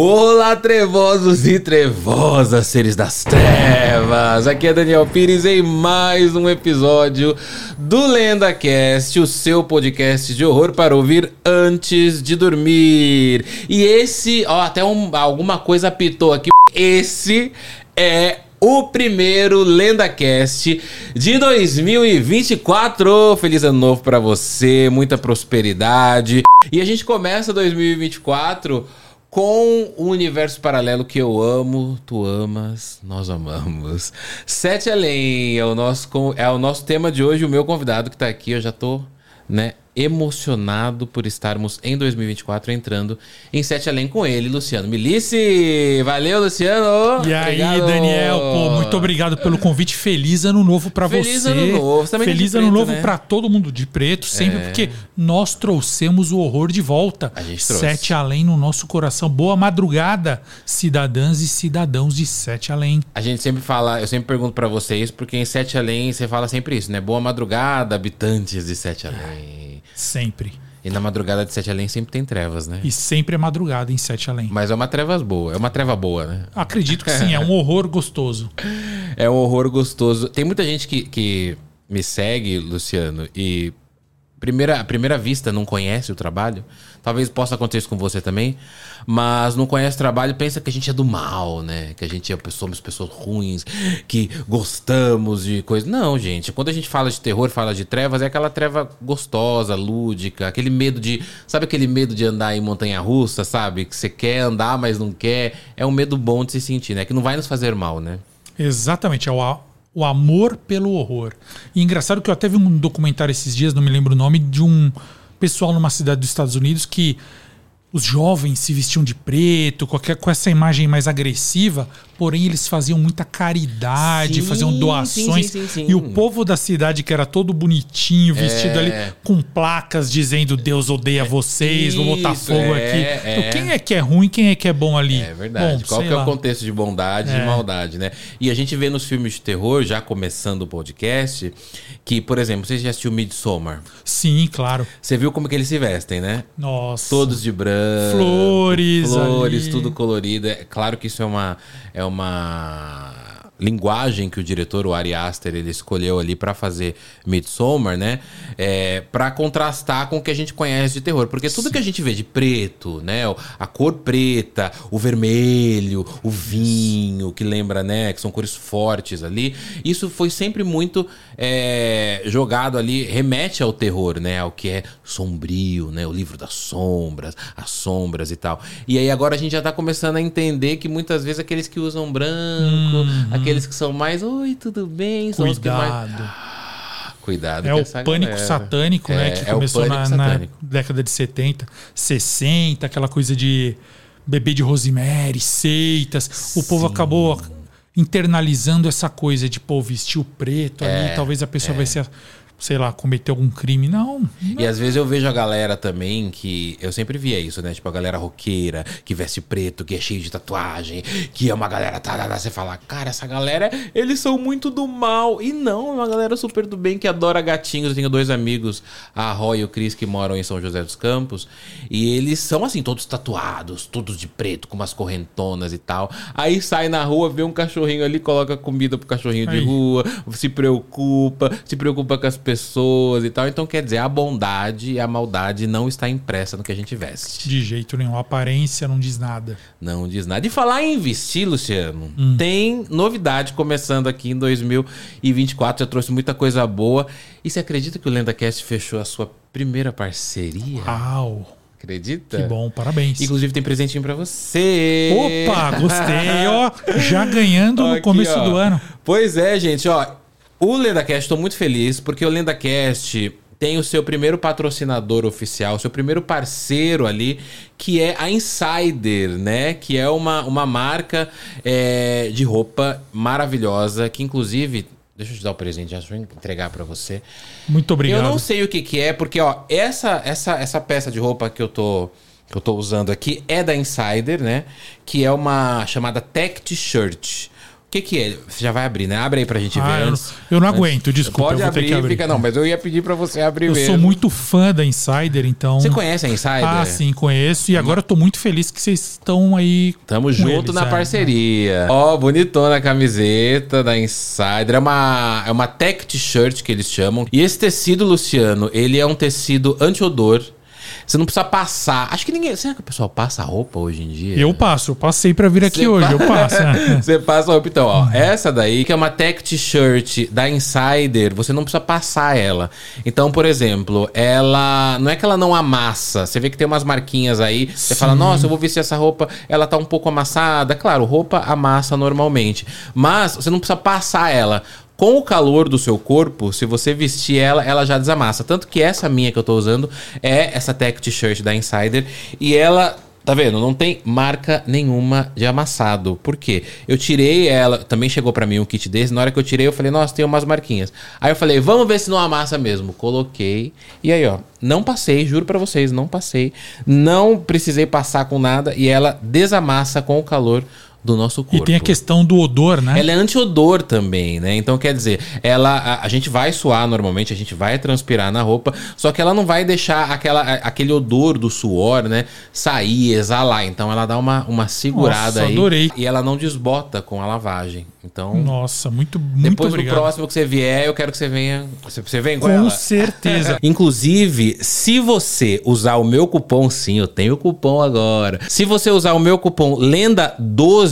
Olá, trevosos e trevosas, seres das trevas! Aqui é Daniel Pires em mais um episódio do LendaCast, o seu podcast de horror para ouvir antes de dormir. E esse, ó, até um, alguma coisa apitou aqui. Esse é o primeiro LendaCast de 2024. Feliz ano novo para você, muita prosperidade. E a gente começa 2024 com o universo paralelo que eu amo, tu amas, nós amamos. Sete Além é o nosso, é o nosso tema de hoje. O meu convidado que tá aqui, eu já tô, né, emocionado por estarmos em 2024 entrando em Sete Além com ele, Luciano Milice. Valeu, Luciano. E aí, obrigado. Daniel, pô, muito obrigado pelo convite. Feliz ano novo para você. Feliz ano novo. Também Feliz ano preto, novo né? para todo mundo de preto, sempre é. porque nós trouxemos o horror de volta. A gente trouxe. Sete Além no nosso coração. Boa madrugada, cidadãs e cidadãos de Sete Além. A gente sempre fala, eu sempre pergunto para vocês, porque em Sete Além você fala sempre isso, né? Boa madrugada, habitantes de Sete Além. Sempre. E na madrugada de Sete Além sempre tem trevas, né? E sempre é madrugada em Sete Além. Mas é uma trevas boa, é uma treva boa, né? Acredito que sim, é um horror gostoso. É um horror gostoso. Tem muita gente que, que me segue, Luciano, e primeira, à primeira vista não conhece o trabalho. Talvez possa acontecer isso com você também. Mas não conhece o trabalho pensa que a gente é do mal, né? Que a gente é, somos pessoas ruins, que gostamos de coisas. Não, gente. Quando a gente fala de terror, fala de trevas, é aquela treva gostosa, lúdica, aquele medo de. Sabe aquele medo de andar em montanha russa, sabe? Que você quer andar, mas não quer. É um medo bom de se sentir, né? Que não vai nos fazer mal, né? Exatamente. É o, o amor pelo horror. E engraçado que eu até vi um documentário esses dias, não me lembro o nome, de um pessoal numa cidade dos Estados Unidos que os jovens se vestiam de preto, com essa imagem mais agressiva, porém eles faziam muita caridade, sim, faziam doações. Sim, sim, e o povo da cidade, que era todo bonitinho, vestido é. ali, com placas dizendo Deus odeia vocês, Isso, vou botar fogo é, aqui. É. Então, quem é que é ruim quem é que é bom ali? É verdade. Bom, Qual que lá. é o contexto de bondade e é. maldade, né? E a gente vê nos filmes de terror, já começando o podcast, que, por exemplo, você já assistiu Midsommar? Sim, claro. Você viu como que eles se vestem, né? Nossa. Todos de branco flores, flores, ali. tudo colorido. É claro que isso é uma é uma linguagem que o diretor, o Ari Aster, ele escolheu ali para fazer Midsommar, né? É, para contrastar com o que a gente conhece de terror. Porque tudo Sim. que a gente vê de preto, né? A cor preta, o vermelho, o vinho, que lembra, né? Que são cores fortes ali. Isso foi sempre muito é, jogado ali, remete ao terror, né? Ao que é sombrio, né? O livro das sombras, as sombras e tal. E aí agora a gente já tá começando a entender que muitas vezes aqueles que usam branco, uhum. aqueles que são mais, oi, tudo bem? São Cuidado. Mais... Ah, cuidado. É o pânico galera. satânico, né, é, né? Que é começou na, na, década de 70, 60, aquela coisa de bebê de Rosemary, seitas. Sim. O povo acabou internalizando essa coisa de, pô, vestir o preto é, ali, talvez a pessoa é. vai ser sei lá, cometer algum crime. Não, não. E às vezes eu vejo a galera também que. Eu sempre via isso, né? Tipo, a galera roqueira, que veste preto, que é cheio de tatuagem, que é uma galera. Tá, tá, tá, você fala, cara, essa galera, eles são muito do mal. E não, é uma galera super do bem que adora gatinhos. Eu tenho dois amigos, a Roy e o Cris, que moram em São José dos Campos. E eles são assim, todos tatuados, todos de preto, com umas correntonas e tal. Aí sai na rua, vê um cachorrinho ali, coloca comida pro cachorrinho Aí. de rua, se preocupa, se preocupa com as pessoas e tal. Então, quer dizer, a bondade e a maldade não está impressa no que a gente veste. De jeito nenhum. A aparência não diz nada. Não diz nada. E falar em vestir, Luciano, hum. tem novidade começando aqui em 2024. Já trouxe muita coisa boa. E você acredita que o LendaCast fechou a sua primeira parceria? Uau! Acredita? Que bom, parabéns. Inclusive tem presentinho para você. Opa, gostei, ó. Já ganhando no começo do ano. Pois é, gente, ó. O LendaCast, estou muito feliz, porque o LendaCast tem o seu primeiro patrocinador oficial, seu primeiro parceiro ali, que é a Insider, né? Que é uma, uma marca é, de roupa maravilhosa, que inclusive. Deixa eu te dar o presente, já deixa eu entregar para você. Muito obrigado. Eu não sei o que, que é, porque ó, essa, essa, essa peça de roupa que eu tô que eu tô usando aqui é da Insider, né? Que é uma chamada Tech T-shirt. O que, que é? Você já vai abrir, né? Abre aí pra gente Ah, ver. eu, antes. eu não aguento, desculpa. Pode abrir, abrir. fica. Não, mas eu ia pedir pra você abrir eu mesmo. sou muito fã da Insider, então. Você conhece a Insider? Ah, sim, conheço. E agora eu tô muito feliz que vocês estão aí. Tamo junto eles, na é. parceria. Ó, bonitona a camiseta da Insider. É uma, é uma tech t-shirt que eles chamam. E esse tecido, Luciano, ele é um tecido anti-odor. Você não precisa passar. Acho que ninguém. Será que o pessoal passa roupa hoje em dia? Eu passo, eu passei pra vir aqui Você hoje, pa- eu passo. é. Você passa a roupa. Então, ó, essa daí, que é uma tech t-shirt da Insider, você não precisa passar ela. Então, por exemplo, ela. Não é que ela não amassa. Você vê que tem umas marquinhas aí. Você fala, nossa, eu vou vestir essa roupa, ela tá um pouco amassada. Claro, roupa amassa normalmente. Mas você não precisa passar ela. Com o calor do seu corpo, se você vestir ela, ela já desamassa. Tanto que essa minha que eu tô usando é essa tech t-shirt da Insider. E ela Tá vendo? Não tem marca nenhuma de amassado. Por quê? Eu tirei ela, também chegou pra mim um kit desse. Na hora que eu tirei, eu falei, nossa, tem umas marquinhas. Aí eu falei, vamos ver se não amassa mesmo. Coloquei. E aí, ó, não passei, juro pra vocês, não passei. Não precisei passar com nada e ela desamassa com o calor do nosso corpo. E tem a questão do odor, né? Ela é anti-odor também, né? Então, quer dizer, ela, a, a gente vai suar normalmente, a gente vai transpirar na roupa, só que ela não vai deixar aquela, a- aquele odor do suor, né? Sair, exalar. Então, ela dá uma, uma segurada Nossa, aí. adorei. E ela não desbota com a lavagem. Então, Nossa, muito, muito depois obrigado. no próximo que você vier, eu quero que você venha. Você, você vem com, Com ela? certeza. Inclusive, se você usar o meu cupom, sim, eu tenho cupom agora. Se você usar o meu cupom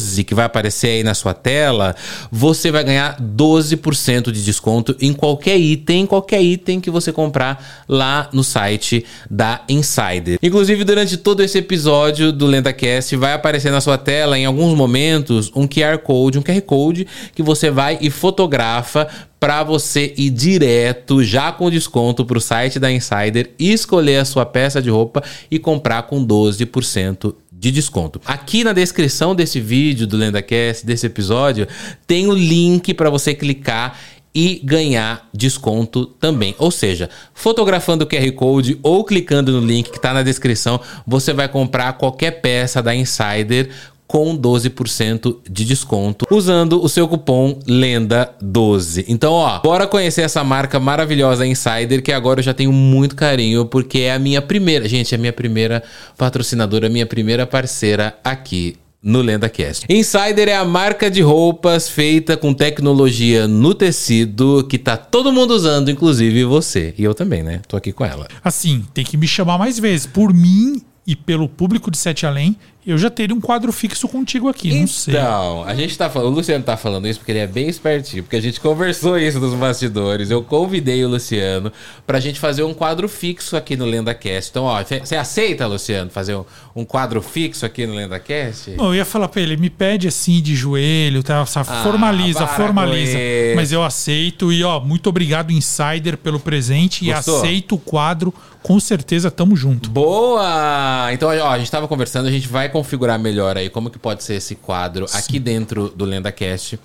Lenda12, que vai aparecer aí na sua tela, você vai ganhar 12% de desconto em qualquer item, qualquer item que você comprar lá no site da Insider. Inclusive, durante todo esse episódio do LendaCast, vai aparecer na sua tela, em alguns momentos, um QR Code, um QR Code que você vai e fotografa para você ir direto, já com desconto para o site da Insider, escolher a sua peça de roupa e comprar com 12% de desconto. Aqui na descrição desse vídeo do LendaCast, desse episódio, tem o link para você clicar e ganhar desconto também. Ou seja, fotografando o QR Code ou clicando no link que está na descrição, você vai comprar qualquer peça da Insider com 12% de desconto usando o seu cupom LENDA12. Então, ó, bora conhecer essa marca maravilhosa Insider que agora eu já tenho muito carinho porque é a minha primeira, gente, é a minha primeira patrocinadora, a minha primeira parceira aqui no LendaCast. Insider é a marca de roupas feita com tecnologia no tecido que tá todo mundo usando, inclusive você. E eu também, né? Tô aqui com ela. Assim, tem que me chamar mais vezes. Por mim e pelo público de Sete Além, eu já teria um quadro fixo contigo aqui. Não sei. Então, a gente tá falando, o Luciano tá falando isso porque ele é bem espertinho, porque a gente conversou isso nos bastidores. Eu convidei o Luciano pra gente fazer um quadro fixo aqui no LendaCast. Então, ó, você aceita, Luciano, fazer um, um quadro fixo aqui no LendaCast? Não, eu ia falar pra ele, me pede assim de joelho, tá? Essa- Ah, formaliza, formaliza. Mas eu aceito e ó, muito obrigado Insider pelo presente Gostou? e aceito o quadro. Com certeza tamo junto. Boa! Então, ó, a gente tava conversando, a gente vai configurar melhor aí como que pode ser esse quadro aqui dentro do LendaCast.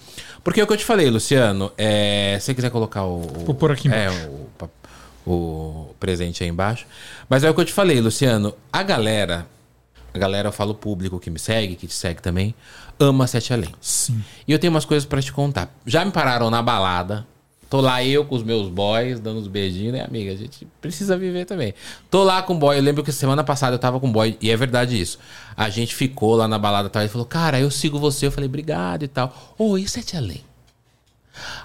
Porque é o que eu te falei, Luciano, é, se você quiser colocar o... o- Vou pôr aqui É, o, pa- o presente aí embaixo. Mas é o que eu te falei, Luciano, a galera, a galera, eu falo público que me segue, que te segue também, ama Sete Além. Sim. E eu tenho umas coisas pra te contar. Já me pararam na balada. Tô lá eu com os meus boys, dando uns beijinhos, né, amiga? A gente precisa viver também. Tô lá com o boy. Eu lembro que semana passada eu tava com o boy, e é verdade isso. A gente ficou lá na balada tal. Ele falou, cara, eu sigo você. Eu falei, obrigado e tal. E Sete Além?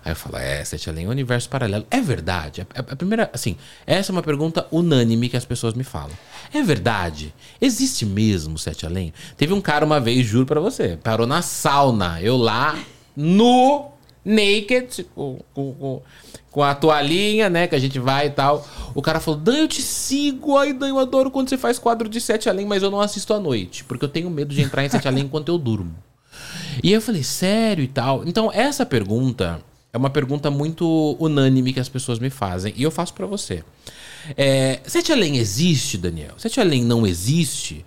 Aí eu falo, é, Sete Além é universo paralelo. É verdade. A, a primeira, assim, essa é uma pergunta unânime que as pessoas me falam. É verdade? Existe mesmo Sete Além? Teve um cara uma vez, juro pra você, parou na sauna. Eu lá, nu, naked, com, com, com, com a toalhinha, né, que a gente vai e tal. O cara falou, Dan, eu te sigo. Ai, Dan, eu adoro quando você faz quadro de Sete Além, mas eu não assisto à noite, porque eu tenho medo de entrar em Sete Além enquanto eu durmo. E eu falei, sério e tal. Então, essa pergunta é uma pergunta muito unânime que as pessoas me fazem. E eu faço pra você. É, Sete Além existe, Daniel? Sete Além não existe?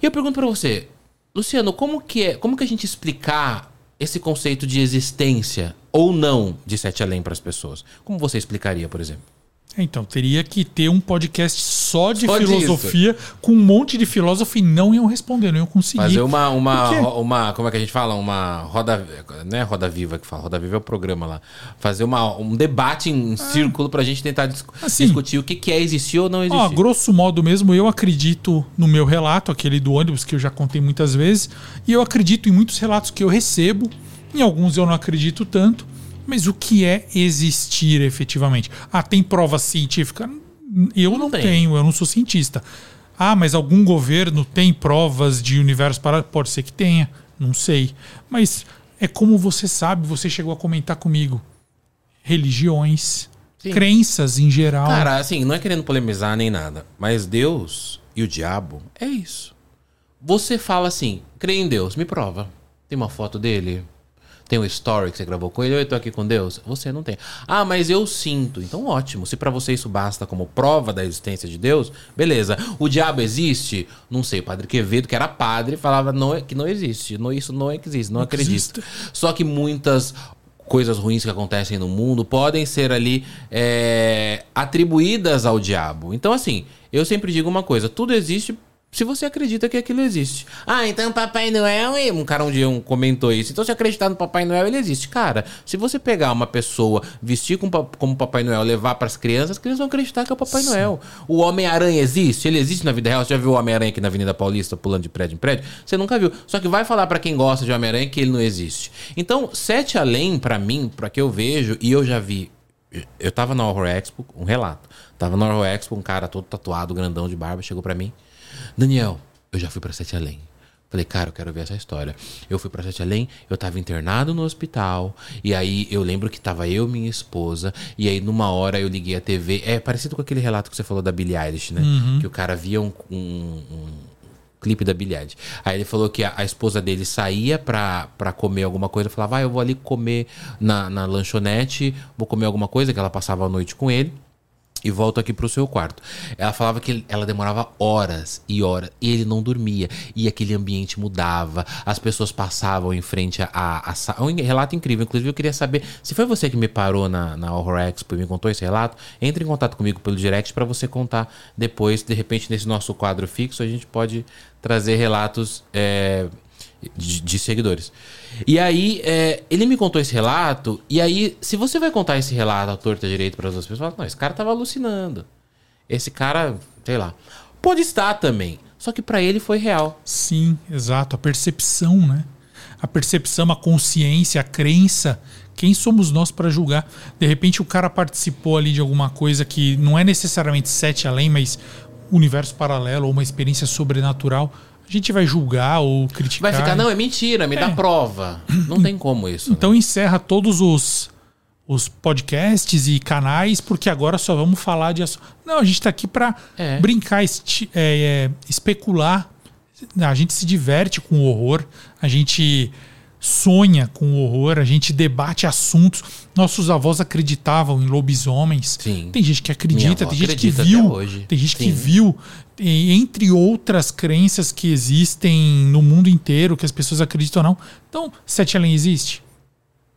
E eu pergunto pra você, Luciano, como que, é, como que a gente explicar esse conceito de existência ou não de Sete Além pras pessoas? Como você explicaria, por exemplo? Então, teria que ter um podcast só de Só filosofia, com um monte de filósofo e não iam responder, não iam conseguir. Fazer uma, uma, uma. Como é que a gente fala? Uma roda. Não é Roda Viva que fala, Roda Viva é o programa lá. Fazer uma, um debate em círculo pra gente tentar Assim. discutir o que, que é existir ou não existir. Ó, grosso modo mesmo, eu acredito no meu relato, aquele do ônibus que eu já contei muitas vezes, e eu acredito em muitos relatos que eu recebo, em alguns eu não acredito tanto, mas o que é existir efetivamente? Ah, tem prova científica? Eu não, Não tenho, eu não sou cientista. Ah, mas algum governo tem provas de universo para Pode ser que tenha, não sei. Mas é como você sabe, você chegou a comentar comigo. Religiões, Sim. crenças em geral. Cara, assim, não é querendo polemizar nem nada, mas Deus e o diabo é isso. Você fala assim, crê em Deus, me prova. Tem uma foto dele? Tem um story que você gravou com ele? Eu tô aqui com Deus? Você não tem. Ah, mas eu sinto. Então, ótimo. Se pra você isso basta como prova da existência de Deus, beleza. O diabo existe? Não sei. O padre Quevedo, que era padre, falava não, que não existe. Não, isso não existe, não, acredito. existe. Só que muitas coisas ruins que acontecem no mundo podem ser ali é, atribuídas ao diabo. Então, assim, eu sempre digo uma coisa: tudo existe se você acredita que aquilo existe. Ah, então Papai Noel. e- Um cara um dia um comentou isso. Então, se acreditar no Papai Noel, ele existe. Cara, se você pegar uma pessoa, vestir com, como Papai Noel, levar para as crianças, as crianças vão acreditar que é o Papai Noel. O Homem-Aranha existe? Ele existe na vida real? Você já viu o Homem-Aranha aqui na Avenida Paulista pulando de prédio em prédio? Você nunca viu. Só que vai falar para quem gosta de Homem-Aranha que ele não existe. Então, Sete Além, para mim, para que eu vejo, e eu já vi. Eu tava na Horror Expo, um relato. Tava na Horror Expo, um cara todo tatuado, grandão de barba, chegou para mim. Daniel, eu já fui para Sete Além. Falei, cara, eu quero ver essa história. Eu fui pra Sete Além, eu tava internado no hospital, e aí eu lembro que tava eu e minha esposa, e aí numa hora eu liguei a TV. É parecido com aquele relato que você falou da Billie Eilish, né? Que o cara via um, um- um clipe da Billie Eilish. Aí ele falou que a, a esposa dele saía pra, pra comer alguma coisa, falava, ah, eu vou ali comer na, na lanchonete, vou comer alguma coisa, que ela passava a noite com ele e volto aqui pro seu quarto. Ela falava que ela demorava horas e horas e ele não dormia. E aquele ambiente mudava, as pessoas passavam em frente a. a, a sa- um relato incrível. Inclusive, eu queria saber se foi você que me parou na, na Horror Expo e me contou esse relato. Entre em contato comigo pelo direct para você contar depois. De repente, nesse nosso quadro fixo, a gente pode trazer relatos. é, de, de seguidores. E aí, é, ele me contou esse relato, e aí, se você vai contar esse relato à torta direito para as outras pessoas, fala, não, esse cara tava alucinando. Esse cara, sei lá. Pode estar também. Só que para ele foi real. Sim, exato. A percepção, né? A percepção, a consciência, a crença. Quem somos nós para julgar? De repente o cara participou ali de alguma coisa que não é necessariamente sete além, mas universo paralelo ou uma experiência sobrenatural. A gente vai julgar ou criticar. Vai ficar, não, é mentira, me dá É. prova. Não tem como isso. né? Então encerra todos os, os podcasts e canais, porque agora só vamos falar de. ass- Não, a gente está aqui para É. brincar, esti- é, é, especular. A gente se diverte com o horror, a gente sonha com o horror, a gente debate assuntos. Nossos avós acreditavam em lobisomens. Sim. Tem gente que acredita, tem gente que acredita viu. até hoje. Tem gente que Sim. viu. E entre outras crenças que existem no mundo inteiro, que as pessoas acreditam ou não. Então, Sete Além existe?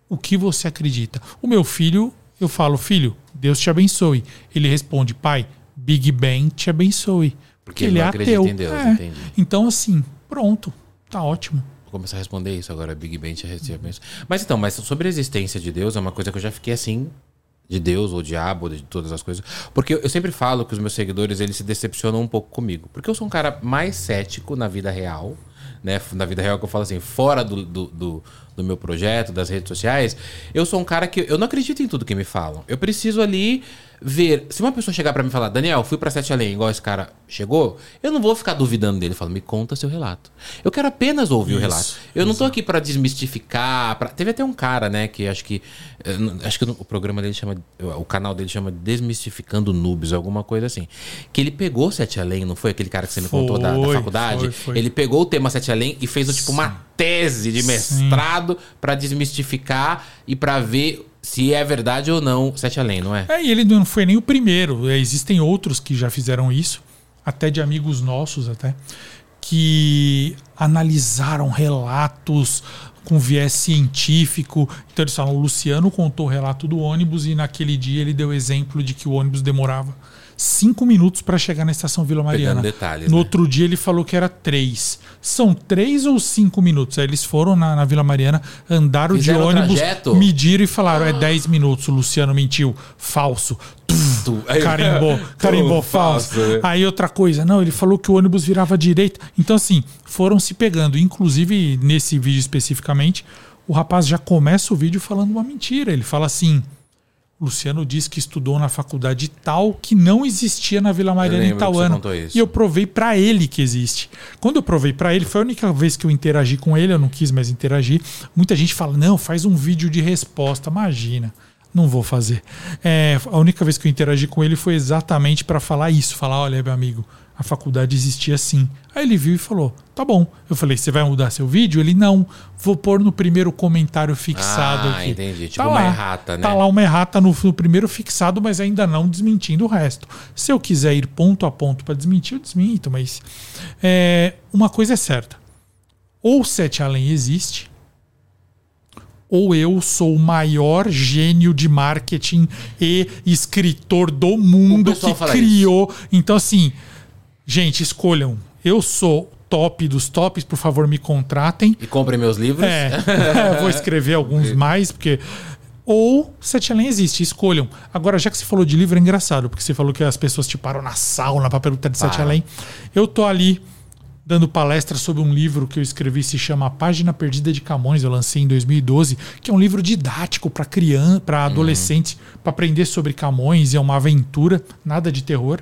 O que você acredita? O meu filho, eu falo, filho, Deus te abençoe. Ele responde, pai, Big Bang te abençoe. Porque ele ele, é acredita ateu. em Deus, É. Então, assim, pronto. Tá ótimo. Começar a responder isso agora, Big Bang tinha isso. Mas então, mas sobre a existência de Deus é uma coisa que eu já fiquei assim, de Deus ou diabo, de todas as coisas. Porque eu, eu sempre falo que os meus seguidores, eles se decepcionam um pouco comigo. Porque eu sou um cara mais cético na vida real, né? Na vida real que eu falo assim, fora do, do, do, do meu projeto, das redes sociais, eu sou um cara que eu não acredito em tudo que me falam. Eu preciso ali ver. Se uma pessoa chegar pra mim e falar, Daniel, fui pra Sete Além, igual esse cara chegou, eu não vou ficar duvidando dele. Eu falo, me conta seu relato. Eu quero apenas ouvir o Isso, relato. Eu não tô aqui pra desmistificar. pra- Teve até um cara, né, que acho que. eh, Acho que o programa dele chama. O canal dele chama Desmistificando Noobs, alguma coisa assim. Que ele pegou Sete Além, não foi aquele cara que você me contou da, da faculdade? foi, foi. Ele pegou o tema Sete Além e fez tipo uma tese de mestrado pra desmistificar e pra ver se é verdade ou não Sete Além, não é? É, e ele não foi nem o primeiro. É, Existem outros que já fizeram isso, até de amigos nossos até. que analisaram relatos com viés científico. Então eles falam, o Luciano contou o relato do ônibus e naquele dia ele deu exemplo de que o ônibus demorava cinco minutos para chegar na estação Vila Mariana. detalhes, no né? outro dia ele falou que era três. São três ou cinco minutos? Aí eles foram na, na Vila Mariana, andaram Fizeram de ônibus, mediram e falaram: é 10 minutos. O Luciano mentiu. Falso. Tu- aí- Carimbou, carimbou falso. falso, né? Aí outra coisa, não, ele falou que o ônibus virava à direita. Então, assim, foram se pegando. Inclusive, nesse vídeo especificamente, o rapaz já começa o vídeo falando uma mentira. Ele fala assim: Luciano diz que estudou na faculdade tal que não existia na Vila Mariana em isso. E eu provei pra ele que existe. Quando eu provei pra ele, foi a única vez que eu interagi com ele, eu não quis mais interagir. Muita gente fala: não, faz um vídeo de resposta. Imagina. Não vou fazer. É, a única vez que eu interagi com ele foi exatamente pra falar isso. Falar, olha, meu amigo, a faculdade existia sim. Aí ele viu e falou, tá bom. Eu falei, você vai mudar seu vídeo? Ele, não. Vou pôr no primeiro comentário fixado Ah, aqui. entendi. Tipo uma errata, né? Tá lá uma errata no, no primeiro fixado, mas ainda não desmentindo o resto. Se eu quiser ir ponto a ponto para desmentir, eu desminto, mas é, uma coisa é certa. Ou Sete Além existe, ou eu sou o maior gênio de marketing e escritor do mundo que criou. Então, assim, gente, escolham. Eu sou top dos tops, por favor, me contratem. E compre meus livros. É, vou escrever alguns mais, porque. Ou Sete Além existe, escolham. Agora, já que você falou de livro, é engraçado, porque você falou que as pessoas te param na sauna para perguntar de Sete Param. Além. Eu tô ali dando palestra sobre um livro que eu escrevi, se chama A Página Perdida de Camões, eu lancei em 2012, que é um livro didático para criança, para adolescente, para aprender sobre Camões, e é uma aventura, nada de terror.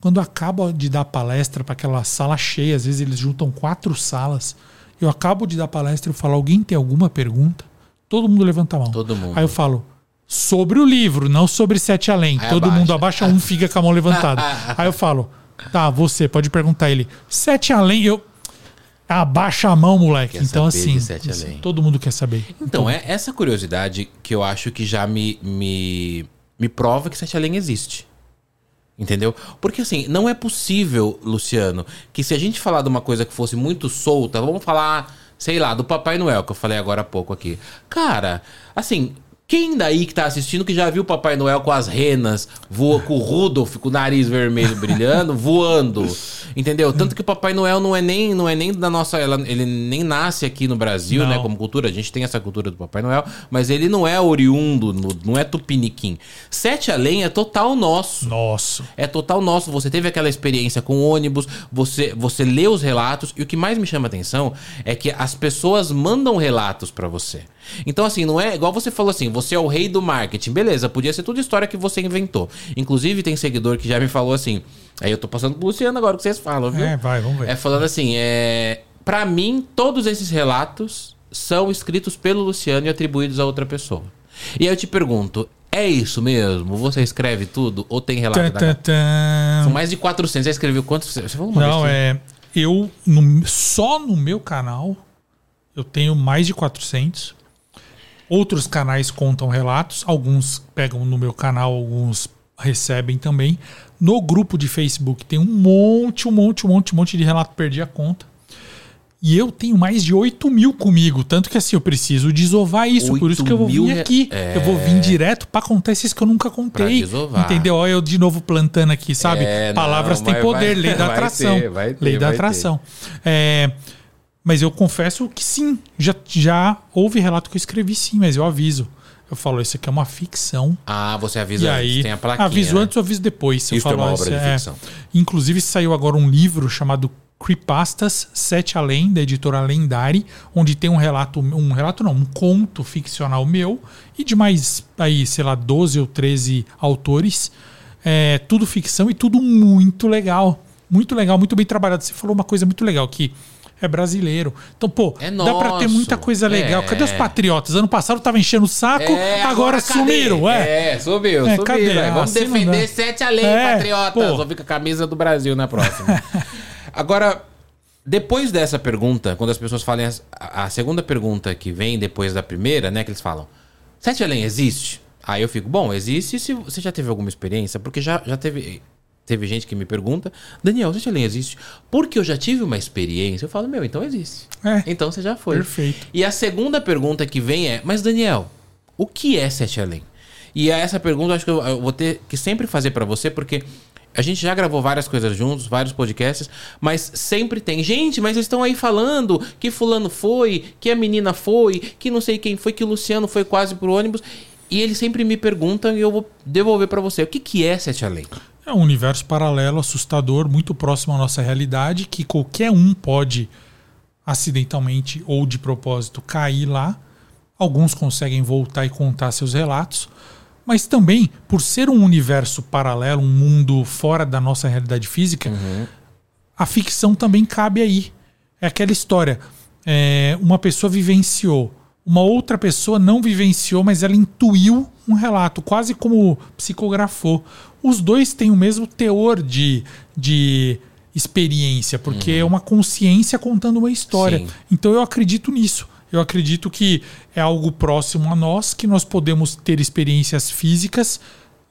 Quando acaba de dar palestra para aquela sala cheia, às vezes eles juntam quatro salas. Eu acabo de dar palestra e eu falo: alguém tem alguma pergunta? Todo mundo levanta a mão. Todo mundo. Aí eu falo: sobre o livro, não sobre Sete Além. Aí Todo abaixa. mundo abaixa um, fica com a mão levantada. Aí eu falo: tá, você pode perguntar ele. Sete Além, eu. Abaixa a mão, moleque. Quer então, assim, Além. todo mundo quer saber. Então, é essa curiosidade que eu acho que já me, me, me prova que Sete Além existe. Entendeu? Porque assim, não é possível, Luciano, que se a gente falar de uma coisa que fosse muito solta, vamos falar, sei lá, do Papai Noel, que eu falei agora há pouco aqui. Cara, assim, quem daí que tá assistindo que já viu o Papai Noel com as renas, voa com o Rudolph, com o nariz vermelho brilhando, voando? Entendeu? Tanto que o Papai Noel não é nem, não é nem da nossa. ela- ele nem nasce aqui no Brasil, Não. né? Como cultura. A gente tem essa cultura do Papai Noel, mas ele não é oriundo, não é tupiniquim. Sete Além é total nosso. Nossa. É total nosso. Você teve aquela experiência com ônibus, você, você lê os relatos, e o que mais me chama atenção é que as pessoas mandam relatos pra você. Então, assim, não é igual você falou assim, você é o rei do marketing. Beleza, podia ser tudo história que você inventou. Inclusive, tem seguidor que já me falou assim. Aí eu tô passando pro Luciano agora o que vocês falam, viu? É, vai, vamos ver. É falando assim, é. Pra mim, todos esses relatos são escritos pelo Luciano e atribuídos a outra pessoa. E aí eu te pergunto, é isso mesmo? Você escreve tudo ou tem relato. São mais de 400. Você escreveu quantos? Você falou uma Não, é. Eu, no- só no meu canal, eu tenho mais de 400. Outros canais contam relatos. Alguns pegam no meu canal, alguns recebem também. No grupo de Facebook tem um monte, um monte, um monte, um monte de relato. Perdi a conta. E eu tenho mais de 8 mil comigo. Tanto que assim, eu preciso desovar isso. Por 8 isso que eu vou vir aqui. É. Eu vou vir direto pra contar esses que eu nunca contei. Entendeu? Olha eu de novo plantando aqui, sabe? É, não, Palavras têm vai- poder, vai- lei da atração. ter, ter, lei da vai ter. atração. É, mas eu confesso que sim, já, já houve relato que eu escrevi sim, mas eu aviso. Eu falo, isso aqui é uma ficção. Ah, você avisa e antes, aí, tem a plaquinha. aviso né? antes ou aviso depois. Eu Isso é falo, uma ó, obra de ficção. Inclusive saiu agora um livro chamado Creepastas Sete Além, da editora Lendari, onde tem um relato, um relato não, um conto ficcional meu e de mais, aí, sei lá, 12 ou 13 autores. É, tudo ficção e tudo muito legal. Muito legal, muito bem trabalhado. Você falou uma coisa muito legal que é brasileiro. Então, pô, É dá pra ter muita coisa legal. É. Cadê os patriotas? Ano passado tava enchendo o saco, É, agora, cadê? sumiram. É. É, sumiu, É, sumiu. né? Vamos Assim defender sete a lei, É, patriotas. pô. Vou ficar com a camisa do Brasil na próxima. Agora, depois dessa pergunta, quando as pessoas falam a, a segunda pergunta que vem depois da primeira, né, que eles falam, sete além existe? Aí eu fico, bom, existe se você já teve alguma experiência, porque já, já teve teve gente que me pergunta, Daniel, Além existe? Porque eu já tive uma experiência. Eu falo, meu, então existe. É. Então você já foi. Perfeito. E a segunda pergunta que vem é, mas Daniel, o que é Sete Além? E essa pergunta eu acho que eu, eu vou ter que sempre fazer para você, porque a gente já gravou várias coisas juntos, vários podcasts, mas sempre tem. Gente, mas eles estão aí falando que fulano foi, que a menina foi, que não sei quem foi, que o Luciano foi quase pro ônibus. E eles sempre me perguntam e eu vou devolver para você. O que, que é Sete Além? É um universo paralelo, assustador, muito próximo à nossa realidade, que qualquer um pode acidentalmente ou de propósito cair lá. Alguns conseguem voltar e contar seus relatos, mas também, por ser um universo paralelo, um mundo fora da nossa realidade física, a ficção também cabe aí. É aquela história: é, uma pessoa vivenciou, uma outra pessoa não vivenciou, mas ela intuiu um relato, quase como psicografou. Os dois têm o mesmo teor de, de experiência, porque é uma consciência contando uma história. Sim. Então eu acredito nisso. Eu acredito que é algo próximo a nós, que nós podemos ter experiências físicas,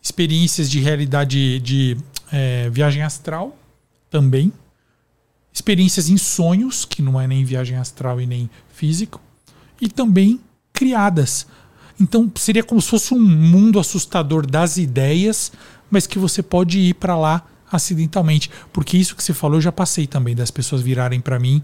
experiências de realidade de é, viagem astral também, experiências em sonhos, que não é nem viagem astral e nem físico, e também criadas. Então seria como se fosse um mundo assustador das ideias, mas que você pode ir para lá acidentalmente, porque isso que você falou eu já passei também das pessoas virarem para mim.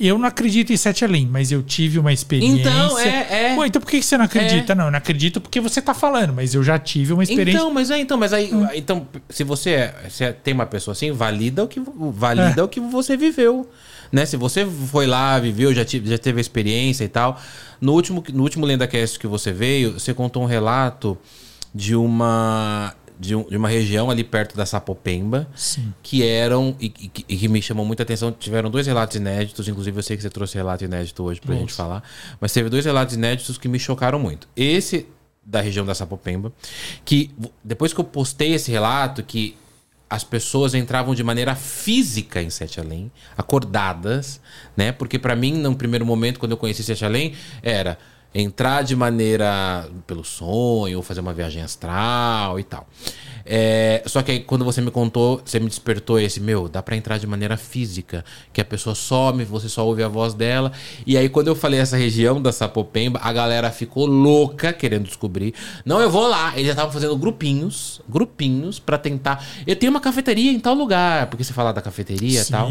Eu não acredito em Sete Além, mas eu tive uma experiência. Então, é- é. Pô, então por que você não acredita? Não, eu não acredito porque você tá falando, mas eu já tive uma experiência. Então, mas aí, então, mas aí, então, se você, é- se é- tem uma pessoa assim, valida o que valida É. o que você viveu, né? Se você foi lá, viveu, já, tive, já teve a experiência e tal. No último, no último LendaCast que você veio, você contou um relato de uma de, um- de uma região ali perto da Sapopemba, Sim. que eram e, e que- e que me chamou muita atenção. Tiveram dois relatos inéditos, inclusive eu sei que você trouxe relato inédito hoje pra Nossa. gente falar, mas teve dois relatos inéditos que me chocaram muito. Esse da região da Sapopemba, que depois que eu postei esse relato, que as pessoas entravam de maneira física em Sete Além, acordadas, né? Porque pra mim, no primeiro momento, quando eu conheci Sete Além, era entrar de maneira pelo sonho, ou fazer uma viagem astral e tal. É, só que aí, quando você me contou, você me despertou esse, meu, dá pra entrar de maneira física, que a pessoa some, você só ouve a voz dela. E aí, quando eu falei essa região da Sapopemba, a galera ficou louca querendo descobrir. Não, eu vou lá. Eles já estavam fazendo grupinhos, grupinhos, pra tentar. Eu tenho uma cafeteria em tal lugar, porque você fala da cafeteria e tal.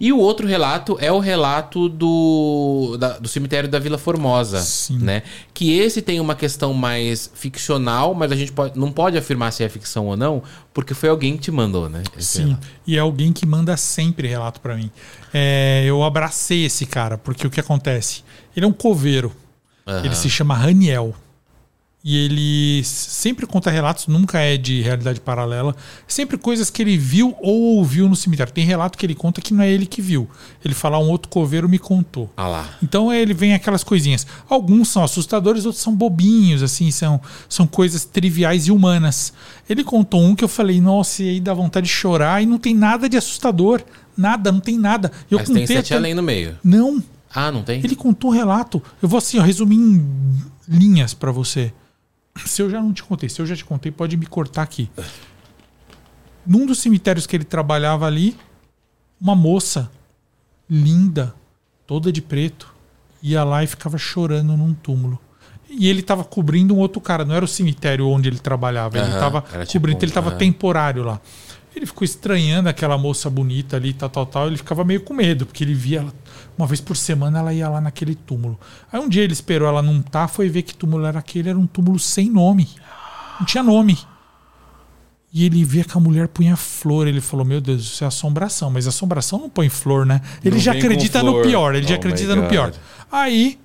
E o outro relato é o relato do, da- do cemitério da Vila Formosa, Sim. né? Que esse tem uma questão mais ficcional, mas a gente pode- não pode afirmar se é ficção ou não, porque foi alguém que te mandou, né? Sim, relato. e é alguém que manda sempre relato pra mim. É, eu abracei esse cara, porque o que acontece? Ele é um coveiro. Aham. Ele se chama Raniel. E ele sempre conta relatos, nunca é de realidade paralela. Sempre coisas que ele viu ou ouviu no cemitério. Tem relato que ele conta que não é ele que viu. Ele fala, um outro coveiro me contou. Ah lá. Então ele vem aquelas coisinhas. Alguns são assustadores, outros são bobinhos, assim, são, são coisas triviais e humanas. Ele contou um que eu falei, nossa, e aí dá vontade de chorar e não tem nada de assustador. Nada, não tem nada. Eu Mas tem sete até- além no meio. Não, Ah, não tem? ele contou um relato. Eu vou assim, ó, resumir em linhas pra você. Se eu já não te contei, se eu já te contei, pode me cortar aqui. Num dos cemitérios que ele trabalhava ali, uma moça linda, toda de preto, ia lá e ficava chorando num túmulo. E ele estava cobrindo um outro cara, não era o cemitério onde ele trabalhava, ele estava tipo cobrindo, um- ele estava aham. temporário lá. Ele ficou estranhando aquela moça bonita ali, tal, tal, tal. Ele ficava meio com medo, porque ele via ela, uma vez por semana ela ia lá naquele túmulo. Aí um dia ele esperou ela não tá, foi ver que túmulo era aquele, era um túmulo sem nome. Não tinha nome. E ele via que a mulher punha flor. Ele falou: Meu Deus, isso é assombração. Mas assombração não põe flor, né? Ele Não já acredita no pior. Ele já Oh acredita my no pior. Aí,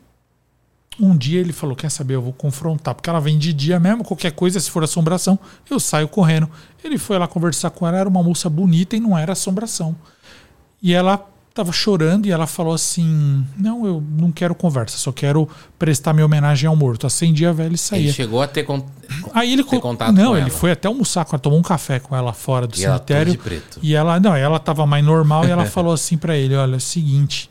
um dia ele falou: Quer saber? Eu vou confrontar. Porque ela vem de dia mesmo. Qualquer coisa, se for assombração, eu saio correndo. Ele foi lá conversar com ela. Era uma moça bonita e não era assombração. E ela tava chorando e ela falou assim: Não, eu não quero conversa, só quero prestar minha homenagem ao morto. Acendia a velha e Ele saía. chegou a ter. Con... Aí ele ter co- contato Não, ele ela. foi até almoçar com ela, tomou um café com ela fora do E ela cemitério. de preto. E ela, não, ela tava mais normal e ela falou assim pra ele: Olha, é o seguinte,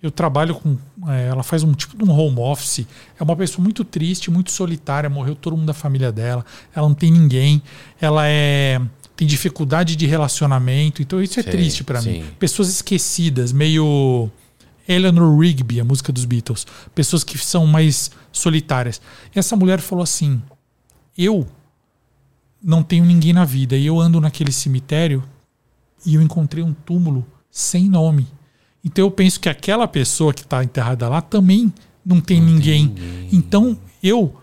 eu trabalho com. é, ela faz um tipo de um home office. É uma pessoa muito triste, muito solitária. Morreu todo mundo da família dela. Ela não tem ninguém. Ela é tem dificuldade de relacionamento. Então isso é Sim, triste pra mim. Pessoas esquecidas, meio Eleanor Rigby, a música dos Beatles. Pessoas que são mais solitárias. E essa mulher falou assim: Eu não tenho ninguém na vida. E eu ando naquele cemitério e eu encontrei um túmulo sem nome. Então eu penso que aquela pessoa que está enterrada lá também não tem ninguém. Então eu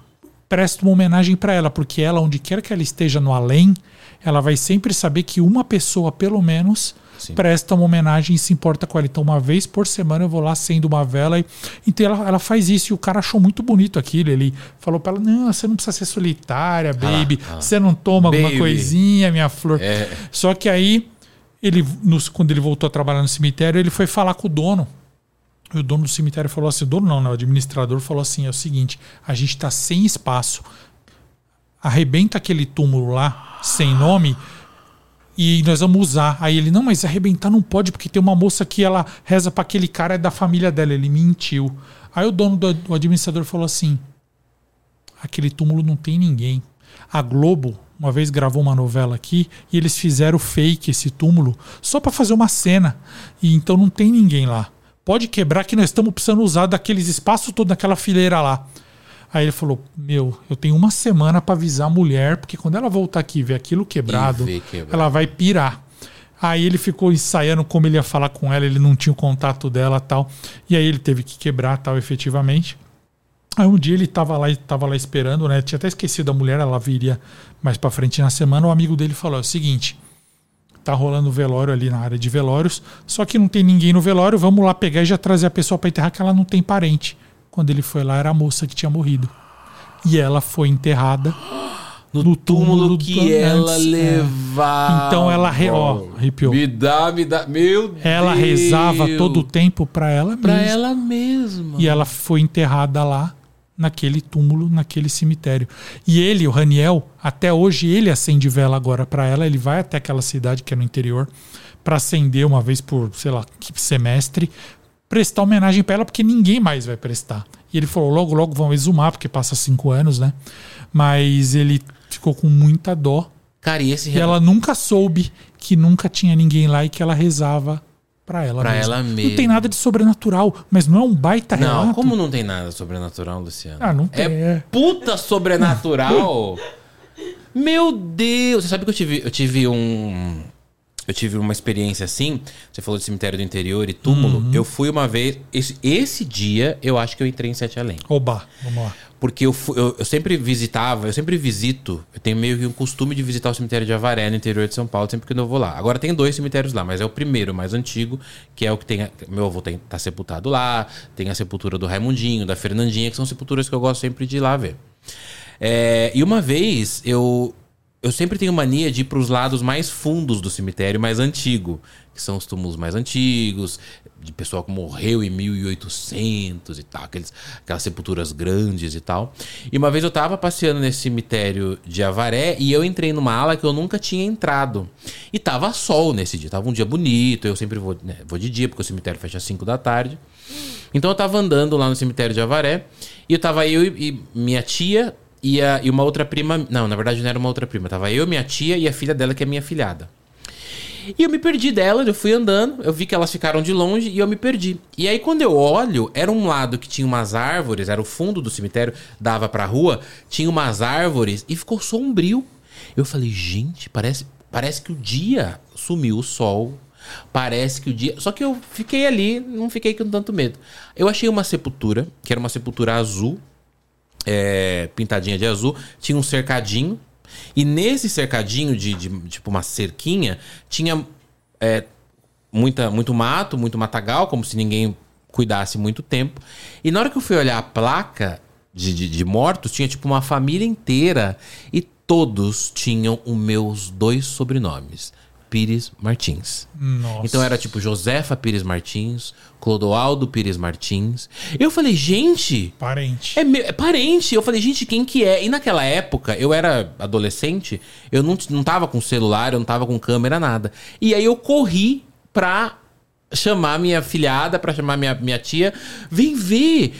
presto uma homenagem para ela, porque ela, onde quer que ela esteja no além, ela vai sempre saber que uma pessoa, pelo menos, Sim. presta uma homenagem e se importa com ela. Então, uma vez por semana eu vou lá acendo uma vela. E... Então, ela, ela faz isso e o cara achou muito bonito aquilo. Ele falou para ela: Não, você não precisa ser solitária, baby. ah lá. Você não toma alguma Baby. coisinha, minha flor. É. Só que aí, ele, nos- quando ele voltou a trabalhar no cemitério, ele foi falar com o dono. E o dono do cemitério falou assim: o dono não, né? O administrador falou assim: é o seguinte, a gente está sem espaço. Arrebenta aquele túmulo lá, sem nome, e nós vamos usar. Aí ele, não, mas arrebentar não pode, porque tem uma moça que ela reza para aquele cara é da família dela. Ele mentiu. Aí o dono do administrador falou assim: aquele túmulo não tem ninguém. A Globo uma vez gravou uma novela aqui e eles fizeram fake esse túmulo só para fazer uma cena. E então não tem ninguém lá. Pode quebrar que nós estamos precisando usar daqueles espaços todo naquela fileira lá. Aí ele falou: Meu, eu tenho uma semana para avisar a mulher, porque quando ela voltar aqui e ver aquilo quebrado, quebrado. ela vai pirar. Aí ele ficou ensaiando como ele ia falar com ela, ele não tinha o contato dela tal. E aí ele teve que quebrar tal, efetivamente. Aí um dia ele tava lá, tava lá esperando, né? Tinha até esquecido a mulher, ela viria mais pra frente na semana. O amigo dele falou: é o seguinte, tá rolando velório ali na área de velórios, só que não tem ninguém no velório, vamos lá pegar e já trazer a pessoa pra enterrar, que ela não tem parente. Quando ele foi lá, era a moça que tinha morrido. E ela foi enterrada No, no túmulo, túmulo que do- ela antes, é. levava. Então ela re- ó, arrepiou. Me dá, me dá. Meu Ela Deus. rezava todo o tempo pra ela Pra mesma. ela mesma. E ela foi enterrada lá, naquele túmulo, naquele cemitério. E ele, o Raniel, até hoje ele acende vela agora para ela. Ele vai até aquela cidade que é no interior para acender uma vez por, sei lá, que semestre, prestar homenagem para ela porque ninguém mais vai prestar. E ele falou: logo, logo vão exumar porque passa cinco anos, né? Mas ele ficou com muita dó Cara, e esse e ela nunca soube que nunca tinha ninguém lá e que ela rezava para ela Pra mesma. ela Não mesma. tem nada de sobrenatural, mas não é um baita Não, relato. como não tem nada sobrenatural, Luciano? Ah, não tem, É é. puta sobrenatural. Meu Deus! Você sabe que eu tive, eu tive um. Eu tive uma experiência assim. Você falou de cemitério do interior e túmulo. Uhum. Eu fui uma vez. Esse, esse dia eu acho que eu entrei em Sete Além. Oba, vamos lá. Porque eu, fu- eu, eu sempre visitava, eu sempre visito, eu tenho meio que um costume de visitar o cemitério de Avaré, no interior de São Paulo, sempre que eu vou lá. Agora tem dois cemitérios lá, mas é o primeiro, o mais antigo, que é o que tem. Meu avô tem, tá sepultado lá, tem a sepultura do Raimundinho, da Fernandinha, que são sepulturas que eu gosto sempre de ir lá ver. É, e uma vez eu. Eu sempre tenho mania de ir para os lados mais fundos do cemitério mais antigo, que são os túmulos mais antigos, de pessoal que morreu em 1800 e tal, aqueles, aquelas sepulturas grandes e tal. E uma vez eu tava passeando nesse cemitério de Avaré e eu entrei numa ala que eu nunca tinha entrado. E tava sol nesse dia, tava um dia bonito, eu sempre vou, né, vou de dia, porque o cemitério fecha às 5 da tarde. Então eu tava andando lá no cemitério de Avaré e eu tava eu e, e minha tia e, a- e uma outra prima. Não, na verdade não era uma outra prima. Tava eu, minha tia e a filha dela, que é minha filhada. E eu me perdi delas, eu fui andando, eu vi que elas ficaram de longe e eu me perdi. E aí quando eu olho, era um lado que tinha umas árvores, era o fundo do cemitério, dava pra rua, tinha umas árvores e ficou sombrio. Eu falei, gente, parece, parece que o dia sumiu o sol. Parece que o dia. Só que eu fiquei ali, não fiquei com tanto medo. Eu achei uma sepultura, que era uma sepultura azul, é, pintadinha de azul, tinha um cercadinho. E nesse cercadinho de, de, tipo uma cerquinha, tinha é, muita, muito mato, muito matagal, como se ninguém cuidasse muito tempo. E na hora que eu fui olhar a placa de, de, de mortos, tinha tipo uma família inteira e todos tinham os meus dois sobrenomes. Pires Martins. Nossa. Então era tipo Josefa Pires Martins, Clodoaldo Pires Martins. Eu falei, gente, Parente. é, meu, é parente. Eu falei, gente, quem que é? E naquela época, eu era adolescente, eu não, não tava com celular, eu não tava com câmera, nada. E aí eu corri pra chamar minha filhada, pra chamar minha, minha tia. Vem ver!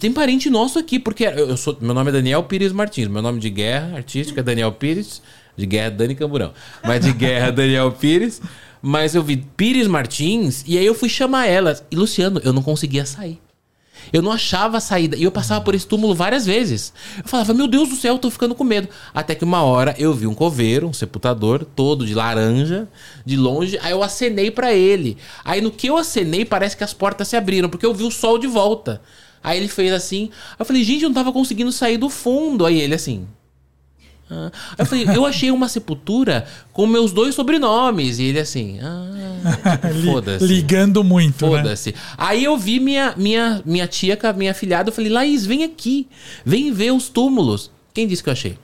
Tem parente nosso aqui, porque eu sou, meu nome é Daniel Pires Martins. Meu nome de guerra artística é Daniel Pires. De guerra, Dani Camburão. Mas de guerra, Daniel Pires. Mas eu vi Pires Martins e aí eu fui chamar elas. E Luciano, eu não conseguia sair. Eu não achava a saída. E eu passava por esse túmulo várias vezes. Eu falava, meu Deus do céu, eu tô ficando com medo. Até que uma hora eu vi um coveiro, um sepultador, todo de laranja, de longe. Aí eu acenei pra ele. Aí no que eu acenei, parece que as portas se abriram, porque eu vi o sol de volta. Aí ele fez assim. Eu falei, gente, eu não tava conseguindo sair do fundo. Aí ele assim. Ah. Aí eu falei, eu achei uma sepultura com meus dois sobrenomes. E ele assim, ah, tipo, foda-se. Ligando muito, né? Foda-se. Aí eu vi minha, minha, minha tia com a minha filhada. Eu falei, Laís, vem aqui. Vem ver os túmulos. Quem disse que eu achei?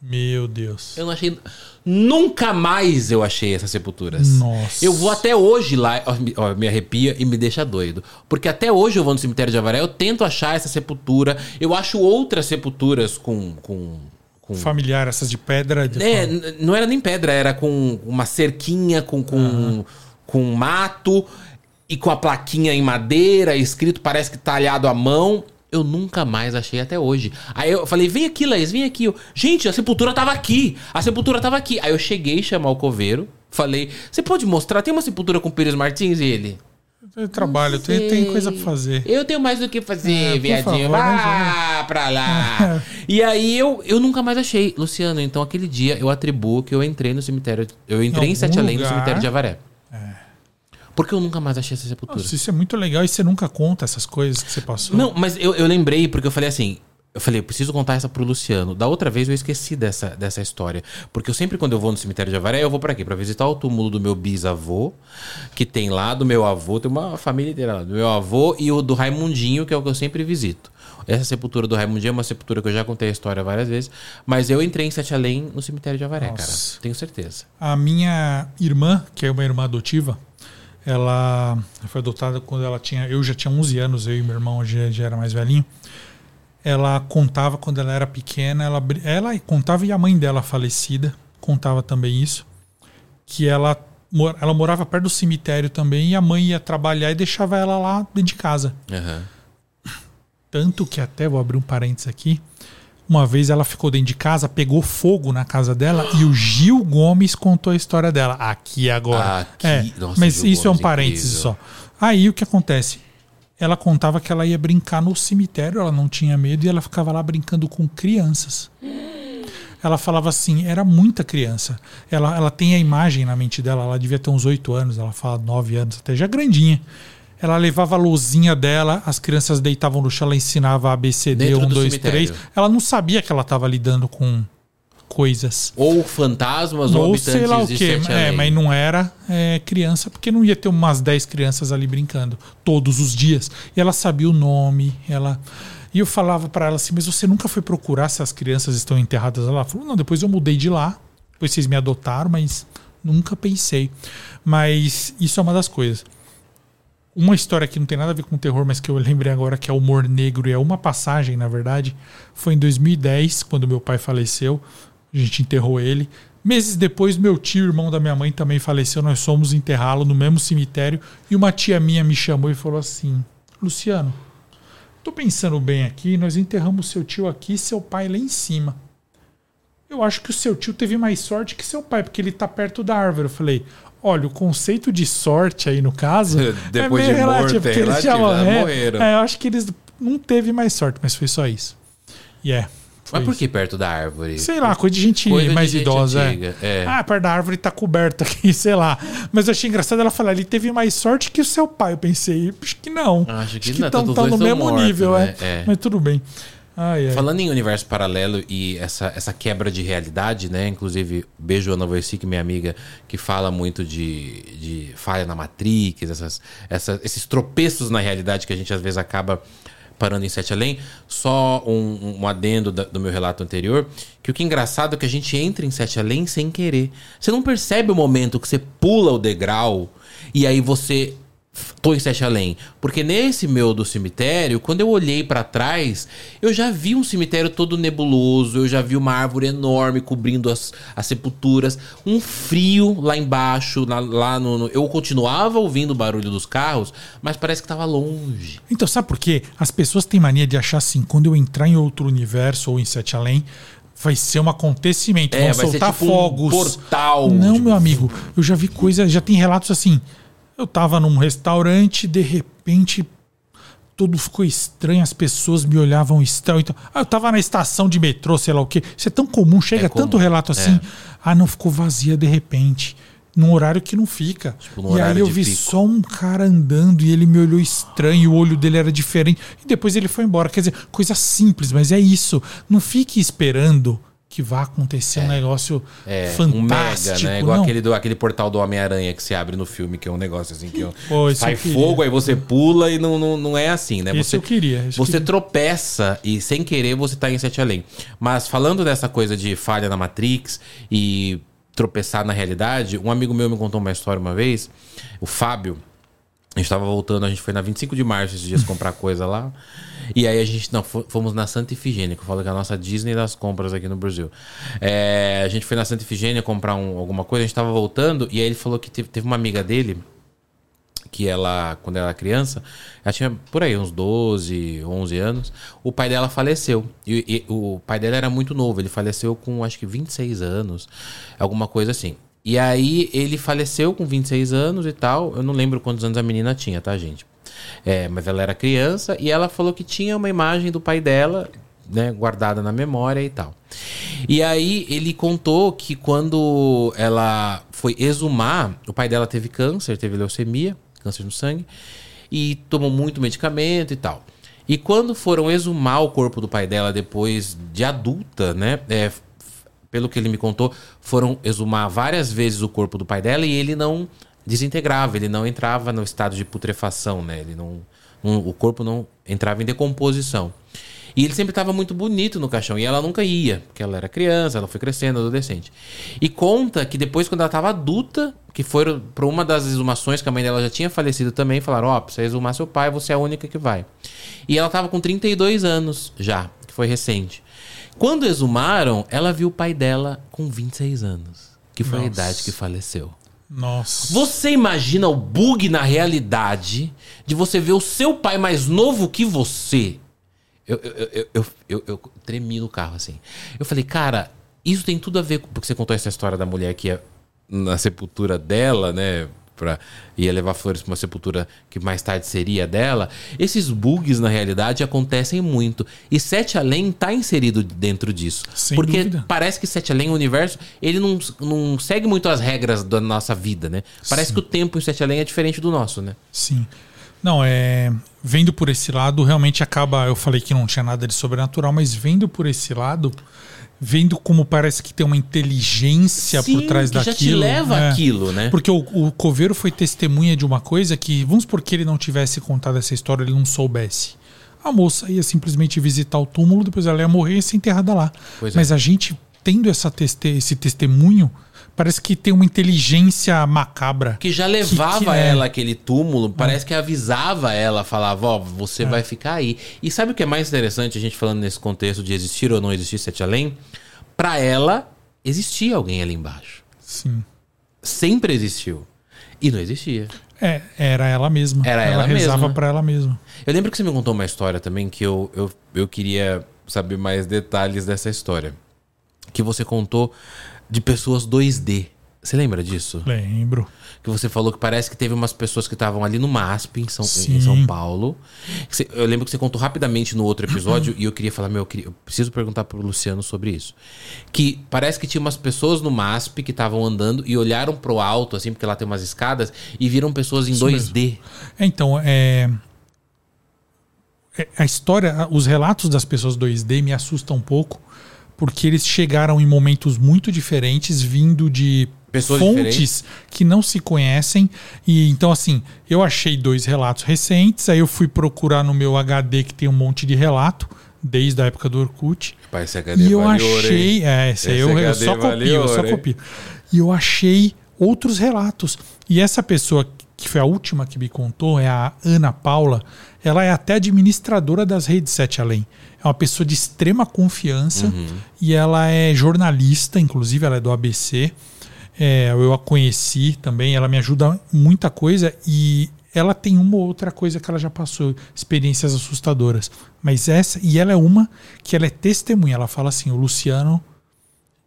Meu Deus. Eu não achei. Nunca mais eu achei essas sepulturas. Nossa. Eu vou até hoje lá, ó, me arrepia e me deixa doido. Porque até hoje eu vou no cemitério de Avaré, eu tento achar essa sepultura. Eu acho outras sepulturas com. com, com Familiar, essas de pedra. De é, não era nem pedra, era com uma cerquinha, com, com, com mato e com a plaquinha em madeira, escrito, parece que talhado à mão. Eu nunca mais achei até hoje. Aí eu falei, vem aqui, Laís, vem aqui. Eu, Gente, a sepultura tava aqui. A sepultura tava aqui. Aí eu cheguei a chamar o coveiro. Falei, você pode mostrar? Tem uma sepultura com Pires Martins? E ele. Eu trabalho, tem, tem coisa pra fazer. Eu tenho mais do que fazer, É, viadinho. favor, né, Vá pra lá. e aí eu, eu nunca mais achei. Luciano, então aquele dia eu atribuo que eu entrei no cemitério. Eu entrei em, Em Sete Além no cemitério de Avaré. Porque eu nunca mais achei essa sepultura. Nossa, isso é muito legal e você nunca conta essas coisas que você passou. Não, mas eu, eu lembrei porque eu falei assim. Eu falei, eu preciso contar essa pro Luciano. Da outra vez eu esqueci dessa, dessa história. Porque eu sempre, quando eu vou no cemitério de Avaré, eu vou pra quê? Pra visitar o túmulo do meu bisavô, que tem lá, do meu avô, tem uma família inteira lá, do meu avô e o do Raimundinho, que é o que eu sempre visito. Essa sepultura do Raimundinho é uma sepultura que eu já contei a história várias vezes, mas eu entrei em Sete Além no cemitério de Avaré, Nossa. cara. Tenho certeza. A minha irmã, que é uma irmã adotiva, ela foi adotada quando ela tinha. Eu já tinha 11 anos, eu e meu irmão já, já era mais velhinho. Ela contava quando ela era pequena, ela, ela contava e a mãe dela falecida contava também isso, que ela, ela morava perto do cemitério também e a mãe ia trabalhar e deixava ela lá dentro de casa. Aham. Tanto que até vou abrir um parênteses aqui. Uma vez ela ficou dentro de casa, pegou fogo na casa dela e o Gil Gomes contou a história dela. Aqui agora. Aqui. É, Nossa, mas Gil isso é um Gomes, parênteses incrível. só. Aí o que acontece? Ela contava que ela ia brincar no cemitério, ela não tinha medo e ela ficava lá brincando com crianças. Ela falava assim, era muita criança. Ela, ela tem a imagem na mente dela, ela devia ter uns oito anos, ela fala nove anos, até já grandinha. Ela levava a luzinha dela, as crianças deitavam no chão, ela ensinava ABCD, Dentro 1, do 2, cemitério. 3. Ela não sabia que ela estava lidando com coisas. Ou fantasmas ou, Ou sei lá o quê. É, mas não era é, criança, porque não ia ter umas 10 crianças ali brincando todos os dias. E ela sabia o nome, ela. E eu falava para ela assim, mas você nunca foi procurar se as crianças estão enterradas lá? Ela falou, não, depois eu mudei de lá, depois vocês me adotaram, mas nunca pensei. Mas isso é uma das coisas. Uma história que não tem nada a ver com terror, mas que eu lembrei agora que é humor negro e é uma passagem, na verdade, foi em 2010, quando meu pai faleceu. A gente enterrou ele. Meses depois, meu tio, irmão da minha mãe, também faleceu. Nós fomos enterrá-lo no mesmo cemitério. E uma tia minha me chamou e falou assim: Luciano, tô pensando bem aqui. Nós enterramos seu tio aqui e seu pai lá em cima. Eu acho que o seu tio teve mais sorte que seu pai, porque ele tá perto da árvore. Eu falei: olha, o conceito de sorte aí no caso. Depois é meio de morto, relativo, porque é eles já relativo, morreram. morreram. É, eu acho que eles não teve mais sorte, mas foi só isso. E é. Foi Mas por que perto da árvore? Sei lá, coisa de gente Coisa de mais gente idosa. é. é. Ah, perto da árvore tá coberta aqui, sei lá. Mas eu achei engraçado ela falar, ele teve mais sorte que o seu pai. Eu pensei, acho que não. Acho que não, estão os no mesmo mortos, nível, né? é. É. Mas tudo bem. Ai, ai. Falando em universo paralelo e essa, essa quebra de realidade, né? Inclusive, beijo Ana Voicic, minha amiga, que fala muito de, de falha na Matrix, essas, essa- esses tropeços na realidade que a gente às vezes acaba parando em Sete Além. Só um, um adendo da- do meu relato anterior, que o que é engraçado é que a gente entra em Sete Além sem querer. Você não percebe o momento que você pula o degrau e aí você tô em Sete Além. Porque nesse meu do cemitério, quando eu olhei para trás, eu já vi um cemitério todo nebuloso, eu já vi uma árvore enorme cobrindo as, as sepulturas, um frio lá embaixo, lá, lá no, no, Eu continuava ouvindo o barulho dos carros, mas parece que tava longe. Então, sabe por quê? As pessoas têm mania de achar assim, quando eu entrar em outro universo ou em Sete Além, vai ser um acontecimento, É, vão vai ser soltar tipo um fogos. portal, Não, tipo, meu amigo, eu já vi coisa, já tem relatos assim. Eu tava num restaurante, de repente tudo ficou estranho, as pessoas me olhavam estranho. Então, ah, eu tava na estação de metrô, sei lá o quê. Isso é tão comum, chega É comum, tanto relato assim. Ah, não ficou vazia de repente. Num horário que não fica. Tipo, e aí eu vi pico. só um cara andando e ele me olhou estranho, o olho dele era diferente. E depois ele foi embora. Quer dizer, coisa simples, mas é isso. Não fique esperando que vá acontecer um negócio É, fantástico. um mega, né? Igual não. aquele, do, aquele portal do Homem-Aranha que se abre no filme, que é um negócio assim que Pô, sai fogo, aí você pula e não, não, não é assim, né? Esse você, eu queria, eu você queria. tropeça e sem querer você tá em Sete Além. Mas falando dessa coisa de falha na Matrix e tropeçar na realidade, um amigo meu me contou uma história uma vez, o Fábio. A gente tava voltando, a gente foi na 25 de março esses dias comprar coisa lá. E aí a gente, não, fo- fomos na Santa Ifigênia, que eu falo que é a nossa Disney das compras aqui no Brasil. É, a gente foi na Santa Ifigênia comprar um- alguma coisa, a gente tava voltando, e aí ele falou que teve, teve uma amiga dele, que ela, quando ela era criança, ela tinha por aí uns 12, 11 anos, o pai dela faleceu. E, e o pai dela era muito novo, ele faleceu com acho que 26 anos, alguma coisa assim. E aí ele faleceu com 26 anos e tal, eu não lembro quantos anos a menina tinha, tá, gente? É, mas ela era criança e ela falou que tinha uma imagem do pai dela, né, guardada na memória e tal. E aí ele contou que quando ela foi exumar, o pai dela teve câncer, teve leucemia, câncer no sangue, e tomou muito medicamento e tal. E quando foram exumar o corpo do pai dela depois de adulta, né? é, pelo que ele me contou, foram exumar várias vezes o corpo do pai dela e ele não desintegrava, ele não entrava no estado de putrefação, né? Ele não, não- o corpo não entrava em decomposição. E ele sempre estava muito bonito no caixão. E ela nunca ia, porque ela era criança, ela foi crescendo, adolescente. E conta que depois, quando ela estava adulta, que foram para uma das exumações que a mãe dela já tinha falecido também, falaram: Ó, pra você exumar seu pai, você é a única que vai. E ela estava com 32 anos já, que foi recente. Quando exumaram, ela viu o pai dela com 26 anos, que foi a Nossa. idade que faleceu. Nossa. Você imagina o bug na realidade de você ver o seu pai mais novo que você? Eu, eu, eu, eu, eu, tremi no carro, assim. Eu falei, cara, isso tem tudo a ver com. Porque você contou essa história da mulher que ia na sepultura dela, né? Pra, ia levar flores pra uma sepultura que mais tarde seria dela. Esses bugs, na realidade, acontecem muito. E Sete Além tá inserido dentro disso. Sem porque dúvida. parece que Sete Além, o universo, ele não, não segue muito as regras da nossa vida, né? Parece que o tempo em Sete Além é diferente do nosso, né? Sim. Não, é. Vendo por esse lado, realmente acaba. Eu falei que não tinha nada de sobrenatural, mas vendo por esse lado, vendo como parece que tem uma inteligência por Sim, trás que já te daquilo. leva é. aquilo, né? Porque o, o Coveiro foi testemunha de uma coisa que, vamos supor que ele não tivesse contado essa história, ele não soubesse. A moça ia simplesmente visitar o túmulo, depois ela ia morrer e ia ser enterrada lá. Pois é. Mas a gente, tendo essa teste esse testemunho, parece que tem uma inteligência macabra. Que já levava que é. ela àquele túmulo, parece que avisava ela, falava, ó, você vai ficar aí. E sabe o que é mais interessante, a gente falando nesse contexto de existir ou não existir Sete Além? Pra ela, existia alguém ali embaixo. Sim. Sempre existiu. E não existia. É, era ela mesma. Era ela ela rezava mesma. pra ela mesma. Eu lembro que você me contou uma história também que eu, eu, eu queria saber mais detalhes dessa história. Que você contou de pessoas 2D. Você lembra disso? Lembro. Que você falou que parece que teve umas pessoas que estavam ali no MASP, em São, em. São Paulo. Eu lembro que você contou rapidamente no outro episódio e eu queria falar, meu, eu, preciso perguntar pro Luciano sobre isso. Que parece que tinha umas pessoas no MASP que estavam andando e olharam pro alto, assim, porque lá tem umas escadas, e viram pessoas em Isso 2D. É, Então, é. é- A história, os relatos das pessoas 2D me assustam um pouco, porque eles chegaram em momentos muito diferentes, vindo de Pessoas fontes diferentes. que não se conhecem. E então, assim, eu achei dois relatos recentes, aí eu fui procurar no meu HD que tem um monte de relato, desde a época do Orkut. Pai, esse HD E eu achei. É, esse aí Esse eu, eu só copio, eu só copio. E eu achei outros relatos. E essa pessoa que foi a última que me contou, é a Ana Paula. Ela é até administradora das redes Sete Além. É uma pessoa de extrema confiança e ela é jornalista, inclusive ela é do ABC. É, eu a conheci também, ela me ajuda muita coisa e ela tem uma ou outra coisa que ela já passou, experiências assustadoras. Mas essa, e ela é uma que ela é testemunha. Ela fala assim: o Luciano,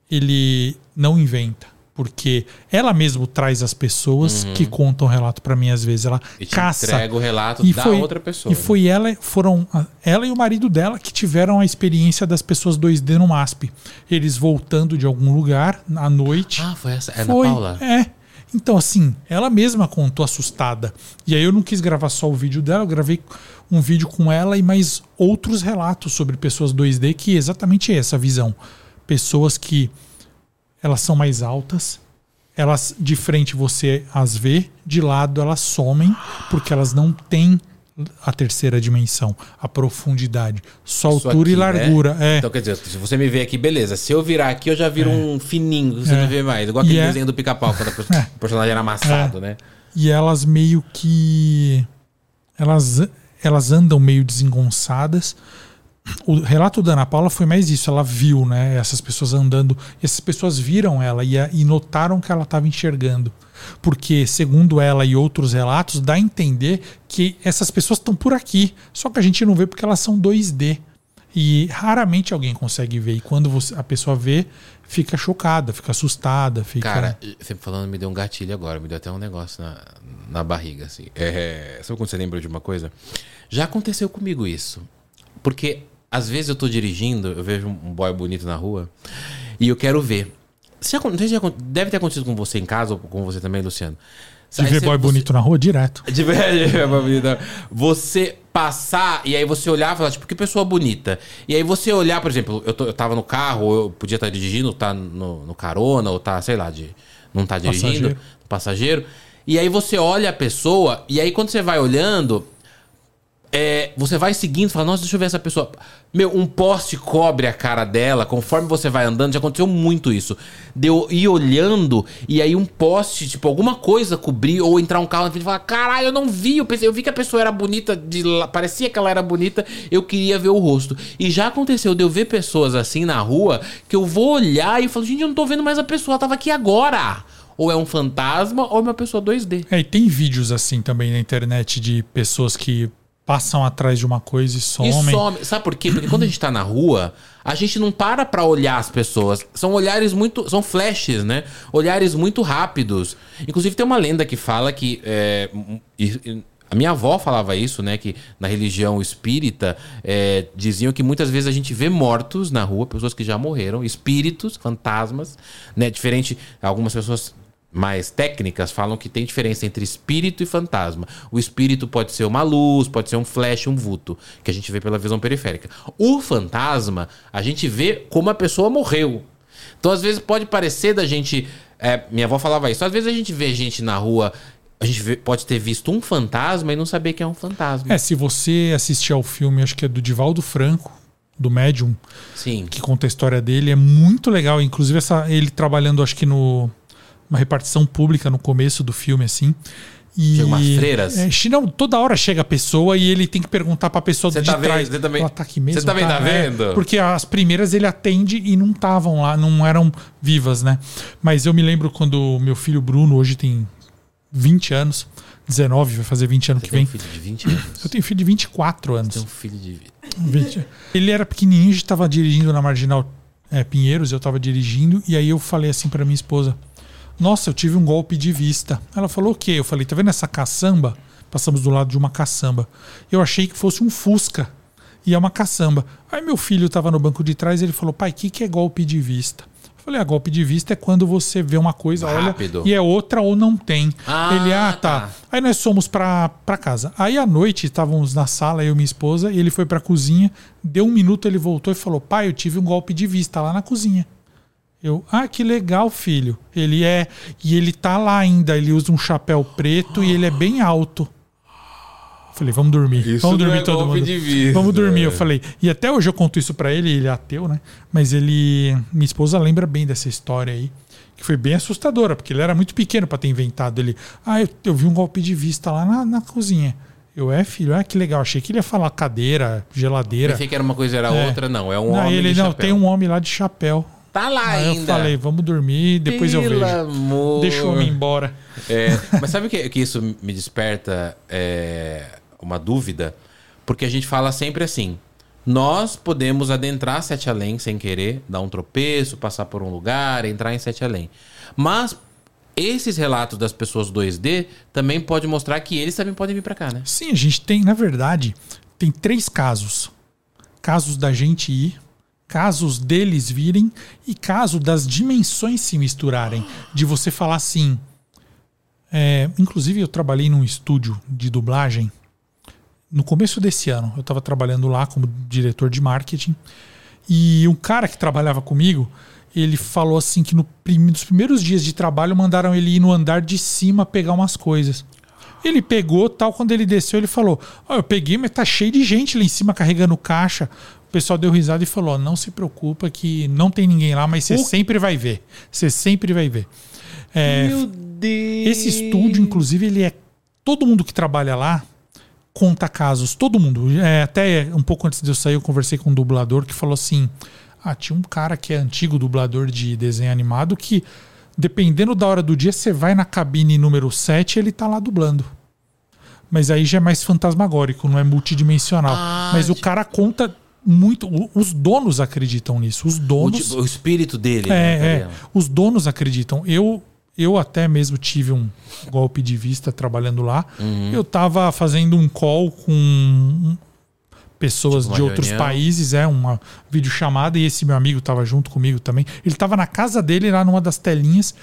ele não inventa. Porque ela mesmo traz as pessoas que contam o relato para mim às vezes. Ela Uhum. E caça. entrega o relato E da foi, outra pessoa. E foi ela, foram ela e o marido dela que tiveram a experiência das pessoas 2D no MASP. Eles voltando de algum lugar à noite. Ah, foi essa? É Ana Foi, Paula? É. Então, assim, ela mesma contou assustada. E aí eu não quis gravar só o vídeo dela, eu gravei um vídeo com ela e mais outros relatos sobre pessoas 2D, que é exatamente essa visão. Pessoas que elas são mais altas, elas de frente você as vê, de lado elas somem, porque elas não têm a terceira dimensão, a profundidade, só Isso altura e aqui, né? largura. É. Então, quer dizer, se você me vê aqui, beleza. Se eu virar aqui, eu já viro um fininho, você É. não vê mais. Igual aquele E é- desenho do pica-pau, quando pe- É. o personagem era amassado, né? e elas meio que elas elas andam meio desengonçadas. O relato da Ana Paula foi mais isso, ela viu, né, essas pessoas andando, e essas pessoas viram ela e, e notaram que ela estava enxergando. Porque, segundo ela e outros relatos, dá a entender que essas pessoas estão por aqui, só que a gente não vê porque elas são 2D. E raramente alguém consegue ver. E quando você- a pessoa vê, fica chocada, fica assustada, fica. Cara, sempre falando, me deu um gatilho agora, me deu até um negócio na, na barriga, assim. É, sabe quando você lembra de uma coisa? Já aconteceu comigo isso. Porque às vezes eu tô dirigindo, eu vejo um boy bonito na rua e eu quero ver. Você já, não sei se já deve ter acontecido com você em casa ou com você também, Luciano. de Aí ver você- boy você- bonito na rua direto. de verdade, é uma bonita. Você passar e aí você olhar e falar, tipo, que pessoa bonita. E aí você olhar, por exemplo, eu, tô- eu tava no carro, eu podia estar dirigindo, tá no, no carona, ou tá, sei lá, de, não tá dirigindo, Passageiro. passageiro. E aí você olha a pessoa, e aí quando você vai olhando, é, você vai seguindo, fala, nossa, deixa eu ver essa pessoa. Meu, um poste cobre a cara dela, conforme você vai andando, já aconteceu muito isso. Deu ir olhando, e aí um poste, tipo, alguma coisa cobrir, ou entrar um carro na frente e falar, caralho, eu não vi, eu pensei, eu vi que a pessoa era bonita, de parecia que ela era bonita, eu queria ver o rosto. E já aconteceu de eu ver pessoas assim na rua, que eu vou olhar e falo, gente, eu não tô vendo mais a pessoa, ela tava aqui agora. Ou é um fantasma, ou é uma pessoa 2D. É, e tem vídeos assim também na internet de pessoas que passam atrás de uma coisa e E somem. some. Sabe por quê? Porque quando a gente tá na rua, a gente não para pra olhar as pessoas. São olhares muito. São flashes, né? Olhares muito rápidos. Inclusive, tem uma lenda que fala que. é, e- e- a minha avó falava isso, né? Que na religião espírita é, diziam que muitas vezes a gente vê mortos na rua, pessoas que já morreram, espíritos, fantasmas, né? Diferente, algumas pessoas mais técnicas falam que tem diferença entre espírito e fantasma. O espírito pode ser uma luz, pode ser um flash, um vulto, que a gente vê pela visão periférica. O fantasma, a gente vê como a pessoa morreu. Então, às vezes, pode parecer da gente. é, minha avó falava isso. Às vezes a gente vê gente na rua, a gente vê- pode ter visto um fantasma e não saber que é um fantasma. É, se você assistir ao filme, acho que é do Divaldo Franco, do Medium, Sim. que conta a história dele, é muito legal. Inclusive, essa, ele trabalhando, acho que no uma repartição pública no começo do filme, assim. E, Chega umas freiras? É, não, toda hora chega a pessoa e ele tem que perguntar pra pessoa Você de tá vendo? trás. Você também- Ela tá aqui mesmo? Você também tá É, vendo? porque as primeiras ele atende e não estavam lá, não eram vivas, né? Mas eu me lembro quando meu filho Bruno, hoje tem 20 anos, 19, vai fazer 20 anos Você que tem um vem. filho de 20 anos. Eu tenho filho de 24 anos. Tem um filho de. 20. Ele era pequenininho, a gente tava dirigindo na Marginal é, Pinheiros, eu tava dirigindo, e aí eu falei assim pra minha esposa: Nossa, eu tive um golpe de vista. Ela falou: O quê? Eu falei: Tá vendo essa caçamba? Passamos do lado de uma caçamba. Eu achei que fosse um Fusca. E é uma caçamba. Aí meu filho tava no banco de trás e ele falou: Pai, o que, que é golpe de vista? Eu falei: A golpe de vista é quando você vê uma coisa, Rápido. olha, e é outra ou não tem. Ah, ele, ah, tá. tá. Aí nós fomos pra, pra casa. Aí à noite estávamos na sala, eu e minha esposa, e ele foi pra cozinha. Deu um minuto, ele voltou e falou: Pai, eu tive um golpe de vista lá na cozinha. Eu, ah, que legal, filho. Ele é. E ele tá lá ainda. Ele usa um chapéu preto e ele é bem alto. Falei, vamos dormir. Isso vamos não dormir é todo golpe mundo. de vista. Vamos dormir, eu falei. E até hoje eu conto isso pra ele, ele é ateu, né? Mas ele. Minha esposa lembra bem dessa história aí. Que foi bem assustadora, porque ele era muito pequeno pra ter inventado. Ele. Ah, eu, eu vi um golpe de vista lá na, na cozinha. Eu, é, filho, ah, que legal. Achei que ele ia falar cadeira, geladeira. Pensei que era uma coisa era É. outra, não. É um não, homem ele, de não, chapéu. tem um homem lá de chapéu. Tá lá Aí eu ainda. falei, vamos dormir, depois eu Pelo vejo. amor. Deixa eu ir embora. É, mas sabe que, que isso me desperta é, uma dúvida? Porque a gente fala sempre assim: nós podemos adentrar Sete Além sem querer, dar um tropeço, passar por um lugar, entrar em Sete Além. Mas esses relatos das pessoas 2D também pode mostrar que eles também podem vir pra cá, né? Sim, a gente tem, na verdade, tem três casos: casos da gente ir, casos deles virem e caso das dimensões se misturarem. De você falar assim. é, inclusive, eu trabalhei num estúdio de dublagem no começo desse ano. Eu estava trabalhando lá como diretor de marketing. E um cara que trabalhava comigo, ele falou assim que no nos primeiros dias de trabalho mandaram ele ir no andar de cima pegar umas coisas. Ele pegou, tal, quando ele desceu, ele falou: Ó, eu peguei, mas tá cheio de gente lá em cima carregando caixa. O pessoal deu risada e falou: não se preocupa que não tem ninguém lá, mas você O- sempre vai ver. Você sempre vai ver. É, Meu Deus! esse estúdio, inclusive, ele é. Todo mundo que trabalha lá conta casos. Todo mundo. É, até um pouco antes de eu sair, eu conversei com um dublador que falou assim: Ah, tinha um cara que é antigo dublador de desenho animado que, dependendo da hora do dia, você vai na cabine número 7 e ele tá lá dublando. Mas aí já é mais fantasmagórico, não é multidimensional. Ah, Mas o cara conta muito. o- Os donos acreditam nisso. Os O, donos. tipo, o espírito dele. né, É, é. Gabriel? Os donos acreditam. Eu, eu até mesmo tive um golpe de vista trabalhando lá. Uhum. Eu tava fazendo um call com pessoas Tipo de outros reunião? países, é uma videochamada e esse meu amigo tava junto comigo também. Ele tava na casa dele lá numa das telinhas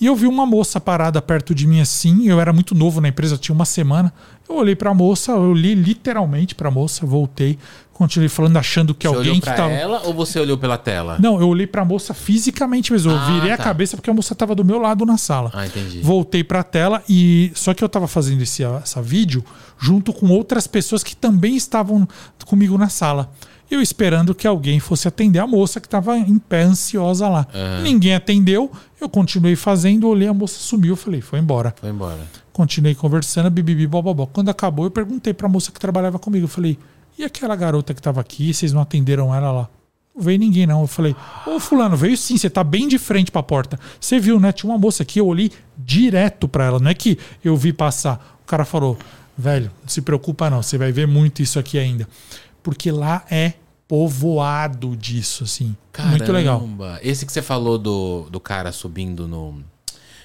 e eu vi uma moça parada perto de mim assim. Eu era muito novo na empresa, tinha uma semana. Eu olhei pra moça, eu li literalmente pra moça, voltei, continuei falando achando que Você alguém olhou que tava ela ou você olhou pela tela? não, eu olhei pra moça fisicamente mesmo. Eu Ah, virei a tá. cabeça porque a moça tava do meu lado na sala. Ah, entendi. Voltei pra tela e só que eu tava fazendo esse essa vídeo junto com outras pessoas que também estavam comigo na sala. Eu esperando que alguém fosse atender a moça que tava em pé ansiosa lá. Aham. Ninguém atendeu. Eu continuei fazendo, olhei a moça sumiu, eu falei, foi embora. Foi embora. Continuei conversando, bibibi, bobobó. Quando acabou, eu perguntei pra moça que trabalhava comigo. Eu falei, e aquela garota que tava aqui, vocês não atenderam ela lá? Não veio ninguém, não. Eu falei, ô fulano, veio sim, você tá bem de frente pra porta. Você viu, né? Tinha uma moça aqui, eu olhei direto pra ela. Não é que eu vi passar. O cara falou, velho, não se preocupa não, você vai ver muito isso aqui ainda. Porque lá é povoado disso, assim. Muito legal. Caramba. Esse que você falou do, do cara subindo no.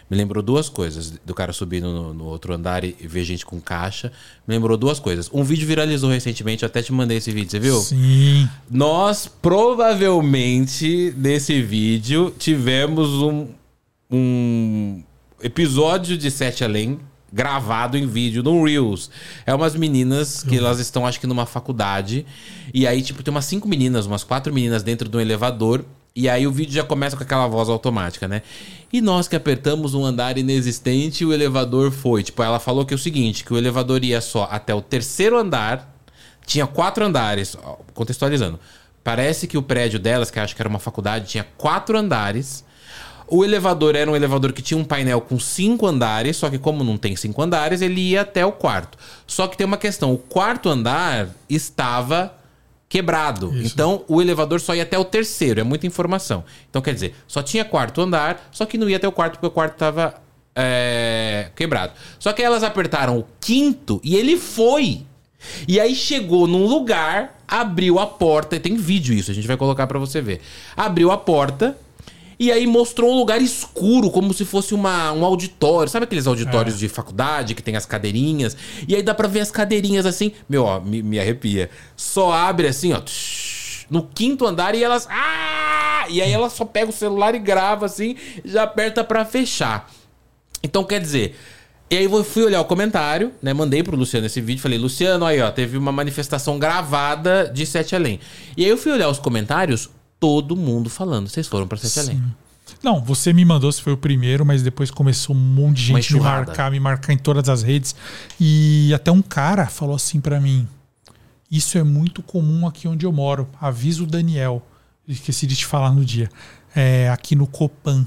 Me lembrou duas coisas. Do cara subindo no, no outro andar e ver gente com caixa. Me lembrou duas coisas. Um vídeo viralizou recentemente, eu até te mandei esse vídeo, você viu? Sim. Nós provavelmente nesse vídeo tivemos um, um episódio de Sete Além gravado em vídeo no Reels. É umas meninas que elas estão, acho que numa faculdade. E aí, tipo, tem umas cinco meninas, umas quatro meninas dentro de um elevador. E aí o vídeo já começa com aquela voz automática, né? E nós que apertamos um andar inexistente, o elevador foi. Tipo, ela falou que é o seguinte, que o elevador ia só até o terceiro andar. Tinha quatro andares, contextualizando. Parece que o prédio delas, que acho que era uma faculdade, tinha quatro andares. O elevador era um elevador que tinha um painel com cinco andares, só que como não tem cinco andares, ele ia até o quarto. Só que tem uma questão, o quarto andar estava quebrado. Então o elevador só ia até o terceiro, é muita informação. Então quer dizer, só tinha quarto andar, só que não ia até o quarto porque o quarto estava é, quebrado. Só que elas apertaram o quinto e ele foi. E aí chegou num lugar, abriu a porta, e tem vídeo isso, a gente vai colocar pra você ver. Abriu a porta e aí mostrou um lugar escuro, como se fosse uma, um auditório. Sabe aqueles auditórios de faculdade que tem as cadeirinhas? E aí dá pra ver as cadeirinhas assim. Meu, ó, me, me arrepia. Só abre assim, ó. tsh, No quinto andar e elas. Ah! E aí ela só pega o celular e grava assim, já aperta pra fechar. Então quer dizer. E aí eu fui olhar o comentário, né? Mandei pro Luciano esse vídeo, falei, Luciano, aí ó, teve uma manifestação gravada de Sete Além. E aí eu fui olhar os comentários, todo mundo falando, vocês foram pra Sete Além. Não, você me mandou, você foi o primeiro, mas depois começou um monte de gente me marcar, me marcar em todas as redes. E até um cara falou assim pra mim: Isso é muito comum aqui onde eu moro. Avisa o Daniel. Esqueci de te falar no dia. É, aqui no Copan.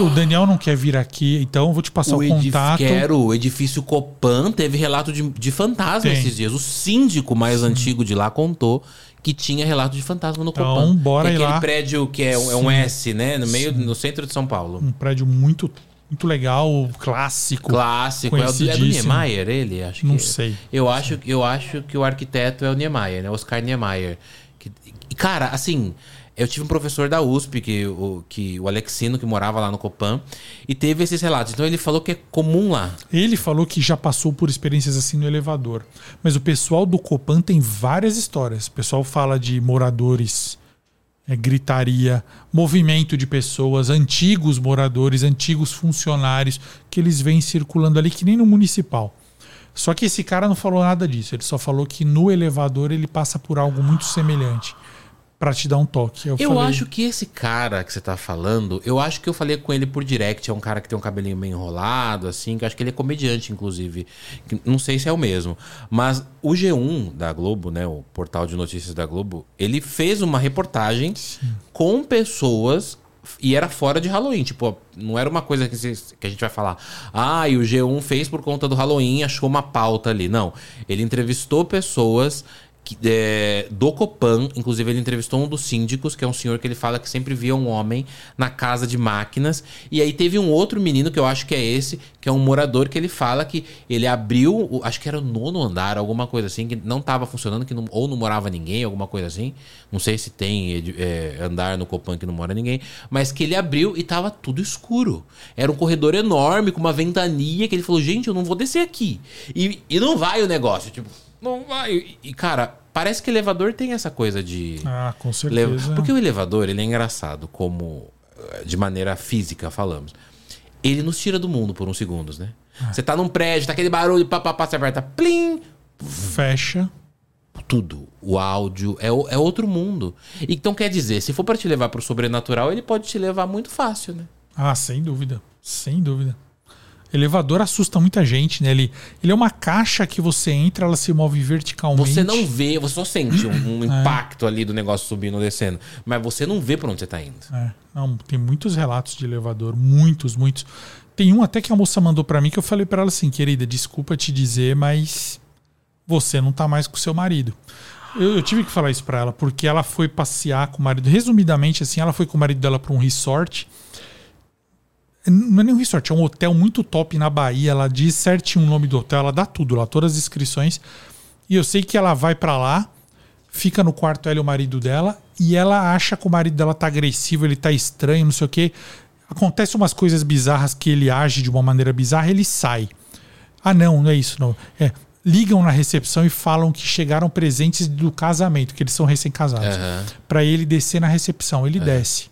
O Daniel não quer vir aqui, então eu vou te passar o, edif- contato. Quero, o edifício Copan teve relato de, de fantasma Tem. esses dias. O síndico mais antigo de lá contou que tinha relato de fantasma no Então, Copan. bora é ir lá. prédio que é, um- é um S, né? No meio, no centro de São Paulo. Um prédio muito, muito legal, clássico. Clássico. É, o, é do. Niemeyer, ele? Acho Não que, sei. Eu acho, eu acho que o arquiteto é o Niemeyer, né? Oscar Niemeyer. Que, e, cara, assim, eu tive um professor da USP, que o, que, o Alexino, que morava lá no Copan, e teve esses relatos. Então ele falou que é comum lá. Ele falou que já passou por experiências assim no elevador. Mas o pessoal do Copan tem várias histórias. O pessoal fala de moradores, é, gritaria, movimento de pessoas, antigos moradores, antigos funcionários, que eles vêm circulando ali, que nem no municipal. Só que esse cara não falou nada disso. Ele só falou que no elevador ele passa por algo muito semelhante. Pra te dar um toque. Eu, Eu falei, acho que esse cara que você tá falando, eu acho que eu falei com ele por direct. É um cara que tem um cabelinho meio enrolado, assim, que eu acho que ele é comediante, inclusive. Não sei se é o mesmo. Mas o G1 da Globo, né? O portal de notícias da Globo, ele fez uma reportagem com pessoas. E era fora de Halloween, tipo, não era uma coisa que, que a gente vai falar. Ah, e o G1 fez por conta do Halloween, achou uma pauta ali. Não. Ele entrevistou pessoas que, é, do Copan, inclusive ele entrevistou um dos síndicos, que é um senhor que ele fala que sempre via um homem na casa de máquinas. E aí teve um outro menino, que eu acho que é esse, que é um morador, que ele fala que ele abriu, acho que era o nono andar, alguma coisa assim, que não estava funcionando, que não- ou não morava ninguém, alguma coisa assim. Não sei se tem é, andar no Copan que não mora ninguém, mas que ele abriu e tava tudo escuro. Era um corredor enorme, com uma ventania, que ele falou, gente, eu não vou descer aqui. E, e não vai o negócio, tipo, não vai. E, cara, parece que elevador tem essa coisa de. Ah, com certeza. Porque o elevador, ele é engraçado, como eh, de maneira física falamos. Ele nos tira do mundo por uns segundos, né? Ah. Você tá num prédio, tá aquele barulho, pá, pá, pá, você aperta, plim, Fecha. tudo. O áudio é, é outro mundo. Então quer dizer, se for pra te levar pro sobrenatural, ele pode te levar muito fácil, né? Ah, sem dúvida. Sem dúvida. Elevador assusta muita gente, né? Ele, ele é uma caixa que você entra, ela se move verticalmente. Você não vê, você só sente um, É. um impacto ali do negócio subindo ou descendo. Mas você não vê pra onde você tá indo. É, não, tem muitos relatos de elevador, muitos, muitos. Tem um até que a moça mandou pra mim que eu falei pra ela assim, querida, desculpa te dizer, mas você não tá mais com seu marido. Eu, eu tive que falar isso pra ela porque ela foi passear com o marido. Resumidamente, assim, ela foi com o marido dela pra um resort. Não é nem um resort, é um hotel muito top na Bahia. Ela diz certinho o nome do hotel, ela dá tudo lá, todas as inscrições. E eu sei que ela vai pra lá, fica no quarto ela e o marido dela, e ela acha que o marido dela tá agressivo, ele tá estranho, não sei o quê. Acontece umas coisas bizarras que ele age de uma maneira bizarra, ele sai. Ah, não, não é isso, não. É, ligam na recepção e falam que chegaram presentes do casamento, que eles são recém-casados. Aham. Pra ele descer na recepção. Ele desce.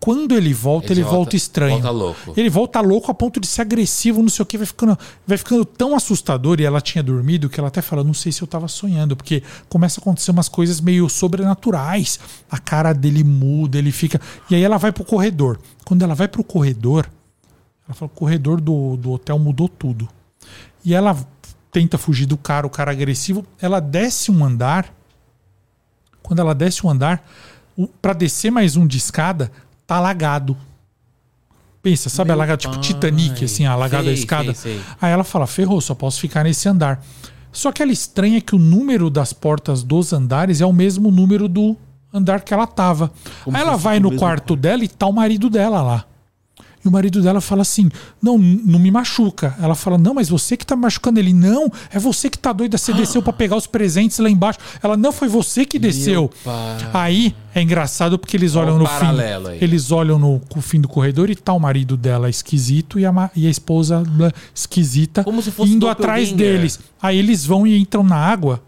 Quando ele volta, ele, volta, estranho. Volta louco. Ele volta louco a ponto de ser agressivo, não sei o que, vai ficando, vai ficando tão assustador. E ela tinha dormido que ela até fala: Não sei se eu tava sonhando, porque começa a acontecer umas coisas meio sobrenaturais. A cara dele muda, ele fica. E aí ela vai pro corredor. Quando ela vai pro corredor, ela fala: O corredor do, do hotel mudou tudo. E ela tenta fugir do cara, o cara agressivo. Ela desce um andar. Quando ela desce um andar, pra descer mais um de escada, tá alagado. Pensa, sabe, Meu alagado, tipo. Titanic, assim, alagado a Sei, escada. sei, sei. Aí ela fala: ferrou, só posso ficar nesse andar. Só que ela estranha que o número das portas dos andares é o mesmo número do andar que ela tava. Como Aí ela vai no mesmo quarto dela e tá o marido dela lá. E o marido dela fala assim: Não, não me machuca. Ela fala: Não, mas você que tá me machucando. Ele: Não, é você que tá doida. Você desceu pra pegar os presentes lá embaixo. Ela: Não, foi você que desceu. Aí é engraçado porque eles Olha olham no fim. aí. Eles olham no fim do corredor e tá o marido dela esquisito e a, e a esposa blá, esquisita indo atrás deles. Aí eles vão e entram na água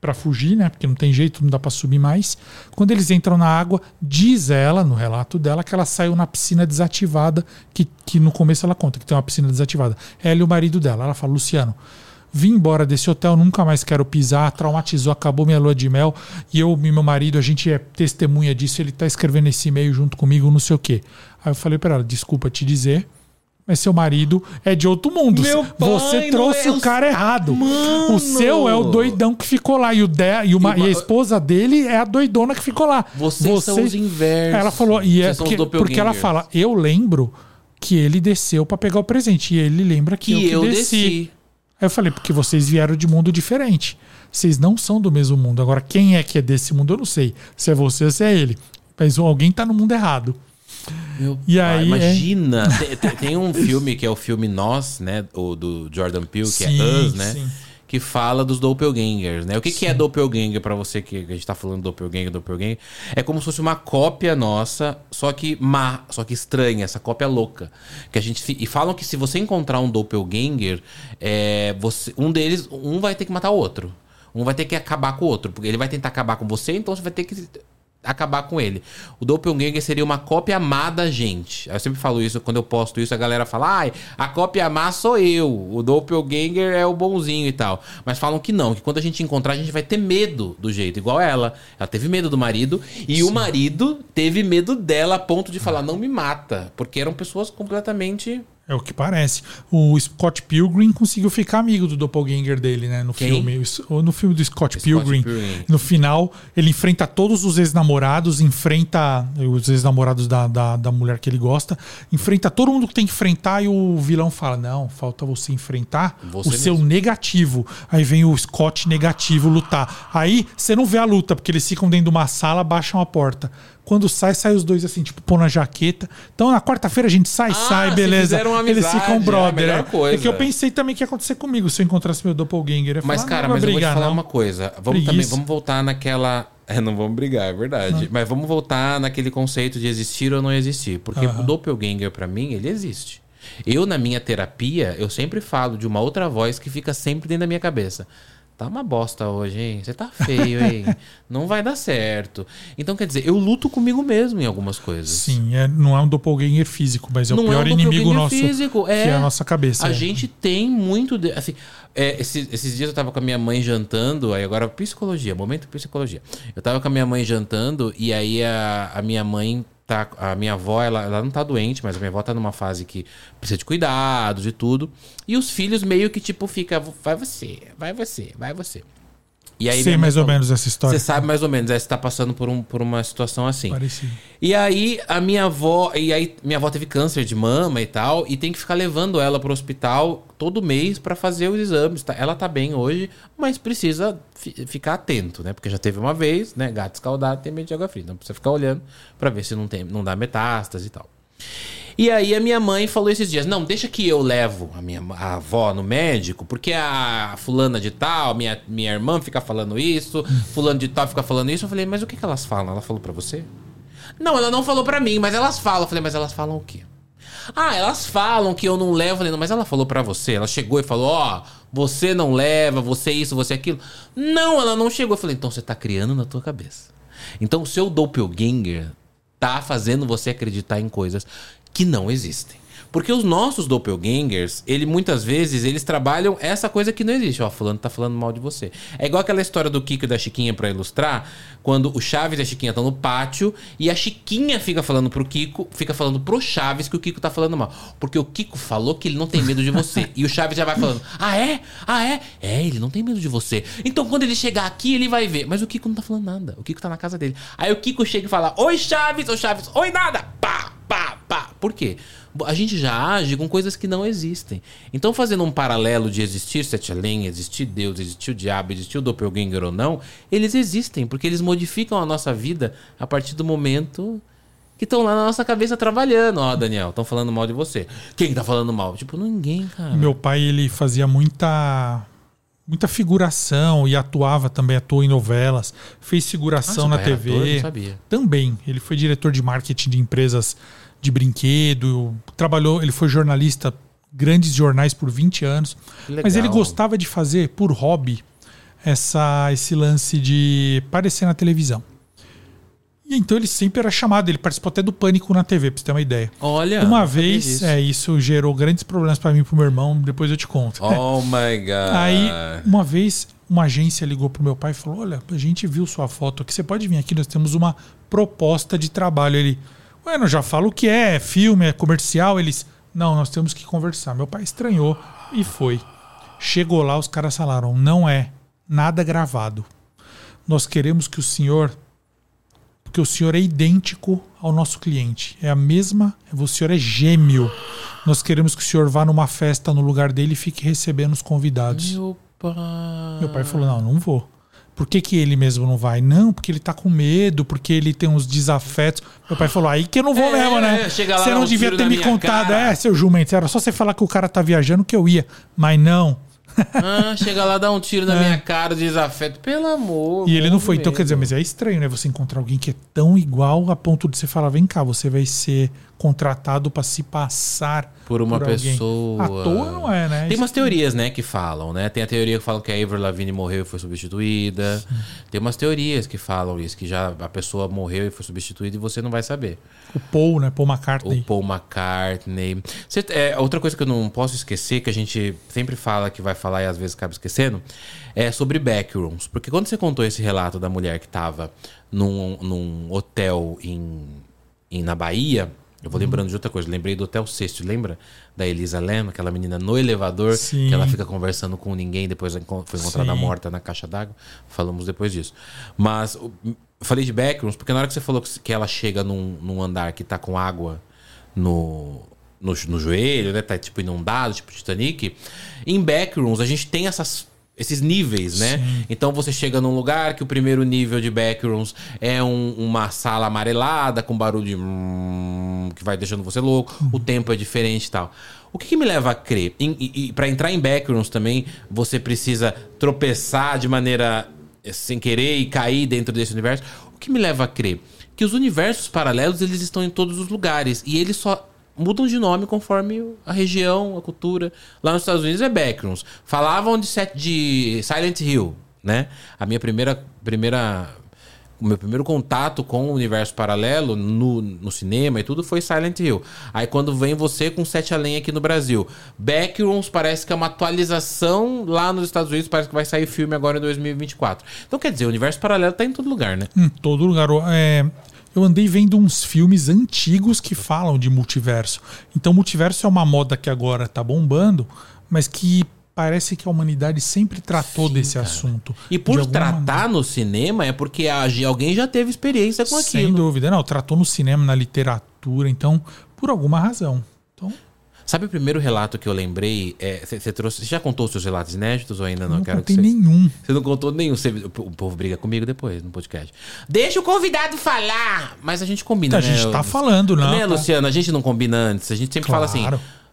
pra fugir, né? Porque não tem jeito, não dá pra subir mais. Quando eles entram na água, diz ela, no relato dela, que ela saiu na piscina desativada, que, que no começo ela conta que tem uma piscina desativada. Ela e o marido dela. Ela fala, Luciano, vim embora desse hotel, nunca mais quero pisar, traumatizou, acabou minha lua de mel. E eu e meu marido, a gente é testemunha disso, ele tá escrevendo esse e-mail junto comigo, não sei o quê. Aí eu falei para ela, desculpa te dizer, mas seu marido é de outro mundo. Meu Você trouxe é o cara errado. Mano! O seu é o doidão que ficou lá. E, o de, e, uma- E uma- e a esposa dele é a doidona que ficou lá. Vocês são os inversos. Ela falou, e é porque, porque ela fala, eu lembro que ele desceu pra pegar o presente. E ele lembra que, que eu, eu que desci. desci. Aí eu falei, porque vocês vieram de mundo diferente. Vocês não são do mesmo mundo. Agora, quem é que é desse mundo, eu não sei. Se é você ou se é ele. Mas alguém tá no mundo errado. Meu E pai, aí, é- imagina. Tem, tem- tem um filme que é o filme Nós, né? O do Jordan Peele, que Sim, é Us, né? sim. Que fala dos doppelgangers, né? O que, que é doppelganger pra você que a gente tá falando doppelganger, doppelganger? É como se fosse uma cópia nossa, só que má, só que estranha, essa cópia louca. Que a gente e falam que se você encontrar um doppelganger, é, você, um deles, um vai ter que matar o outro. Um vai ter que acabar com o outro, porque ele vai tentar acabar com você, então você vai ter que acabar com ele. O Doppelganger seria uma cópia má da gente. Eu sempre falo isso, quando eu posto isso, a galera fala, ai, a cópia má sou eu, o Doppelganger é o bonzinho e tal. Mas falam que não, que quando a gente encontrar, a gente vai ter medo do jeito, igual ela. Ela teve medo do marido, e o marido teve medo dela a ponto de falar, não me mata, porque eram pessoas completamente... É o que parece. O Scott Pilgrim conseguiu ficar amigo do doppelganger dele, né? No Quem? filme. No filme do Scott, Scott Pilgrim. Pilgrim. No final, ele enfrenta todos os ex-namorados, enfrenta os ex-namorados da, da, da mulher que ele gosta, enfrenta todo mundo que tem que enfrentar e o vilão fala: Não, falta você enfrentar Você o seu mesmo." negativo. Aí vem o Scott negativo lutar. Aí você não vê a luta, porque eles ficam dentro de uma sala, baixam a porta. Quando sai, sai os dois assim, tipo, pôr na jaqueta. Então na quarta-feira a gente sai, Ah, sai, beleza. uma Eles amizade, ficam é a brother. é. coisa. É que eu pensei também que ia acontecer comigo se eu encontrasse meu doppelganger. Eu Mas, falar, cara, não mas vai eu vou te brigar, falar não. uma coisa. Vamos Preguiça. também, vamos voltar naquela. É, não vamos brigar, é verdade. Mas vamos voltar naquele conceito de existir ou não existir. Porque Aham. o doppelganger, pra mim, ele existe. Eu, na minha terapia, eu sempre falo de uma outra voz que fica sempre dentro da minha cabeça. Tá uma bosta hoje, hein? Você tá feio, hein? não vai dar certo. Então, quer dizer, eu luto comigo mesmo em algumas coisas. Sim, é, não é um doppelganger físico, mas é Não o pior um inimigo nosso, físico, que é a nossa cabeça. A é. gente tem muito. De, assim, é, esses, esses dias eu tava com a minha mãe jantando, aí agora psicologia, momento psicologia. Eu tava com a minha mãe jantando e aí a, a minha mãe tá. A minha avó, ela, ela não tá doente, mas a minha avó tá numa fase que precisa de cuidados e tudo. E os filhos meio que tipo fica, vai você, vai você, vai você. E aí Sei mais ou falou- menos essa história. Você sabe mais ou menos, aí você tá passando por, um, por uma situação assim. Parecido. E aí a minha avó, e aí minha avó teve câncer de mama e tal, e tem que ficar levando ela pro hospital todo mês pra fazer os exames. tá? Ela tá bem hoje, mas precisa fi- ficar atento, né? Porque já teve uma vez, né? Gato escaldado tem medo de água fria, então precisa ficar olhando pra ver se não tem, não dá metástase e tal. E aí a minha mãe falou esses dias: não, deixa que eu levo a minha a avó no médico, porque a fulana de tal, minha, minha irmã fica falando isso, fulano de tal fica falando isso. Eu falei, mas o que, que elas falam? Ela falou pra você? Não, ela não falou pra mim, mas elas falam. Eu falei, mas elas falam o quê? Ah, elas falam que eu não levo. Eu falei, não, mas ela falou pra você. Ela chegou e falou: Ó, você não leva, você isso, você aquilo. Não, ela não chegou. Eu falei, então você tá criando na tua cabeça. Então o seu doppelganger tá fazendo você acreditar em coisas que não existem. Porque os nossos doppelgangers, ele muitas vezes, eles trabalham essa coisa que não existe. Ó, fulano tá falando mal de você. É igual aquela história do Kiko e da Chiquinha pra ilustrar, quando o Chaves e a Chiquinha estão no pátio e a Chiquinha fica falando pro Kiko, fica falando pro Chaves que o Kiko tá falando mal. Porque o Kiko falou que ele não tem medo de você. e o Chaves já vai falando: "Ah, é? Ah, é? É, ele não tem medo de você. Então quando ele chegar aqui, ele vai ver". Mas o Kiko não tá falando nada. O Kiko tá na casa dele. Aí o Kiko chega e fala: "Oi, Chaves, ô Chaves, oi nada". Pá, pá, pá. Por quê? A gente já age com coisas que não existem. Então, fazendo um paralelo de existir sete além, existir Deus, existir o diabo, existir o doppelganger ou não, eles existem, porque eles modificam a nossa vida a partir do momento que estão lá na nossa cabeça trabalhando. Ó, Daniel, estão falando mal de você. Quem tá falando mal? Tipo, ninguém, cara. Meu pai, ele fazia muita muita figuração e atuava também, atuou em novelas, fez Ah, figuração seu na TV. ator? Não sabia. Também. Ele foi diretor de marketing de empresas de brinquedo, trabalhou, ele foi jornalista, grandes jornais por 20 anos. Mas ele gostava de fazer, por hobby, essa, esse lance de aparecer na televisão. E então ele sempre era chamado, ele participou até do Pânico na TV, pra você ter uma ideia. Olha. uma vez, é, isso gerou grandes problemas pra mim e pro meu irmão, depois eu te conto. Oh my god. Aí, uma vez, uma agência ligou pro meu pai e falou: Olha, a gente viu sua foto aqui, você pode vir aqui, nós temos uma proposta de trabalho. Ele, ué, eu já falo o que é, é filme, é comercial. Eles, não, nós temos que conversar. Meu pai estranhou e foi. Chegou lá, os caras falaram: Não é nada gravado. Nós queremos que o senhor. Porque o senhor é idêntico ao nosso cliente. É a mesma. O senhor é gêmeo. Nós queremos que o senhor vá numa festa no lugar dele e fique recebendo os convidados. Meu pai. Meu pai falou: não, não vou. Por que, que ele mesmo não vai? Não, porque ele tá com medo, porque ele tem uns desafetos. Meu pai falou: aí que eu não vou É, mesmo, né? Você não um devia ter me contado. cara. É, seu jumento, era só você falar que o cara tá viajando que eu ia. Mas não. Ah, chega lá, dá um tiro na É. minha cara, desafeto. Pelo amor. E ele não foi. de Então, quer dizer, mas é estranho, né? Você encontrar alguém que é tão igual a ponto de você falar: vem cá, você vai ser contratado pra se passar Por uma alguém. pessoa. À toa não é, né? Tem umas teorias, né, que falam, né? Tem a teoria que fala que a Avril Lavigne morreu e foi substituída. Tem umas teorias que falam isso, que já a pessoa morreu e foi substituída e você não vai saber. O Paul, né? Paul O McCartney. Paul McCartney. Cê- é, outra coisa que eu não posso esquecer, que a gente sempre fala que vai falar e às vezes acaba esquecendo, é sobre backrooms. Porque quando você contou esse relato da mulher que tava num, num hotel em, em- na Bahia, eu vou lembrando de outra coisa. Lembrei do Hotel Sexto, lembra? Da Elisa Lam, aquela menina no elevador, Sim. que ela fica conversando com ninguém, depois foi encontrada Sim. morta na caixa d'água. Falamos depois disso. Mas falei de backrooms, porque na hora que você falou que que ela chega num, num andar que tá com água no, no, no joelho, né? Tá tipo inundado, tipo Titanic. Em backrooms, a gente tem essas. Esses níveis, né? Então você chega num lugar que o primeiro nível de backrooms é um- uma sala amarelada com barulho de. hum, que vai deixando você louco, o tempo é diferente e tal. O que, que me leva a crer? Para entrar em backrooms também, você precisa tropeçar de maneira eh, sem querer e cair dentro desse universo. O que me leva a crer? Que os universos paralelos eles estão em todos os lugares e eles só mudam de nome conforme a região, a cultura. Lá nos Estados Unidos é backrooms. Falavam de, set, de Silent Hill, né? A minha primeira primeira o meu primeiro contato com o universo paralelo no, no cinema e tudo foi Silent Hill. Aí quando vem você com Sete Além aqui no Brasil. Backrooms parece que é uma atualização lá nos Estados Unidos, parece que vai sair filme agora em 2024. Então quer dizer, o universo paralelo tá em todo lugar, né? Em todo lugar. É, eu andei vendo uns filmes antigos que falam de multiverso. Então, multiverso é uma moda que agora tá bombando, mas que parece que a humanidade sempre tratou desse assunto. E por tratar maneira. no cinema é porque alguém já teve experiência com Sem aquilo. dúvida. Não, tratou no cinema, na literatura, então, por alguma razão. Então, Sabe o primeiro relato que eu lembrei? Você trouxe. Você já contou os seus relatos inéditos ou ainda não? não Quero contei que cê- nenhum. Você não contou nenhum. Você- o povo briga comigo depois no podcast. Deixa o convidado falar! Mas a gente combina, A né? gente tá Eu- falando, não. né, tá? Luciano? A gente não combina antes. A gente sempre fala assim.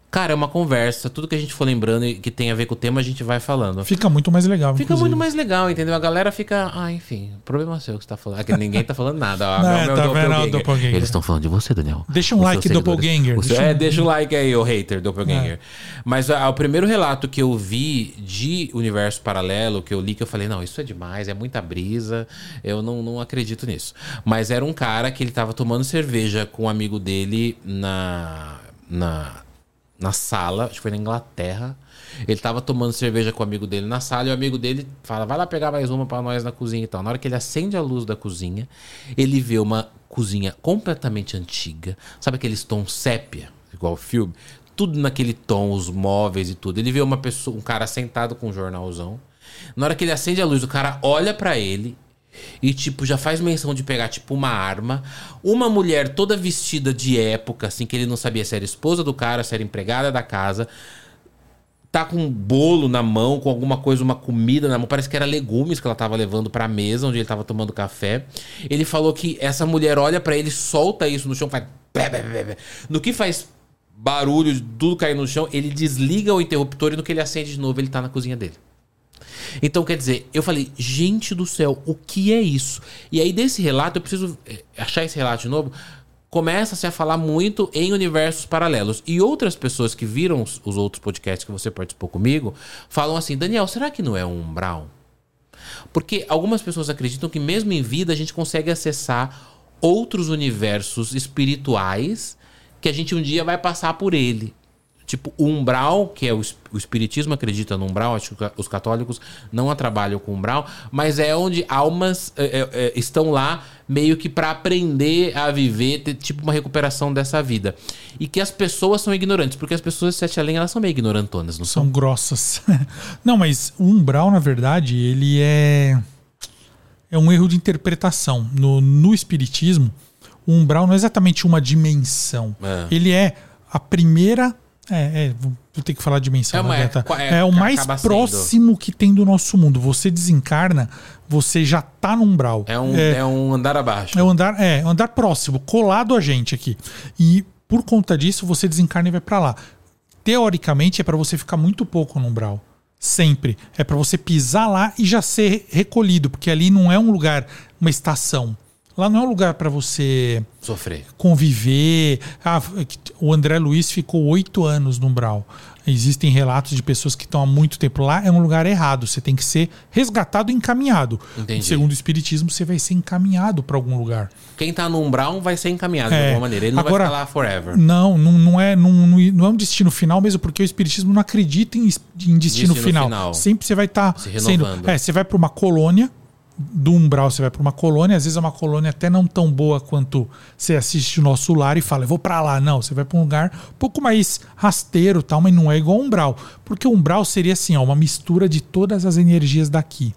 Cara, é uma conversa. Tudo que a gente for lembrando e que tem a ver com o tema, a gente vai falando. Fica muito mais legal. Fica inclusive. muito mais legal, entendeu? A galera fica. Ah, enfim, problema seu que você tá falando. É que ninguém tá falando nada. ó. Não, Meu- é, meu tá vendo? doppelganger. Doppelganger. Eles estão falando de você, Daniel. Deixa um Os like, doppelganger. O seu- Deixa é, um- deixa o like aí, o hater, doppelganger. É. Mas ah, o primeiro relato que eu vi de universo paralelo, que eu li, que eu falei, não, isso é demais, é muita brisa, eu não, não acredito nisso. Mas era um cara que ele tava tomando cerveja com um amigo dele na. na na sala, acho que foi na Inglaterra. Ele tava tomando cerveja com o amigo dele na sala e o amigo dele fala: vai lá pegar mais uma pra nós na cozinha e tal. Na hora que ele acende a luz da cozinha, ele vê uma cozinha completamente antiga. Sabe aqueles tons sépia, igual o filme? Tudo naquele tom, os móveis e tudo. Ele vê uma pessoa, um cara sentado com um jornalzão. Na hora que ele acende a luz, o cara olha pra ele e, tipo, já faz menção de pegar, tipo, uma arma. Uma mulher toda vestida de época, assim, que ele não sabia se era esposa do cara, se era empregada da casa. Tá com um bolo na mão, com alguma coisa, uma comida na mão. Parece que era legumes que ela tava levando pra mesa, onde ele tava tomando café. Ele falou que essa mulher olha pra ele, solta isso no chão, faz... No que faz barulho, tudo cair no chão, ele desliga o interruptor e no que ele acende de novo, ele tá na cozinha dele. Então, quer dizer, eu falei, gente do céu, o que é isso? E aí, desse relato, eu preciso eh, achar esse relato de novo. Começa-se a falar muito em universos paralelos. E outras pessoas que viram os, os outros podcasts que você participou comigo falam assim: Daniel, será que não é um umbral? Porque algumas pessoas acreditam que, mesmo em vida, a gente consegue acessar outros universos espirituais que a gente um dia vai passar por ele. Tipo, o umbral, que é o, o espiritismo acredita no umbral, acho que os católicos não trabalham com umbral, mas é onde almas é, é, estão lá meio que para aprender a viver, ter tipo uma recuperação dessa vida. E que as pessoas são ignorantes, porque as pessoas de Sete Além, elas são meio ignorantonas, não são? São grossas. Não, mas o umbral, na verdade, ele é. É um erro de interpretação. No, no Espiritismo, o umbral não é exatamente uma dimensão. É. Ele é a primeira. É, é, vou ter que falar dimensão. É uma- é- é, o mais acaba sendo. próximo que tem do nosso mundo. Você desencarna, você já tá no umbral. É um, é, um andar abaixo. É o andar, é, o andar próximo, colado a gente aqui. E por conta disso, você desencarna e vai pra lá. Teoricamente, é pra você ficar muito pouco no umbral. Sempre. É pra você pisar lá e já ser recolhido, porque ali não é um lugar, uma estação. Lá não é um lugar pra você Sofrer. conviver. Ah, o André Luiz ficou oito anos no umbral. Existem relatos de pessoas que estão há muito tempo lá. É um lugar errado. Você tem que ser resgatado e encaminhado. Entendi. Segundo o Espiritismo, você vai ser encaminhado para algum lugar. Quem tá no umbral vai ser encaminhado de É. alguma maneira. Ele não Agora- vai ficar lá forever. Não, não, não, é, não, não é um destino final mesmo, porque o Espiritismo não acredita em, em destino, Destino final. final. Sempre você vai estar Se sendo. renovando. É, você vai para uma colônia. Do umbral você vai para uma colônia, às vezes é uma colônia até não tão boa quanto você assiste o nosso lar e fala, eu vou para lá. Não, você vai para um lugar um pouco mais rasteiro, tal, mas não é igual umbral. Porque o umbral seria assim, ó, uma mistura de todas as energias daqui.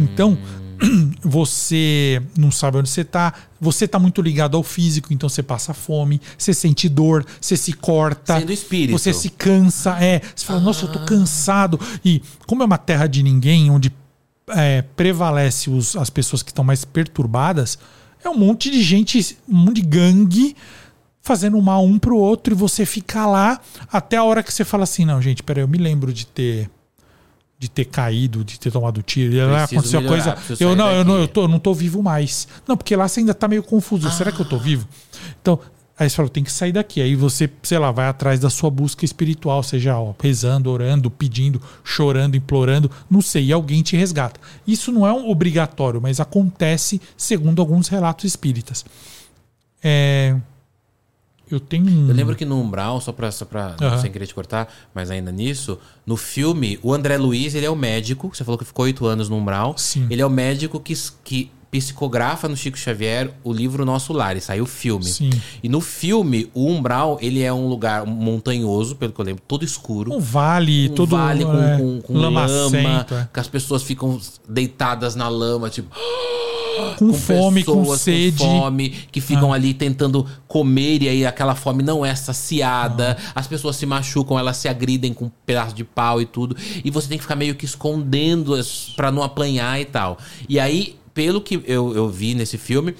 Então, você não sabe onde você tá, você tá muito ligado ao físico, então você passa fome, você sente dor, você se corta, Sendo espírito. você se cansa, é, você fala, nossa, eu tô cansado. E como é uma terra de ninguém, onde é, prevalece os- as pessoas que estão mais perturbadas, é um monte de gente, um monte de gangue fazendo mal um pro outro e você fica lá até a hora que você fala assim, não, gente, peraí, eu me lembro de ter de ter caído, de ter tomado tiro, e lá aconteceu melhorar, coisa. Eu não, eu não, eu, tô, eu não tô vivo mais. Não, porque lá você ainda tá meio confuso. Será que eu tô vivo? Então, aí você fala, tem que sair daqui. Aí você, sei lá, vai atrás da sua busca espiritual, seja ó, rezando, orando, pedindo, chorando, implorando, não sei, e alguém te resgata. Isso não é um obrigatório, mas acontece segundo alguns relatos espíritas. É, eu tenho. Eu lembro que no Umbral, só pra, só pra Aham. sem querer te cortar, mas ainda nisso, no filme, o André Luiz, ele é o médico, você falou que ficou oito anos no Umbral. Sim. Ele é o médico que, que psicografa no Chico Xavier o livro Nosso Lar, e saiu o filme. Sim. E no filme, o Umbral, ele é um lugar montanhoso, pelo que eu lembro, todo escuro. Um vale, um todo vale com, é, com, com lama, é. que as pessoas ficam deitadas na lama, tipo, com, com fome, com pessoas sede. Ah. fome, que ficam ali tentando comer e aí aquela fome não é saciada. Ah. As pessoas se machucam, elas se agridem com um pedaço de pau e tudo. E você tem que ficar meio que escondendo as- pra não apanhar e tal. E aí, pelo que eu, eu vi nesse filme,